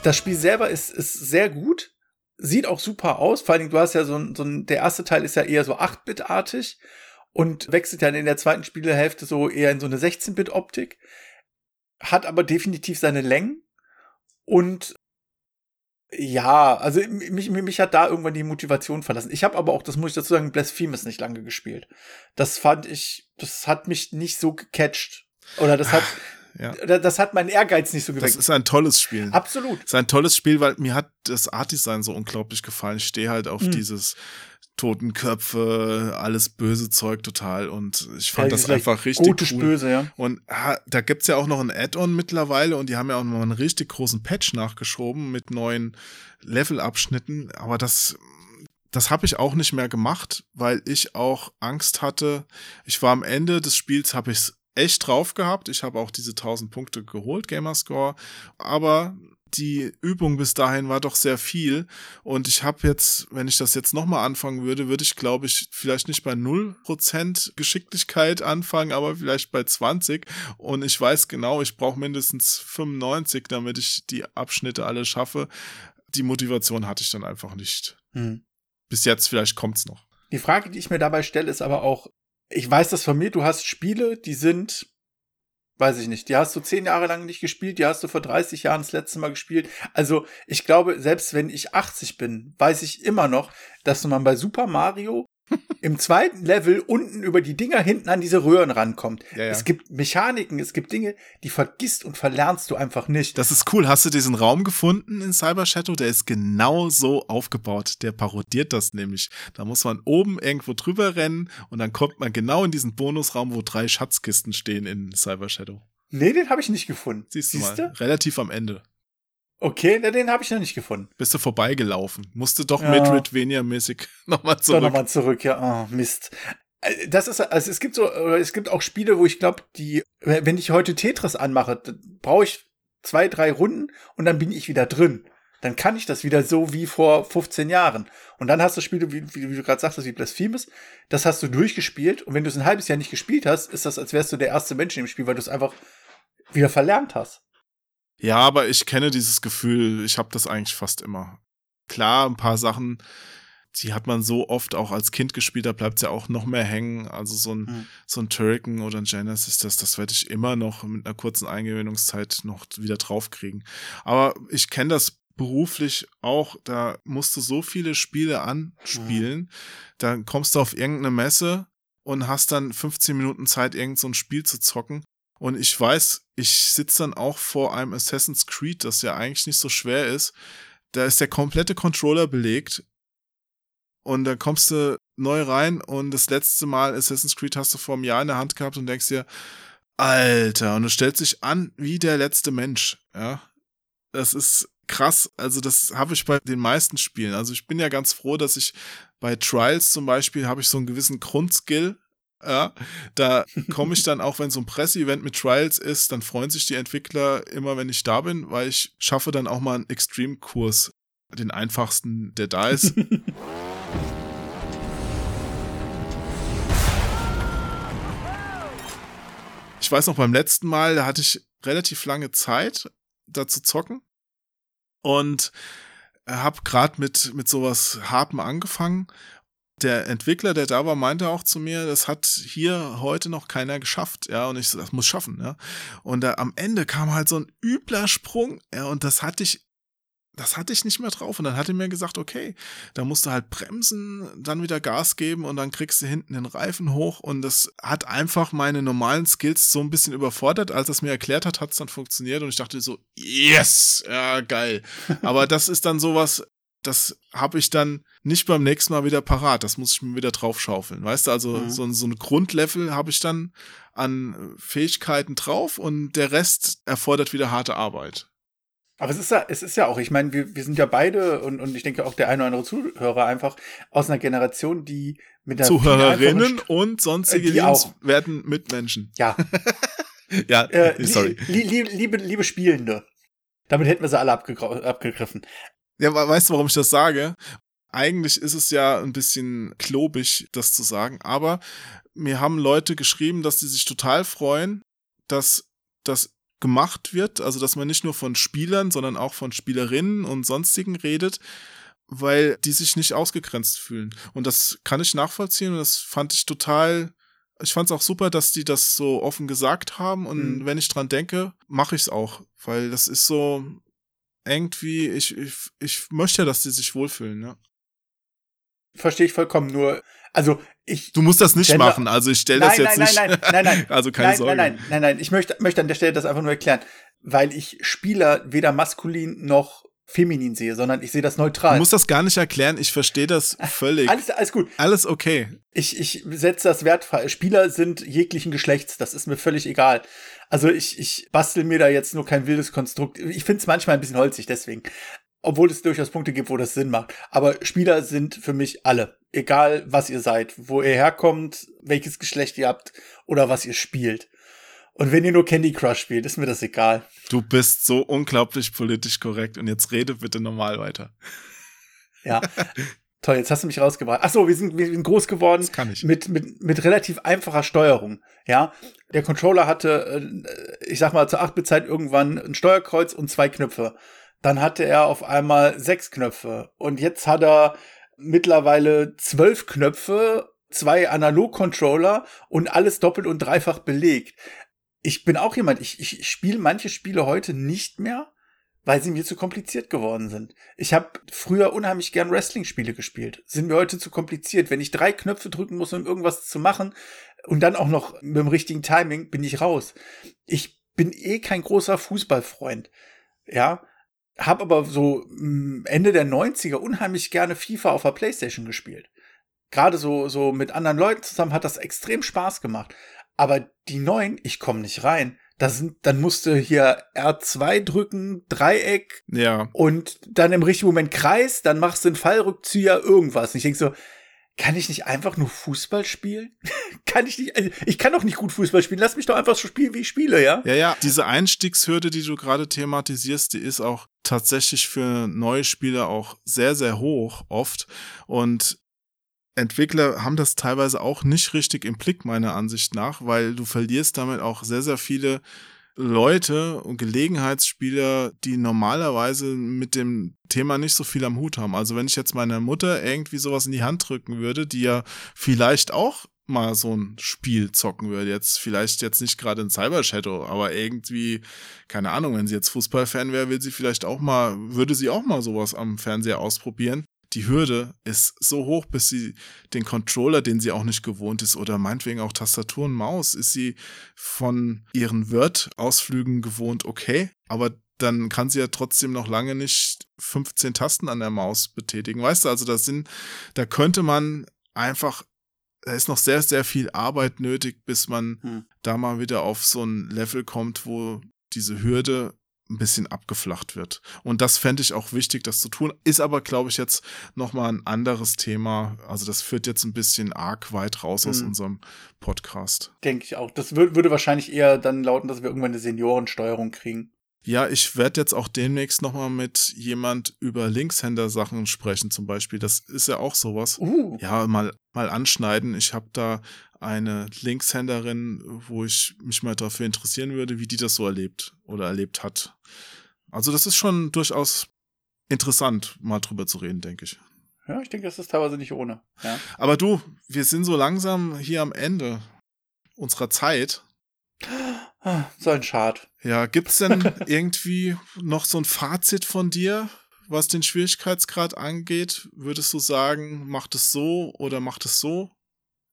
Das Spiel selber ist, ist sehr gut. Sieht auch super aus. Vor allen Dingen, du hast ja so ein, so ein, der erste Teil ist ja eher so 8-Bit-artig und wechselt dann in der zweiten Spielhälfte so eher in so eine 16-Bit-Optik. Hat aber definitiv seine Längen. Und ja, also mich, mich hat da irgendwann die Motivation verlassen. Ich habe aber auch, das muss ich dazu sagen, Blasphemous nicht lange gespielt. Das fand ich, das hat mich nicht so gecatcht. Oder das hat, Ja. das hat meinen Ehrgeiz nicht so Das geweckt. ist ein tolles Spiel. Absolut. Das ist ein tolles Spiel, weil mir hat das Art-Design so unglaublich gefallen. Ich stehe halt auf Mhm. dieses Totenköpfe, alles böse Zeug total und ich fand Ja, das einfach richtig gotisch cool. böse, ja. Und ah, da gibt's ja auch noch ein Add-on mittlerweile und die haben ja auch noch einen richtig großen Patch nachgeschoben mit neuen Levelabschnitten, aber das das habe ich auch nicht mehr gemacht, weil ich auch Angst hatte. Ich war am Ende des Spiels, habe ich's echt drauf gehabt. Ich habe auch diese 1000 Punkte geholt, Gamerscore, aber die Übung bis dahin war doch sehr viel und ich habe jetzt, wenn ich das jetzt nochmal anfangen würde, würde ich glaube ich vielleicht nicht bei 0% Geschicklichkeit anfangen, aber vielleicht bei 20 und ich weiß genau, ich brauche mindestens 95, damit ich die Abschnitte alle schaffe. Die Motivation hatte ich dann einfach nicht. Hm. Bis jetzt vielleicht kommt's noch. Die Frage, die ich mir dabei stelle, ist aber auch, ich weiß das von mir, du hast Spiele, die sind, weiß ich nicht, die hast du zehn Jahre lang nicht gespielt, die hast du vor 30 Jahren das letzte Mal gespielt. Also ich glaube, selbst wenn ich 80 bin, weiß ich immer noch, dass man bei Super Mario im zweiten Level unten über die Dinger hinten an diese Röhren rankommt. Ja, ja. Es gibt Mechaniken, es gibt Dinge, die vergisst und verlernst du einfach nicht. Das ist cool. Hast du diesen Raum gefunden in Cyber Shadow? Der ist genau so aufgebaut. Der parodiert das nämlich. Da muss man oben irgendwo drüber rennen und dann kommt man genau in diesen Bonusraum, wo drei Schatzkisten stehen in Cyber Shadow. nee, den habe ich nicht gefunden. Siehst du Siehste? mal. Relativ am Ende. Okay, na, den habe ich noch nicht gefunden. Bist du vorbeigelaufen. Musste doch Ja. Metroidvania-mäßig nochmal zurück. nochmal zurück, ja. Oh, Mist. Äh, Das ist, also es gibt so, oder es gibt auch Spiele, wo ich glaube, die, wenn ich heute Tetris anmache, brauche ich zwei, drei Runden und dann bin ich wieder drin. Dann kann ich das wieder so wie vor 15 Jahren. Und dann hast du Spiele, wie, wie, wie du gerade sagst, wie Blasphemous, das hast du durchgespielt. Und wenn du es ein halbes Jahr nicht gespielt hast, ist das, als wärst du der erste Mensch im Spiel, weil du es einfach wieder verlernt hast. Ja, aber ich kenne dieses Gefühl, ich habe das eigentlich fast immer. Klar, ein paar Sachen, die hat man so oft auch als Kind gespielt, da bleibt ja auch noch mehr hängen. Also so ein, mhm. so ein Turrican oder ein Genesis, das, das werde ich immer noch mit einer kurzen Eingewöhnungszeit noch wieder draufkriegen. Aber ich kenne das beruflich auch, da musst du so viele Spiele anspielen, mhm. dann kommst du auf irgendeine Messe und hast dann 15 Minuten Zeit, irgend so ein Spiel zu zocken. Und ich weiß, ich sitze dann auch vor einem Assassin's Creed, das ja eigentlich nicht so schwer ist. Da ist der komplette Controller belegt. Und dann kommst du neu rein und das letzte Mal Assassin's Creed hast du vor einem Jahr in der Hand gehabt und denkst dir, Alter, und du stellst dich an wie der letzte Mensch, ja. Das ist krass. Also das habe ich bei den meisten Spielen. Also ich bin ja ganz froh, dass ich bei Trials zum Beispiel habe ich so einen gewissen Grundskill. Ja, da komme ich dann auch, wenn so ein Presseevent mit Trials ist, dann freuen sich die Entwickler immer, wenn ich da bin, weil ich schaffe dann auch mal einen Extreme-Kurs, den einfachsten, der da ist. ich weiß noch, beim letzten Mal, da hatte ich relativ lange Zeit, da zu zocken und habe gerade mit mit sowas Harpen angefangen. Der Entwickler, der da war, meinte auch zu mir, das hat hier heute noch keiner geschafft, ja, und ich so, das muss schaffen, ja. Und da, am Ende kam halt so ein übler Sprung, ja, und das hatte ich das hatte ich nicht mehr drauf. Und dann hat er mir gesagt, okay, da musst du halt bremsen, dann wieder Gas geben und dann kriegst du hinten den Reifen hoch. Und das hat einfach meine normalen Skills so ein bisschen überfordert. Als er es mir erklärt hat, hat es dann funktioniert und ich dachte so, yes, ja, geil. Aber das ist dann sowas, das habe ich dann nicht beim nächsten Mal wieder parat. Das muss ich mir wieder draufschaufeln. Weißt du, also mhm. so, so ein Grundlevel habe ich dann an Fähigkeiten drauf und der Rest erfordert wieder harte Arbeit. Aber es ist ja, es ist ja auch, ich meine, wir, wir sind ja beide und, und ich denke auch der eine oder andere Zuhörer einfach aus einer Generation, die mit der Zuhörerinnen und sonstige äh, lebenswerten Mitmenschen. Ja. ja, äh, sorry. Li li liebe, liebe Spielende. Damit hätten wir sie alle abgegriffen. Ja, weißt du, warum ich das sage? Eigentlich ist es ja ein bisschen klobig, das zu sagen, aber mir haben Leute geschrieben, dass sie sich total freuen, dass das gemacht wird, also dass man nicht nur von Spielern, sondern auch von Spielerinnen und sonstigen redet, weil die sich nicht ausgegrenzt fühlen. Und das kann ich nachvollziehen und das fand ich total, ich fand es auch super, dass die das so offen gesagt haben und mhm. wenn ich dran denke, mache ich es auch, weil das ist so irgendwie, ich, ich, ich möchte ja, dass die sich wohlfühlen, ja. Verstehe ich vollkommen, nur also ich. Du musst das nicht Gender machen. Also ich stelle das jetzt nein, nicht. Nein, nein, nein, nein. also keine nein, Sorge. Nein, nein, nein, nein. Ich möchte, möchte an der Stelle das einfach nur erklären, weil ich Spieler weder maskulin noch feminin sehe, sondern ich sehe das neutral. Du musst das gar nicht erklären. Ich verstehe das völlig. Alles, alles gut. Alles okay. Ich, ich setze das wertfrei. Spieler sind jeglichen Geschlechts. Das ist mir völlig egal. Also ich, ich bastel mir da jetzt nur kein wildes Konstrukt. Ich finde es manchmal ein bisschen holzig, deswegen. Obwohl es durchaus Punkte gibt, wo das Sinn macht. Aber Spieler sind für mich alle. Egal, was ihr seid, wo ihr herkommt, welches Geschlecht ihr habt oder was ihr spielt. Und wenn ihr nur Candy Crush spielt, ist mir das egal. Du bist so unglaublich politisch korrekt und jetzt rede bitte normal weiter. Ja. Toll, jetzt hast du mich rausgebracht. Ach so, wir sind, wir sind groß geworden das kann ich. mit mit mit relativ einfacher Steuerung. Ja, der Controller hatte, äh, ich sag mal zur 8-Bit-Zeit irgendwann ein Steuerkreuz und zwei Knöpfe. Dann hatte er auf einmal sechs Knöpfe. Und jetzt hat er mittlerweile zwölf Knöpfe, zwei Analog-Controller und alles doppelt und dreifach belegt. Ich bin auch jemand, ich, ich spiele manche Spiele heute nicht mehr, weil sie mir zu kompliziert geworden sind. Ich habe früher unheimlich gern Wrestling-Spiele gespielt. Sind mir heute zu kompliziert. Wenn ich drei Knöpfe drücken muss, um irgendwas zu machen und dann auch noch mit dem richtigen Timing, bin ich raus. Ich bin eh kein großer Fußballfreund. Ja, habe aber so mm, Ende der 90er unheimlich gerne FIFA auf der Playstation gespielt. Gerade so, so mit anderen Leuten zusammen hat das extrem Spaß gemacht. Aber die neuen, ich komme nicht rein. Das sind, dann musste hier R2 drücken, Dreieck ja. und dann im richtigen Moment Kreis, dann machst du einen Fallrückzieher, irgendwas. Und ich denke so, kann ich nicht einfach nur Fußball spielen? kann ich nicht, also ich kann doch nicht gut Fußball spielen. Lass mich doch einfach so spielen, wie ich spiele, ja? Ja, ja. Diese Einstiegshürde, die du gerade thematisierst, die ist auch tatsächlich für neue Spieler auch sehr, sehr hoch oft. Und Entwickler haben das teilweise auch nicht richtig im Blick, meiner Ansicht nach, weil du verlierst damit auch sehr, sehr viele Leute und Gelegenheitsspieler, die normalerweise mit dem Thema nicht so viel am Hut haben. Also wenn ich jetzt meiner Mutter irgendwie sowas in die Hand drücken würde, die ja vielleicht auch mal so ein Spiel zocken würde. Jetzt vielleicht jetzt nicht gerade in Cyber Shadow, aber irgendwie, keine Ahnung, wenn sie jetzt Fußballfan wäre, will sie vielleicht auch mal, würde sie auch mal sowas am Fernseher ausprobieren. Die Hürde ist so hoch, bis sie den Controller, den sie auch nicht gewohnt ist, oder meinetwegen auch Tastatur und Maus, ist sie von ihren Word-Ausflügen gewohnt, okay, aber dann kann sie ja trotzdem noch lange nicht 15 Tasten an der Maus betätigen. Weißt du, also das sind, da könnte man einfach da ist noch sehr, sehr viel Arbeit nötig, bis man hm. da mal wieder auf so ein Level kommt, wo diese Hürde ein bisschen abgeflacht wird. Und das fände ich auch wichtig, das zu tun. Ist aber, glaube ich, jetzt nochmal ein anderes Thema. Also das führt jetzt ein bisschen arg weit raus hm. aus unserem Podcast. Denke ich auch. Das würde wahrscheinlich eher dann lauten, dass wir irgendwann eine Seniorensteuerung kriegen. Ja, ich werde jetzt auch demnächst nochmal mit jemand über Linkshänder-Sachen sprechen, zum Beispiel. Das ist ja auch sowas. Uh. Ja, mal, mal anschneiden. Ich habe da eine Linkshänderin, wo ich mich mal dafür interessieren würde, wie die das so erlebt oder erlebt hat. Also das ist schon durchaus interessant, mal drüber zu reden, denke ich. Ja, ich denke, das ist teilweise nicht ohne. Ja. Aber du, wir sind so langsam hier am Ende unserer Zeit. So ein Schad. Ja, gibt's denn irgendwie noch so ein Fazit von dir, was den Schwierigkeitsgrad angeht? Würdest du sagen, macht es so oder macht es so?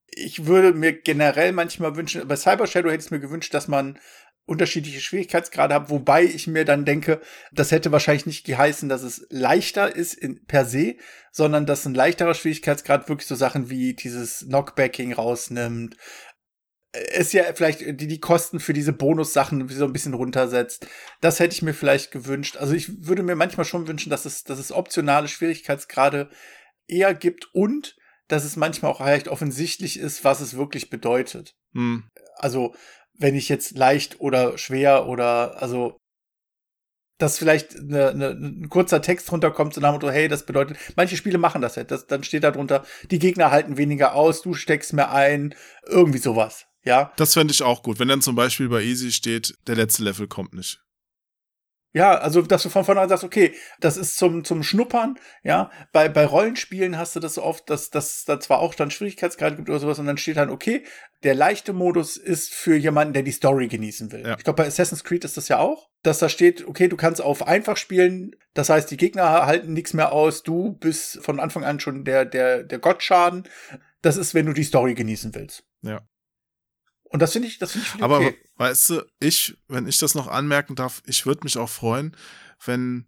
Ich würde mir generell manchmal wünschen, bei Cyber Shadow hätte ich mir gewünscht, dass man unterschiedliche Schwierigkeitsgrade hat, wobei ich mir dann denke, das hätte wahrscheinlich nicht geheißen, dass es leichter ist in, per se, sondern dass ein leichterer Schwierigkeitsgrad wirklich so Sachen wie dieses Knockbacking rausnimmt, es ja vielleicht die, die Kosten für diese Bonussachen so ein bisschen runtersetzt. Das hätte ich mir vielleicht gewünscht. Also ich würde mir manchmal schon wünschen, dass es, dass es optionale Schwierigkeitsgrade eher gibt und dass es manchmal auch recht offensichtlich ist, was es wirklich bedeutet. Hm. Also, wenn ich jetzt leicht oder schwer oder, also, dass vielleicht eine, eine, ein kurzer Text runterkommt und nach dem Motto, hey, das bedeutet, manche Spiele machen das halt. Das, dann steht da drunter, die Gegner halten weniger aus, du steckst mehr ein, irgendwie sowas. Ja. Das fände ich auch gut, wenn dann zum Beispiel bei Easy steht, der letzte Level kommt nicht. Ja, also dass du von vornherein sagst, okay, das ist zum, zum Schnuppern, ja. Bei, bei Rollenspielen hast du das so oft, dass, dass da zwar auch dann Schwierigkeitsgrade gibt oder sowas und dann steht dann, okay, der leichte Modus ist für jemanden, der die Story genießen will. Ja. Ich glaube, bei Assassin's Creed ist das ja auch, dass da steht, okay, du kannst auf einfach spielen, das heißt, die Gegner halten nichts mehr aus, du bist von Anfang an schon der, der, der Gottschaden. Das ist, wenn du die Story genießen willst. Ja. Und das finde ich, das finde ich okay. Aber weißt du, ich, wenn ich das noch anmerken darf, ich würde mich auch freuen, wenn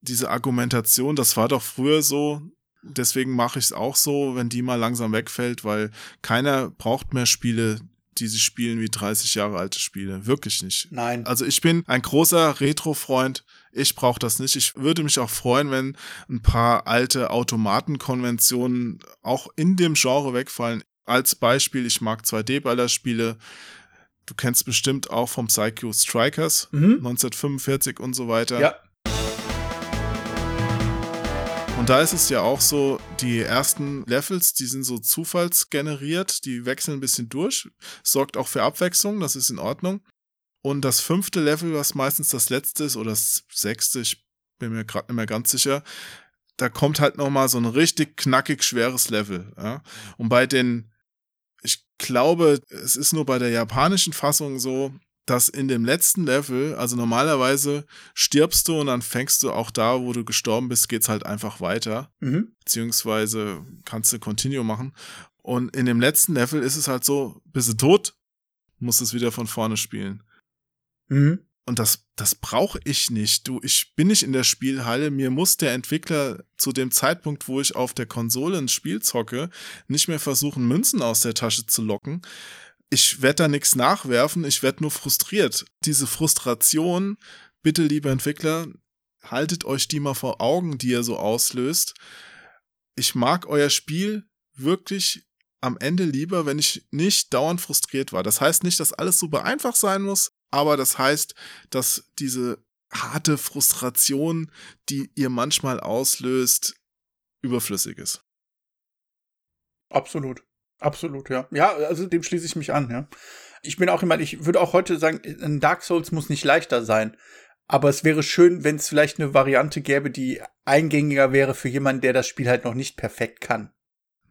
diese Argumentation, das war doch früher so, deswegen mache ich es auch so, wenn die mal langsam wegfällt, weil keiner braucht mehr Spiele, die sie spielen wie 30 Jahre alte Spiele. Wirklich nicht. Nein. Also ich bin ein großer Retro-Freund. Ich brauche das nicht. Ich würde mich auch freuen, wenn ein paar alte Automatenkonventionen auch in dem Genre wegfallen. Als Beispiel, ich mag 2D-Ballerspiele. Du kennst bestimmt auch vom Psycho Strikers, mhm. 1945 und so weiter. Ja. Und da ist es ja auch so, die ersten Levels, die sind so zufallsgeneriert, die wechseln ein bisschen durch, sorgt auch für Abwechslung, das ist in Ordnung. Und das fünfte Level, was meistens das letzte ist, oder das sechste, ich bin mir gerade nicht mehr ganz sicher, da kommt halt nochmal so ein richtig knackig schweres Level. Ja? Und bei den ich glaube, es ist nur bei der japanischen Fassung so, dass in dem letzten Level, also normalerweise stirbst du und dann fängst du auch da, wo du gestorben bist, geht's halt einfach weiter. Mhm. Beziehungsweise kannst du Continue machen. Und in dem letzten Level ist es halt so, bist du tot, musst es wieder von vorne spielen. Mhm. Und das, das brauche ich nicht. Du, ich bin nicht in der Spielhalle. Mir muss der Entwickler zu dem Zeitpunkt, wo ich auf der Konsole ein Spiel zocke, nicht mehr versuchen, Münzen aus der Tasche zu locken. Ich werde da nichts nachwerfen. Ich werde nur frustriert. Diese Frustration, bitte, liebe Entwickler, haltet euch die mal vor Augen, die ihr so auslöst. Ich mag euer Spiel wirklich am Ende lieber, wenn ich nicht dauernd frustriert war. Das heißt nicht, dass alles super einfach sein muss aber das heißt, dass diese harte Frustration, die ihr manchmal auslöst, überflüssig ist. Absolut. Absolut, ja. Ja, also dem schließe ich mich an, ja. Ich bin auch jemand, ich würde auch heute sagen, ein Dark Souls muss nicht leichter sein. Aber es wäre schön, wenn es vielleicht eine Variante gäbe, die eingängiger wäre für jemanden, der das Spiel halt noch nicht perfekt kann.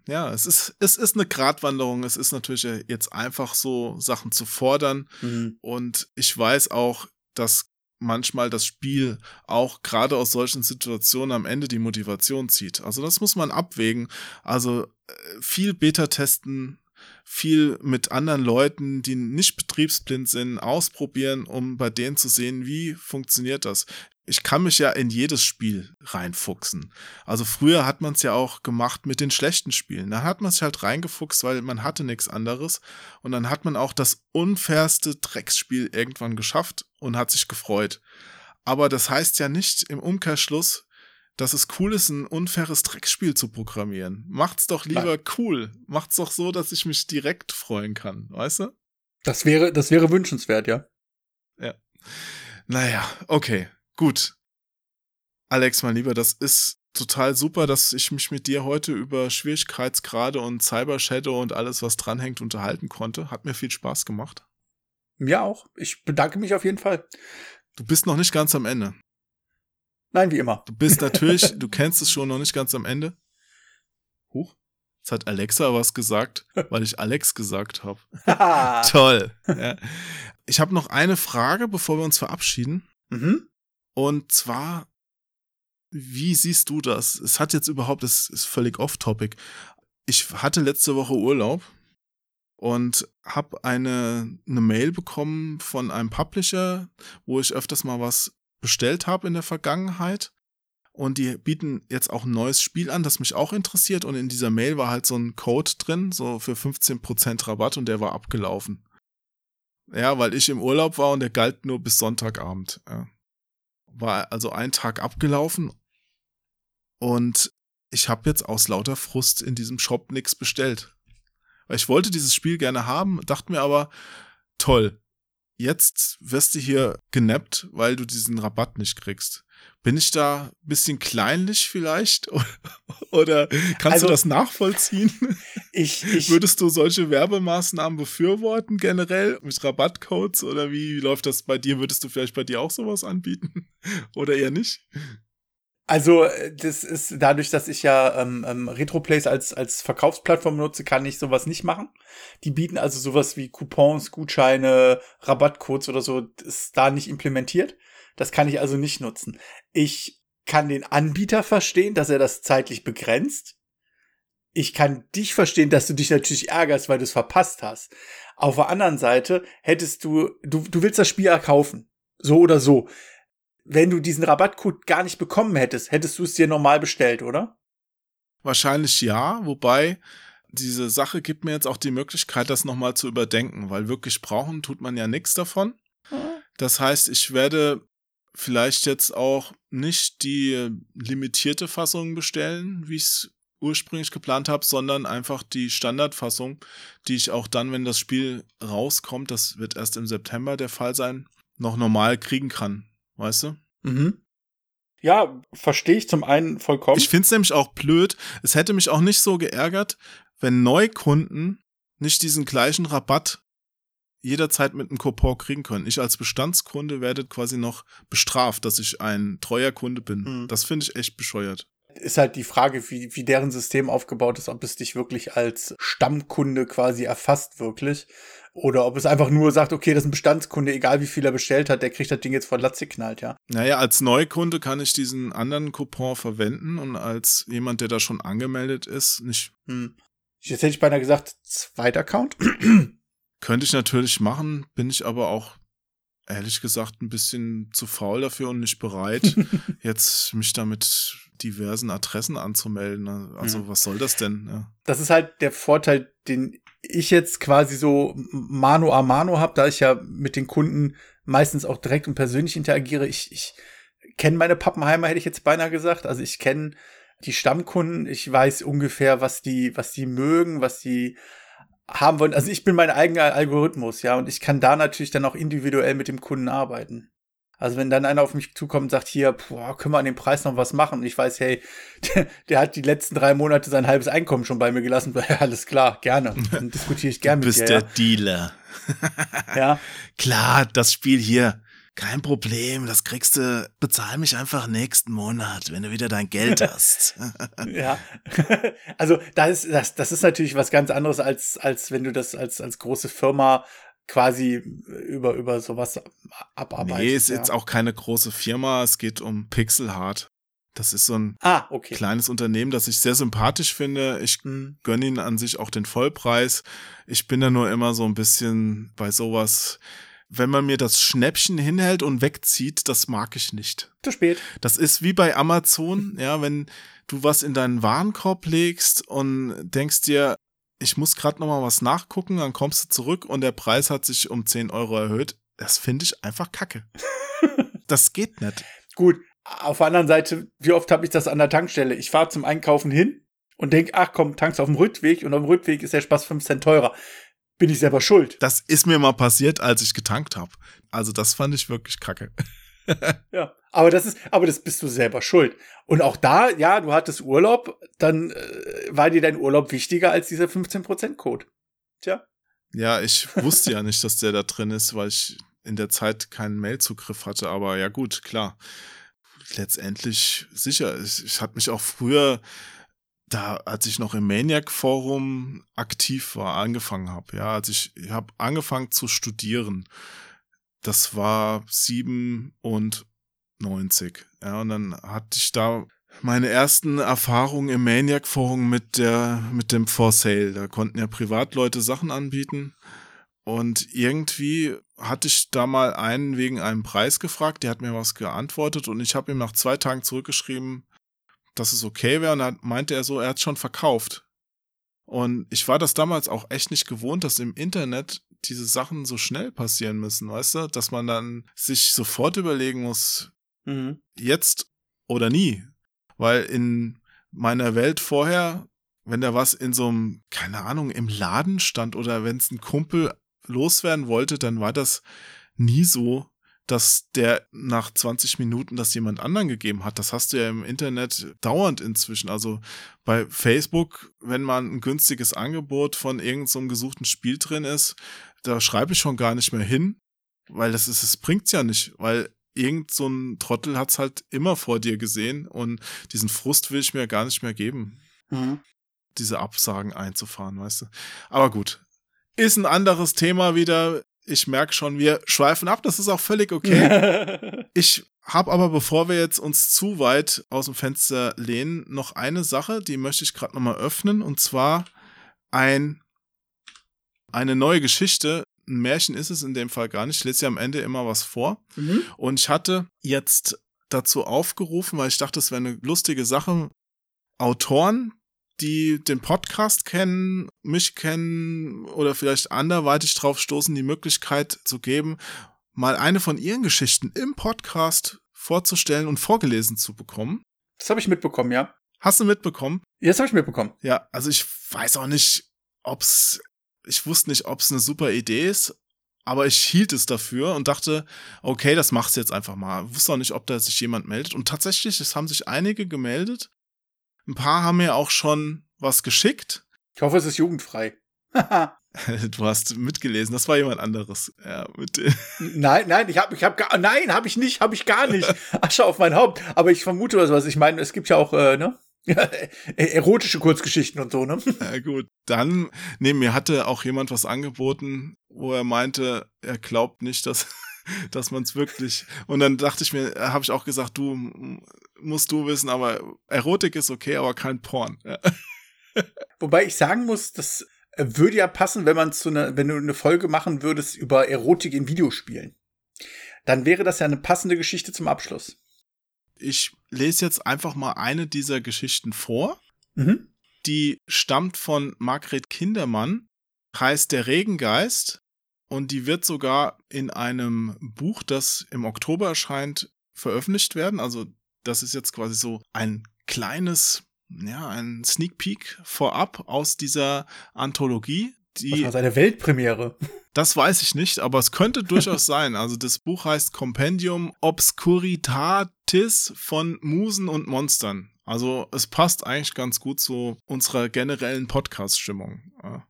Ja, es ist, es ist eine Gratwanderung. Es ist natürlich jetzt einfach so, Sachen zu fordern. Mhm. Und ich weiß auch, dass manchmal das Spiel auch gerade aus solchen Situationen am Ende die Motivation zieht. Also das muss man abwägen. Also äh, viel Beta testen, viel mit anderen Leuten, die nicht betriebsblind sind, ausprobieren, um bei denen zu sehen, wie funktioniert das ich kann mich ja in jedes Spiel reinfuchsen. Also früher hat man es ja auch gemacht mit den schlechten Spielen. Da hat man sich halt reingefuchst, weil man hatte nichts anderes. Und dann hat man auch das unfairste Drecksspiel irgendwann geschafft und hat sich gefreut. Aber das heißt ja nicht im Umkehrschluss, dass es cool ist, ein unfaires Drecksspiel zu programmieren. Macht's doch lieber cool. Macht's doch so, dass ich mich direkt freuen kann, weißt du? Das wäre, das wäre wünschenswert, ja. Ja. Naja, okay. Gut. Alex, mein Lieber, das ist total super, dass ich mich mit dir heute über Schwierigkeitsgrade und Cyber Shadow und alles, was dranhängt, unterhalten konnte. Hat mir viel Spaß gemacht. Mir auch. Ich bedanke mich auf jeden Fall. Du bist noch nicht ganz am Ende. Nein, wie immer. Du bist natürlich, du kennst es schon noch nicht ganz am Ende. Huch. Jetzt hat Alexa was gesagt, weil ich Alex gesagt habe. Toll. Ja. Ich habe noch eine Frage, bevor wir uns verabschieden. Mhm. Und zwar, wie siehst du das? Es hat jetzt überhaupt, das ist völlig off-topic. Ich hatte letzte Woche Urlaub und habe eine, eine Mail bekommen von einem Publisher, wo ich öfters mal was bestellt habe in der Vergangenheit. Und die bieten jetzt auch ein neues Spiel an, das mich auch interessiert. Und in dieser Mail war halt so ein Code drin, so für 15% Rabatt und der war abgelaufen. Ja, weil ich im Urlaub war und der galt nur bis Sonntagabend. Ja war also ein Tag abgelaufen und ich habe jetzt aus lauter Frust in diesem Shop nichts bestellt. Weil ich wollte dieses Spiel gerne haben, dachte mir aber, toll, jetzt wirst du hier genappt, weil du diesen Rabatt nicht kriegst. Bin ich da ein bisschen kleinlich vielleicht? Oder kannst also, du das nachvollziehen? Ich, ich, Würdest du solche Werbemaßnahmen befürworten generell mit Rabattcodes? Oder wie läuft das bei dir? Würdest du vielleicht bei dir auch sowas anbieten? Oder eher nicht? Also, äh, das ist dadurch, dass ich ja ähm, ähm, Retroplays als, als Verkaufsplattform nutze, kann ich sowas nicht machen. Die bieten also sowas wie Coupons, Gutscheine, Rabattcodes oder so, ist da nicht implementiert. Das kann ich also nicht nutzen. Ich kann den Anbieter verstehen, dass er das zeitlich begrenzt. Ich kann dich verstehen, dass du dich natürlich ärgerst, weil du es verpasst hast. Auf der anderen Seite hättest du, du, du willst das Spiel erkaufen. So oder so wenn du diesen Rabattcode gar nicht bekommen hättest, hättest du es dir normal bestellt, oder? Wahrscheinlich ja, wobei diese Sache gibt mir jetzt auch die Möglichkeit, das nochmal zu überdenken, weil wirklich brauchen tut man ja nichts davon. Das heißt, ich werde vielleicht jetzt auch nicht die limitierte Fassung bestellen, wie ich es ursprünglich geplant habe, sondern einfach die Standardfassung, die ich auch dann, wenn das Spiel rauskommt, das wird erst im September der Fall sein, noch normal kriegen kann weißt du? Mhm. Ja, verstehe ich zum einen vollkommen. Ich finde es nämlich auch blöd. Es hätte mich auch nicht so geärgert, wenn Neukunden nicht diesen gleichen Rabatt jederzeit mit einem Coupon kriegen können. Ich als Bestandskunde werde quasi noch bestraft, dass ich ein treuer Kunde bin. Mhm. Das finde ich echt bescheuert. Ist halt die Frage, wie, wie deren System aufgebaut ist, ob es dich wirklich als Stammkunde quasi erfasst, wirklich. Oder ob es einfach nur sagt, okay, das ist ein Bestandskunde, egal wie viel er bestellt hat, der kriegt das Ding jetzt vor Latze geknallt, ja. Naja, als Neukunde kann ich diesen anderen Coupon verwenden und als jemand, der da schon angemeldet ist, nicht. Hm. Jetzt hätte ich beinahe gesagt, zweiter Account. Könnte ich natürlich machen, bin ich aber auch ehrlich gesagt ein bisschen zu faul dafür und nicht bereit, jetzt mich da mit diversen Adressen anzumelden. Also mhm. was soll das denn? Ja. Das ist halt der Vorteil, den ich jetzt quasi so mano a mano habe, da ich ja mit den Kunden meistens auch direkt und persönlich interagiere. Ich, ich kenne meine Pappenheimer, hätte ich jetzt beinahe gesagt. Also ich kenne die Stammkunden, ich weiß ungefähr, was die, was die mögen, was die haben wollen. Also ich bin mein eigener Algorithmus, ja, und ich kann da natürlich dann auch individuell mit dem Kunden arbeiten. Also wenn dann einer auf mich zukommt und sagt, hier, boah, können wir an dem Preis noch was machen? Und ich weiß, hey, der, der hat die letzten drei Monate sein halbes Einkommen schon bei mir gelassen. Ja, alles klar, gerne. Dann diskutiere ich gerne Du mit bist dir. der Dealer. Ja. ja. Klar, das Spiel hier. Kein Problem, das kriegst du. Bezahl mich einfach nächsten Monat, wenn du wieder dein Geld hast. ja. Also das ist, das, das ist natürlich was ganz anderes, als, als wenn du das als, als große Firma quasi über, über sowas abarbeitest. nee, ist ja. jetzt auch keine große Firma. Es geht um Pixelhart. Das ist so ein Ah, okay. kleines Unternehmen, das ich sehr sympathisch finde. Ich Hm. gönne ihnen an sich auch den Vollpreis. Ich bin da nur immer so ein bisschen bei sowas, wenn man mir das Schnäppchen hinhält und wegzieht, das mag ich nicht. Zu spät. Das ist wie bei Amazon, ja, wenn du was in deinen Warenkorb legst und denkst dir, ich muss gerade noch mal was nachgucken, dann kommst du zurück und der Preis hat sich um 10 Euro erhöht. Das finde ich einfach kacke. das geht nicht. Gut, auf der anderen Seite, wie oft habe ich das an der Tankstelle? Ich fahre zum Einkaufen hin und denk, ach komm, tankst auf dem Rückweg und auf dem Rückweg ist der Spaß 5 Cent teurer. Bin ich selber schuld. Das ist mir mal passiert, als ich getankt habe. Also das fand ich wirklich kacke. Ja. Aber das ist, aber das bist du selber schuld. Und auch da, ja, du hattest Urlaub, dann äh, war dir dein Urlaub wichtiger als dieser 15% Code. Tja. Ja, ich wusste ja nicht, dass der da drin ist, weil ich in der Zeit keinen Mailzugriff hatte. Aber ja gut, klar. Letztendlich sicher. Ich, ich hatte mich auch früher, da, als ich noch im Maniac-Forum aktiv war, angefangen habe. Ja, als ich, ich habe angefangen zu studieren. Das war 97. Ja, und dann hatte ich da meine ersten Erfahrungen im Maniac-Forum mit der, mit dem For Sale. Da konnten ja Privatleute Sachen anbieten. Und irgendwie hatte ich da mal einen wegen einem Preis gefragt, der hat mir was geantwortet und ich habe ihm nach zwei Tagen zurückgeschrieben, dass es okay wäre und dann meinte er so, er hat schon verkauft. Und ich war das damals auch echt nicht gewohnt, dass im Internet diese Sachen so schnell passieren müssen, weißt du, dass man dann sich sofort überlegen muss, Mhm. jetzt oder nie. Weil in meiner Welt vorher, wenn da was in so einem, keine Ahnung, im Laden stand oder wenn es ein Kumpel loswerden wollte, dann war das nie so, dass der nach 20 Minuten das jemand anderen gegeben hat. Das hast du ja im Internet dauernd inzwischen. Also bei Facebook, wenn man ein günstiges Angebot von irgendeinem so einem gesuchten Spiel drin ist, da schreibe ich schon gar nicht mehr hin, weil das ist, es bringt's ja nicht, weil irgend so ein Trottel hat's halt immer vor dir gesehen und diesen Frust will ich mir gar nicht mehr geben, Mhm. diese Absagen einzufahren, weißt du. Aber gut, ist ein anderes Thema wieder. Ich merke schon, wir schweifen ab, das ist auch völlig okay. Ich habe aber, bevor wir jetzt uns zu weit aus dem Fenster lehnen, noch eine Sache, die möchte ich gerade nochmal öffnen, und zwar ein, eine neue Geschichte. Ein Märchen ist es in dem Fall gar nicht. Ich lese ja am Ende immer was vor. Mhm. Und ich hatte jetzt dazu aufgerufen, weil ich dachte, es wäre eine lustige Sache, Autoren, die den Podcast kennen, mich kennen oder vielleicht anderweitig drauf stoßen, die Möglichkeit zu geben, mal eine von ihren Geschichten im Podcast vorzustellen und vorgelesen zu bekommen. Das habe ich mitbekommen, ja. Hast du mitbekommen? Ja, Das habe ich mitbekommen. Ja, also ich weiß auch nicht, ob's, ich wusste nicht, ob's eine super Idee ist, aber ich hielt es dafür und dachte, okay, das machst du jetzt einfach mal. Wusste auch nicht, ob da sich jemand meldet. Und tatsächlich, es haben sich einige gemeldet. Ein paar haben mir auch schon was geschickt. Ich hoffe, es ist jugendfrei. Du hast mitgelesen, das war jemand anderes. Ja, mit, nein, nein, ich habe, ich habe, gar, nein, habe ich nicht, habe ich gar nicht. Asche auf mein Haupt. Aber ich vermute oder sowas. Ich meine, es gibt ja auch, äh, ne? erotische Kurzgeschichten und so, ne? Ja, gut. Dann, nee, mir hatte auch jemand was angeboten, wo er meinte, er glaubt nicht, dass, dass man es wirklich. Und dann dachte ich mir, habe ich auch gesagt, du musst du wissen, aber Erotik ist okay, aber kein Porn. Wobei ich sagen muss, das würde ja passen, wenn man zu einer, wenn du eine Folge machen würdest über Erotik in Videospielen. Dann wäre das ja eine passende Geschichte zum Abschluss. Ich lese jetzt einfach mal eine dieser Geschichten vor. Mhm. Die stammt von Margret Kindermann, heißt Der Regengeist und die wird sogar in einem Buch, das im Oktober erscheint, veröffentlicht werden. Also das ist jetzt quasi so ein kleines, ja, ein Sneak Peek vorab aus dieser Anthologie. Die, war seine Weltpremiere. Das weiß ich nicht, aber es könnte durchaus sein. Also das Buch heißt Compendium Obscuritatis von Musen und Monstern. Also es passt eigentlich ganz gut zu unserer generellen Podcast-Stimmung.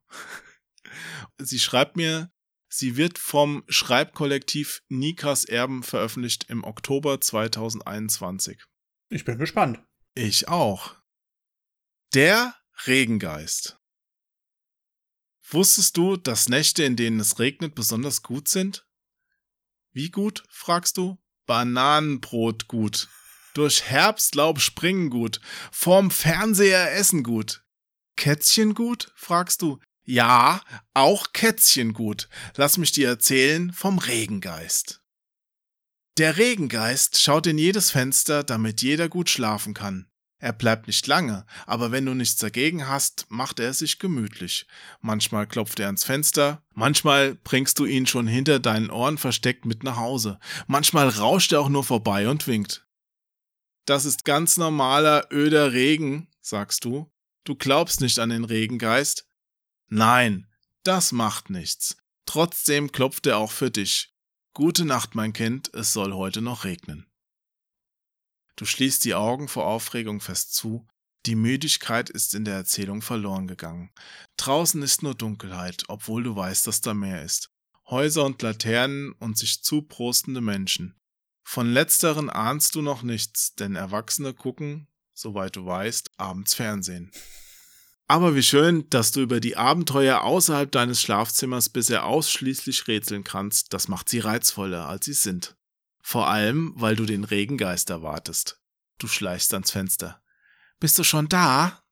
Sie schreibt mir, sie wird vom Schreibkollektiv Nikas Erben veröffentlicht im Oktober 2021. Ich bin gespannt. Ich auch. Der Regengeist. Wusstest du, dass Nächte, in denen es regnet, besonders gut sind? Wie gut, fragst du? Bananenbrot gut. Durch Herbstlaub springen gut. Vorm Fernseher essen gut. Kätzchen gut, fragst du? Ja, auch Kätzchen gut. Lass mich dir erzählen vom Regengeist. Der Regengeist schaut in jedes Fenster, damit jeder gut schlafen kann. Er bleibt nicht lange, aber wenn du nichts dagegen hast, macht er sich gemütlich. Manchmal klopft er ans Fenster, manchmal bringst du ihn schon hinter deinen Ohren versteckt mit nach Hause, manchmal rauscht er auch nur vorbei und winkt. Das ist ganz normaler, öder Regen, sagst du. Du glaubst nicht an den Regengeist? Nein, das macht nichts. Trotzdem klopft er auch für dich. Gute Nacht, mein Kind, es soll heute noch regnen. Du schließt die Augen vor Aufregung fest zu. Die Müdigkeit ist in der Erzählung verloren gegangen. Draußen ist nur Dunkelheit, obwohl du weißt, dass da mehr ist. Häuser und Laternen und sich zuprostende Menschen. Von letzteren ahnst du noch nichts, denn Erwachsene gucken, soweit du weißt, abends Fernsehen. Aber wie schön, dass du über die Abenteuer außerhalb deines Schlafzimmers bisher ausschließlich rätseln kannst, das macht sie reizvoller, als sie sind. Vor allem, weil du den Regengeist erwartest. Du schleichst ans Fenster. Bist du schon da?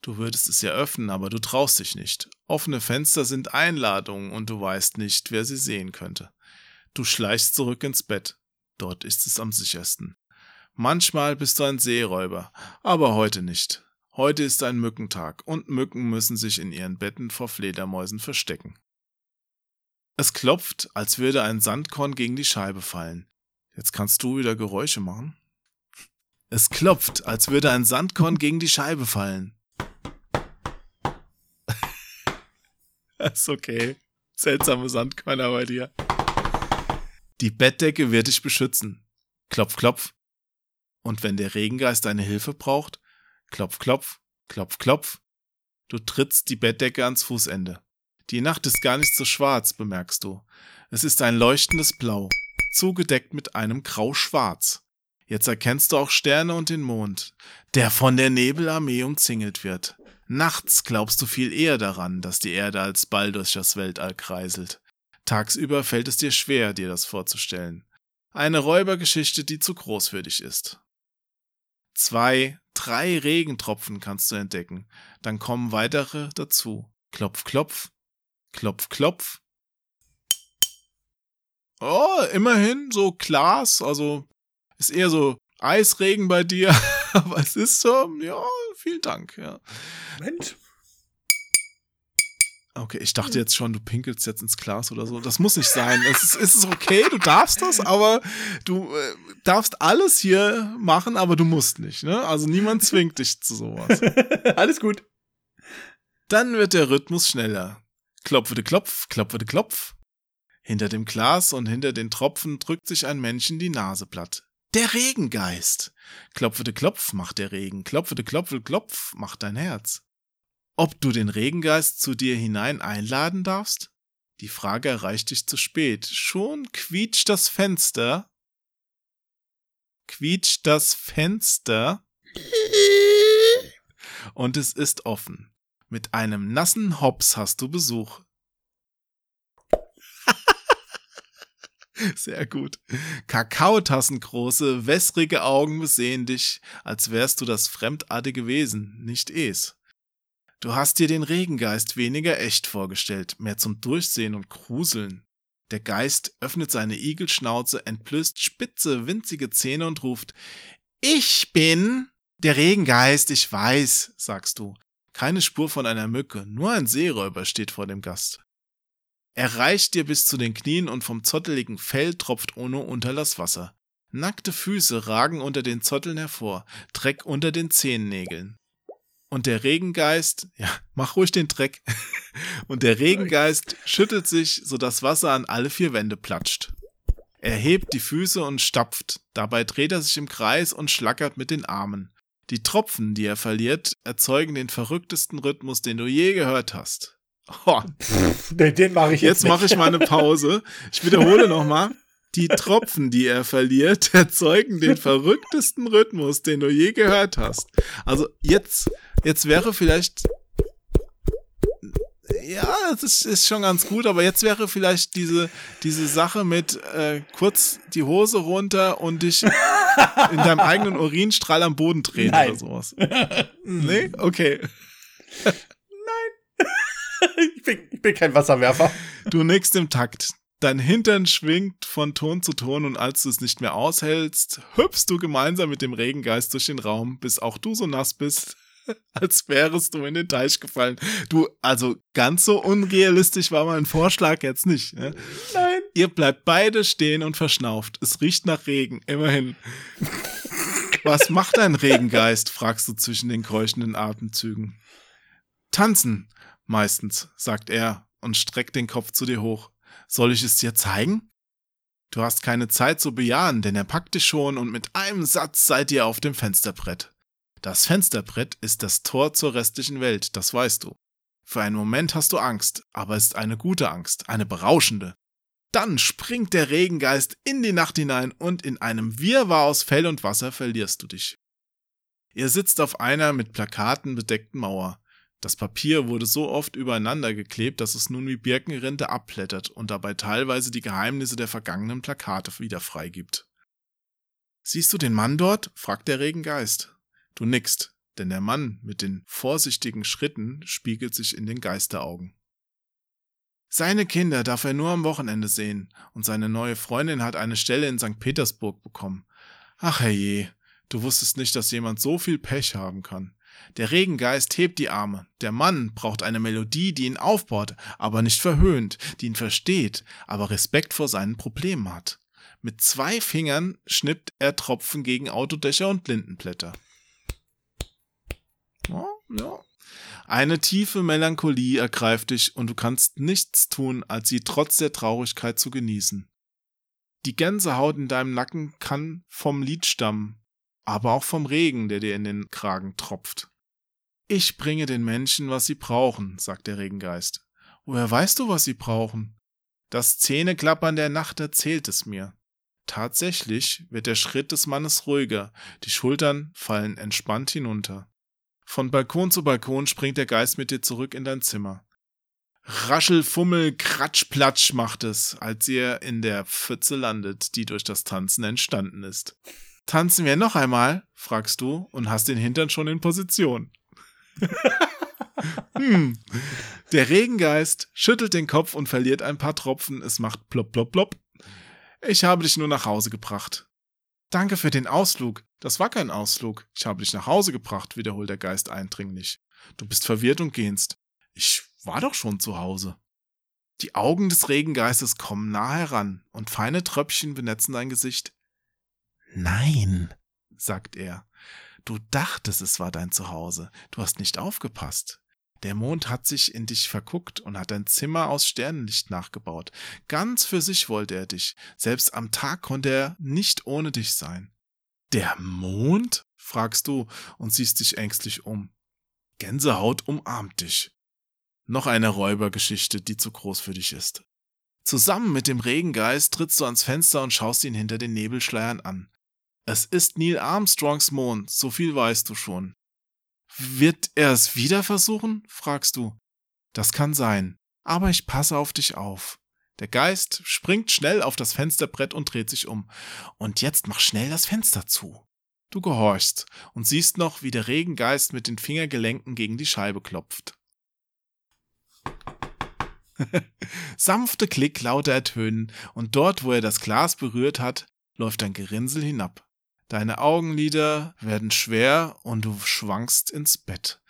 Du würdest es ja öffnen, aber du traust dich nicht. Offene Fenster sind Einladungen und du weißt nicht, wer sie sehen könnte. Du schleichst zurück ins Bett. Dort ist es am sichersten. Manchmal bist du ein Seeräuber, aber heute nicht. Heute ist ein Mückentag und Mücken müssen sich in ihren Betten vor Fledermäusen verstecken. Es klopft, als würde ein Sandkorn gegen die Scheibe fallen. Jetzt kannst du wieder Geräusche machen. Es klopft, als würde ein Sandkorn gegen die Scheibe fallen. ist okay. Seltsame Sandkörner bei dir. Die Bettdecke wird dich beschützen. Klopf, klopf. Und wenn der Regengeist deine Hilfe braucht, klopf, klopf, klopf, klopf. Du trittst die Bettdecke ans Fußende. Die Nacht ist gar nicht so schwarz, bemerkst du. Es ist ein leuchtendes Blau zugedeckt mit einem Grau-Schwarz. Jetzt erkennst du auch Sterne und den Mond, der von der Nebelarmee umzingelt wird. Nachts glaubst du viel eher daran, dass die Erde als Ball durch das Weltall kreiselt. Tagsüber fällt es dir schwer, dir das vorzustellen. Eine Räubergeschichte, die zu groß für dich ist. Zwei, drei Regentropfen kannst du entdecken, dann kommen weitere dazu. Klopf, klopf, klopf, klopf, Oh, immerhin so Glas, also ist eher so Eisregen bei dir, aber es ist so, ja, vielen Dank, ja. Moment. Okay, ich dachte jetzt schon, du pinkelst jetzt ins Glas oder so. Das muss nicht sein. Es ist, es ist okay, du darfst das, aber du äh, darfst alles hier machen, aber du musst nicht. Ne? Also niemand zwingt dich zu sowas. alles gut. Dann wird der Rhythmus schneller. Klopfete Klopf, klopfete Klopf. Hinter dem Glas und hinter den Tropfen drückt sich ein Männchen die Nase platt. Der Regengeist. Klopfete Klopf macht der Regen, klopfete Klopfel Klopf macht dein Herz. Ob du den Regengeist zu dir hinein einladen darfst? Die Frage erreicht dich zu spät. Schon quietscht das Fenster. Quietscht das Fenster. Und es ist offen. Mit einem nassen Hops hast du Besuch. Sehr gut. Kakaotassengroße, wässrige Augen besehen dich, als wärst du das fremdartige Wesen, nicht es. Du hast dir den Regengeist weniger echt vorgestellt, mehr zum Durchsehen und Gruseln. Der Geist öffnet seine Igelschnauze, entblößt spitze, winzige Zähne und ruft, Ich bin der Regengeist, ich weiß, sagst du. Keine Spur von einer Mücke, nur ein Seeräuber steht vor dem Gast. Er reicht dir bis zu den Knien und vom zotteligen Fell tropft ohne Unterlass Wasser. Nackte Füße ragen unter den Zotteln hervor, Dreck unter den Zehennägeln. Und der Regengeist, ja, mach ruhig den Dreck, Und der Regengeist schüttelt sich, sodass Wasser an alle vier Wände platscht. Er hebt die Füße und stapft. Dabei dreht er sich im Kreis und schlackert mit den Armen. Die Tropfen, die er verliert, erzeugen den verrücktesten Rhythmus, den du je gehört hast. Oh, Den, den mache ich jetzt. jetzt mache ich mal eine Pause. Ich wiederhole nochmal. Die Tropfen, die er verliert, erzeugen den verrücktesten Rhythmus, den du je gehört hast. Also jetzt, jetzt wäre vielleicht ja, das ist, ist schon ganz gut, aber jetzt wäre vielleicht diese, diese Sache mit äh, kurz die Hose runter und dich in deinem eigenen Urinstrahl am Boden drehen Nein. oder sowas. nee? Okay. ich, bin, ich bin kein Wasserwerfer. Du nickst im Takt. Dein Hintern schwingt von Ton zu Ton und als du es nicht mehr aushältst, hüpfst du gemeinsam mit dem Regengeist durch den Raum, bis auch du so nass bist, als wärest du in den Teich gefallen. Du, also ganz so unrealistisch war mein Vorschlag jetzt nicht. Ne? Nein. Ihr bleibt beide stehen und verschnauft. Es riecht nach Regen, immerhin. Was macht ein Regengeist? fragst du zwischen den keuchenden Atemzügen. Tanzen, meistens, sagt er und streckt den Kopf zu dir hoch. Soll ich es dir zeigen? Du hast keine Zeit zu bejahen, denn er packt dich schon und mit einem Satz seid ihr auf dem Fensterbrett. Das Fensterbrett ist das Tor zur restlichen Welt, das weißt du. Für einen Moment hast du Angst, aber es ist eine gute Angst, eine berauschende. Dann springt der Regengeist in die Nacht hinein und in einem Wirrwarr aus Fell und Wasser verlierst du dich. Ihr sitzt auf einer mit Plakaten bedeckten Mauer. Das Papier wurde so oft übereinander geklebt, dass es nun wie Birkenrinde abblättert und dabei teilweise die Geheimnisse der vergangenen Plakate wieder freigibt. Siehst du den Mann dort? fragt der Regengeist. Du nickst, denn der Mann mit den vorsichtigen Schritten spiegelt sich in den Geisteraugen. Seine Kinder darf er nur am Wochenende sehen, und seine neue Freundin hat eine Stelle in St. Petersburg bekommen. Ach herrje, du wusstest nicht, dass jemand so viel Pech haben kann. Der Regengeist hebt die Arme. Der Mann braucht eine Melodie, die ihn aufbaut, aber nicht verhöhnt, die ihn versteht, aber Respekt vor seinen Problemen hat. Mit zwei Fingern schnippt er Tropfen gegen Autodächer und Lindenblätter. Ja, ja. Eine tiefe Melancholie ergreift dich und du kannst nichts tun, als sie trotz der Traurigkeit zu genießen. Die Gänsehaut in deinem Nacken kann vom Lied stammen, aber auch vom Regen, der dir in den Kragen tropft. Ich bringe den Menschen, was sie brauchen, sagt der Regengeist. Woher weißt du, was sie brauchen? Das Zähneklappern der Nacht erzählt es mir. Tatsächlich wird der Schritt des Mannes ruhiger, die Schultern fallen entspannt hinunter. Von Balkon zu Balkon springt der Geist mit dir zurück in dein Zimmer. Raschel, Fummel, Kratsch, Platsch macht es, als ihr in der Pfütze landet, die durch das Tanzen entstanden ist. Tanzen wir noch einmal? fragst du und hast den Hintern schon in Position. hm. Der Regengeist schüttelt den Kopf und verliert ein paar Tropfen. Es macht plopp, plopp, plopp. Ich habe dich nur nach Hause gebracht. Danke für den Ausflug. Das war kein Ausflug. Ich habe dich nach Hause gebracht, wiederholt der Geist eindringlich. Du bist verwirrt und gehst. Ich war doch schon zu Hause. Die Augen des Regengeistes kommen nah heran und feine Tröpfchen benetzen dein Gesicht. Nein, sagt er. Du dachtest, es war dein Zuhause. Du hast nicht aufgepasst. Der Mond hat sich in dich verguckt und hat dein Zimmer aus Sternenlicht nachgebaut. Ganz für sich wollte er dich. Selbst am Tag konnte er nicht ohne dich sein. Der Mond? fragst du und siehst dich ängstlich um. Gänsehaut umarmt dich. Noch eine Räubergeschichte, die zu groß für dich ist. Zusammen mit dem Regengeist trittst du ans Fenster und schaust ihn hinter den Nebelschleiern an. Es ist Neil Armstrongs Mond, so viel weißt du schon. Wird er es wieder versuchen? fragst du. Das kann sein, aber ich passe auf dich auf. Der Geist springt schnell auf das Fensterbrett und dreht sich um. Und jetzt mach schnell das Fenster zu. Du gehorchst und siehst noch, wie der Regengeist mit den Fingergelenken gegen die Scheibe klopft. Sanfte Klicklaute ertönen, und dort, wo er das Glas berührt hat, läuft ein Gerinnsel hinab. Deine Augenlider werden schwer und du schwankst ins Bett.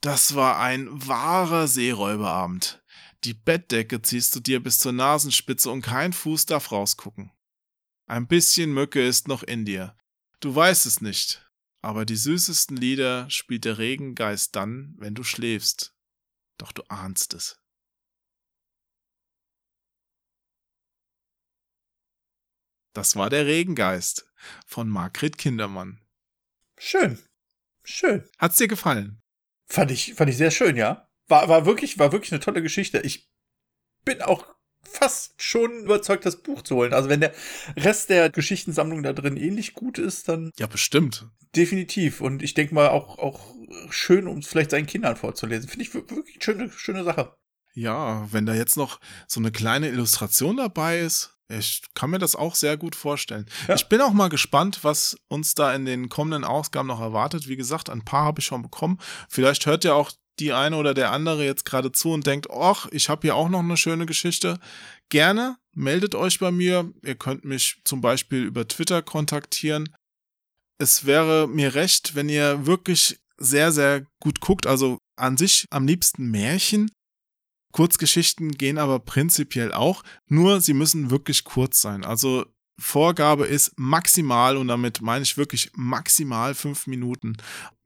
Das war ein wahrer Seeräuberabend. Die Bettdecke ziehst du dir bis zur Nasenspitze und kein Fuß darf rausgucken. Ein bisschen Mücke ist noch in dir. Du weißt es nicht, aber die süßesten Lieder spielt der Regengeist dann, wenn du schläfst. Doch du ahnst es. Das war der Regengeist von Margret Kindermann. Schön. Schön. Hat's dir gefallen? Fand ich, fand ich sehr schön, ja. War, war wirklich, war wirklich eine tolle Geschichte. Ich bin auch fast schon überzeugt, das Buch zu holen. Also wenn der Rest der Geschichtensammlung da drin ähnlich gut ist, dann Ja, bestimmt. definitiv. Und ich denke mal auch, auch schön, um es vielleicht seinen Kindern vorzulesen. Finde ich wir- wirklich eine schöne, schöne Sache. Ja, wenn da jetzt noch so eine kleine Illustration dabei ist, ich kann mir das auch sehr gut vorstellen. Ja. Ich bin auch mal gespannt, was uns da in den kommenden Ausgaben noch erwartet. Wie gesagt, ein paar habe ich schon bekommen. Vielleicht hört ja auch die eine oder der andere jetzt gerade zu und denkt, ach, ich habe hier auch noch eine schöne Geschichte. Gerne meldet euch bei mir. Ihr könnt mich zum Beispiel über Twitter kontaktieren. Es wäre mir recht, wenn ihr wirklich sehr, sehr gut guckt. Also an sich am liebsten Märchen. Kurzgeschichten gehen aber prinzipiell auch, nur sie müssen wirklich kurz sein. Also Vorgabe ist maximal, und damit meine ich wirklich maximal fünf Minuten.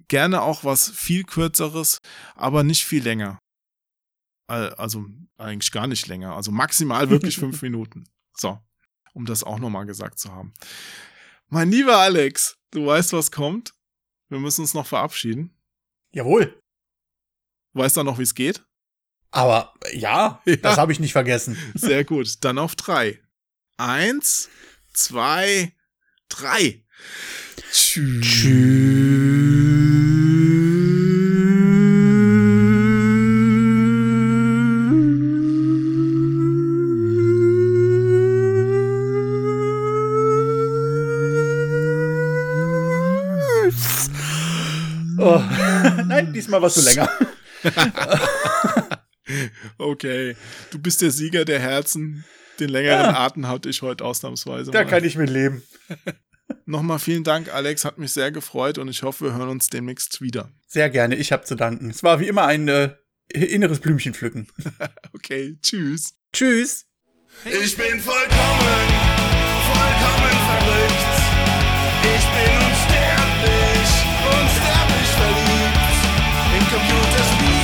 Gerne auch was viel kürzeres, aber nicht viel länger. Al- Also eigentlich gar nicht länger. Also maximal wirklich fünf Minuten. So, um das auch nochmal gesagt zu haben. Mein lieber Alex, du weißt, was kommt. Wir müssen uns noch verabschieden. Jawohl. Du weißt dann noch, wie es geht? Aber ja, Ja. das habe ich nicht vergessen. Sehr gut. Dann auf drei. Eins, zwei, drei. Oh. Nein, diesmal warst du länger. Okay. Du bist der Sieger der Herzen. Den längeren Atem hatte ich heute ausnahmsweise. Da mal. kann ich mit leben. Nochmal vielen Dank, Alex. Hat mich sehr gefreut und ich hoffe, wir hören uns demnächst wieder. Sehr gerne, ich habe zu danken. Es war wie immer ein äh, inneres Blümchen pflücken. Okay, tschüss. Tschüss. Ich bin vollkommen, vollkommen verrückt. Ich bin unsterblich, unsterblich verliebt in. Computerspiele.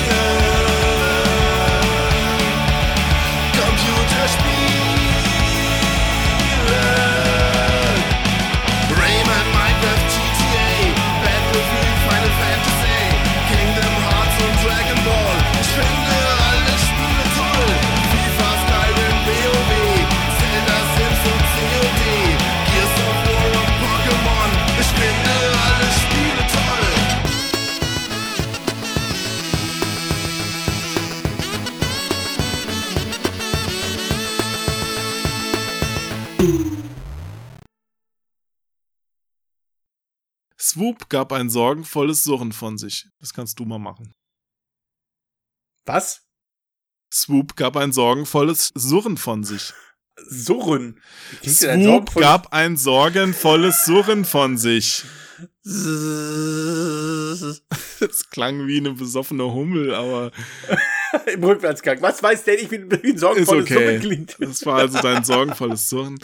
Swoop gab ein sorgenvolles Surren von sich. Das kannst du mal machen. Was? Swoop gab ein sorgenvolles Surren von sich. Surren. Swoop gab ein sorgenvolles Surren von sich. Das klang wie eine besoffene Hummel, aber Im Rückwärtsgang. Was weiß denn ich, wie, ein sorgenvolles okay. Surren klingt? Das war also dein sorgenvolles Surren.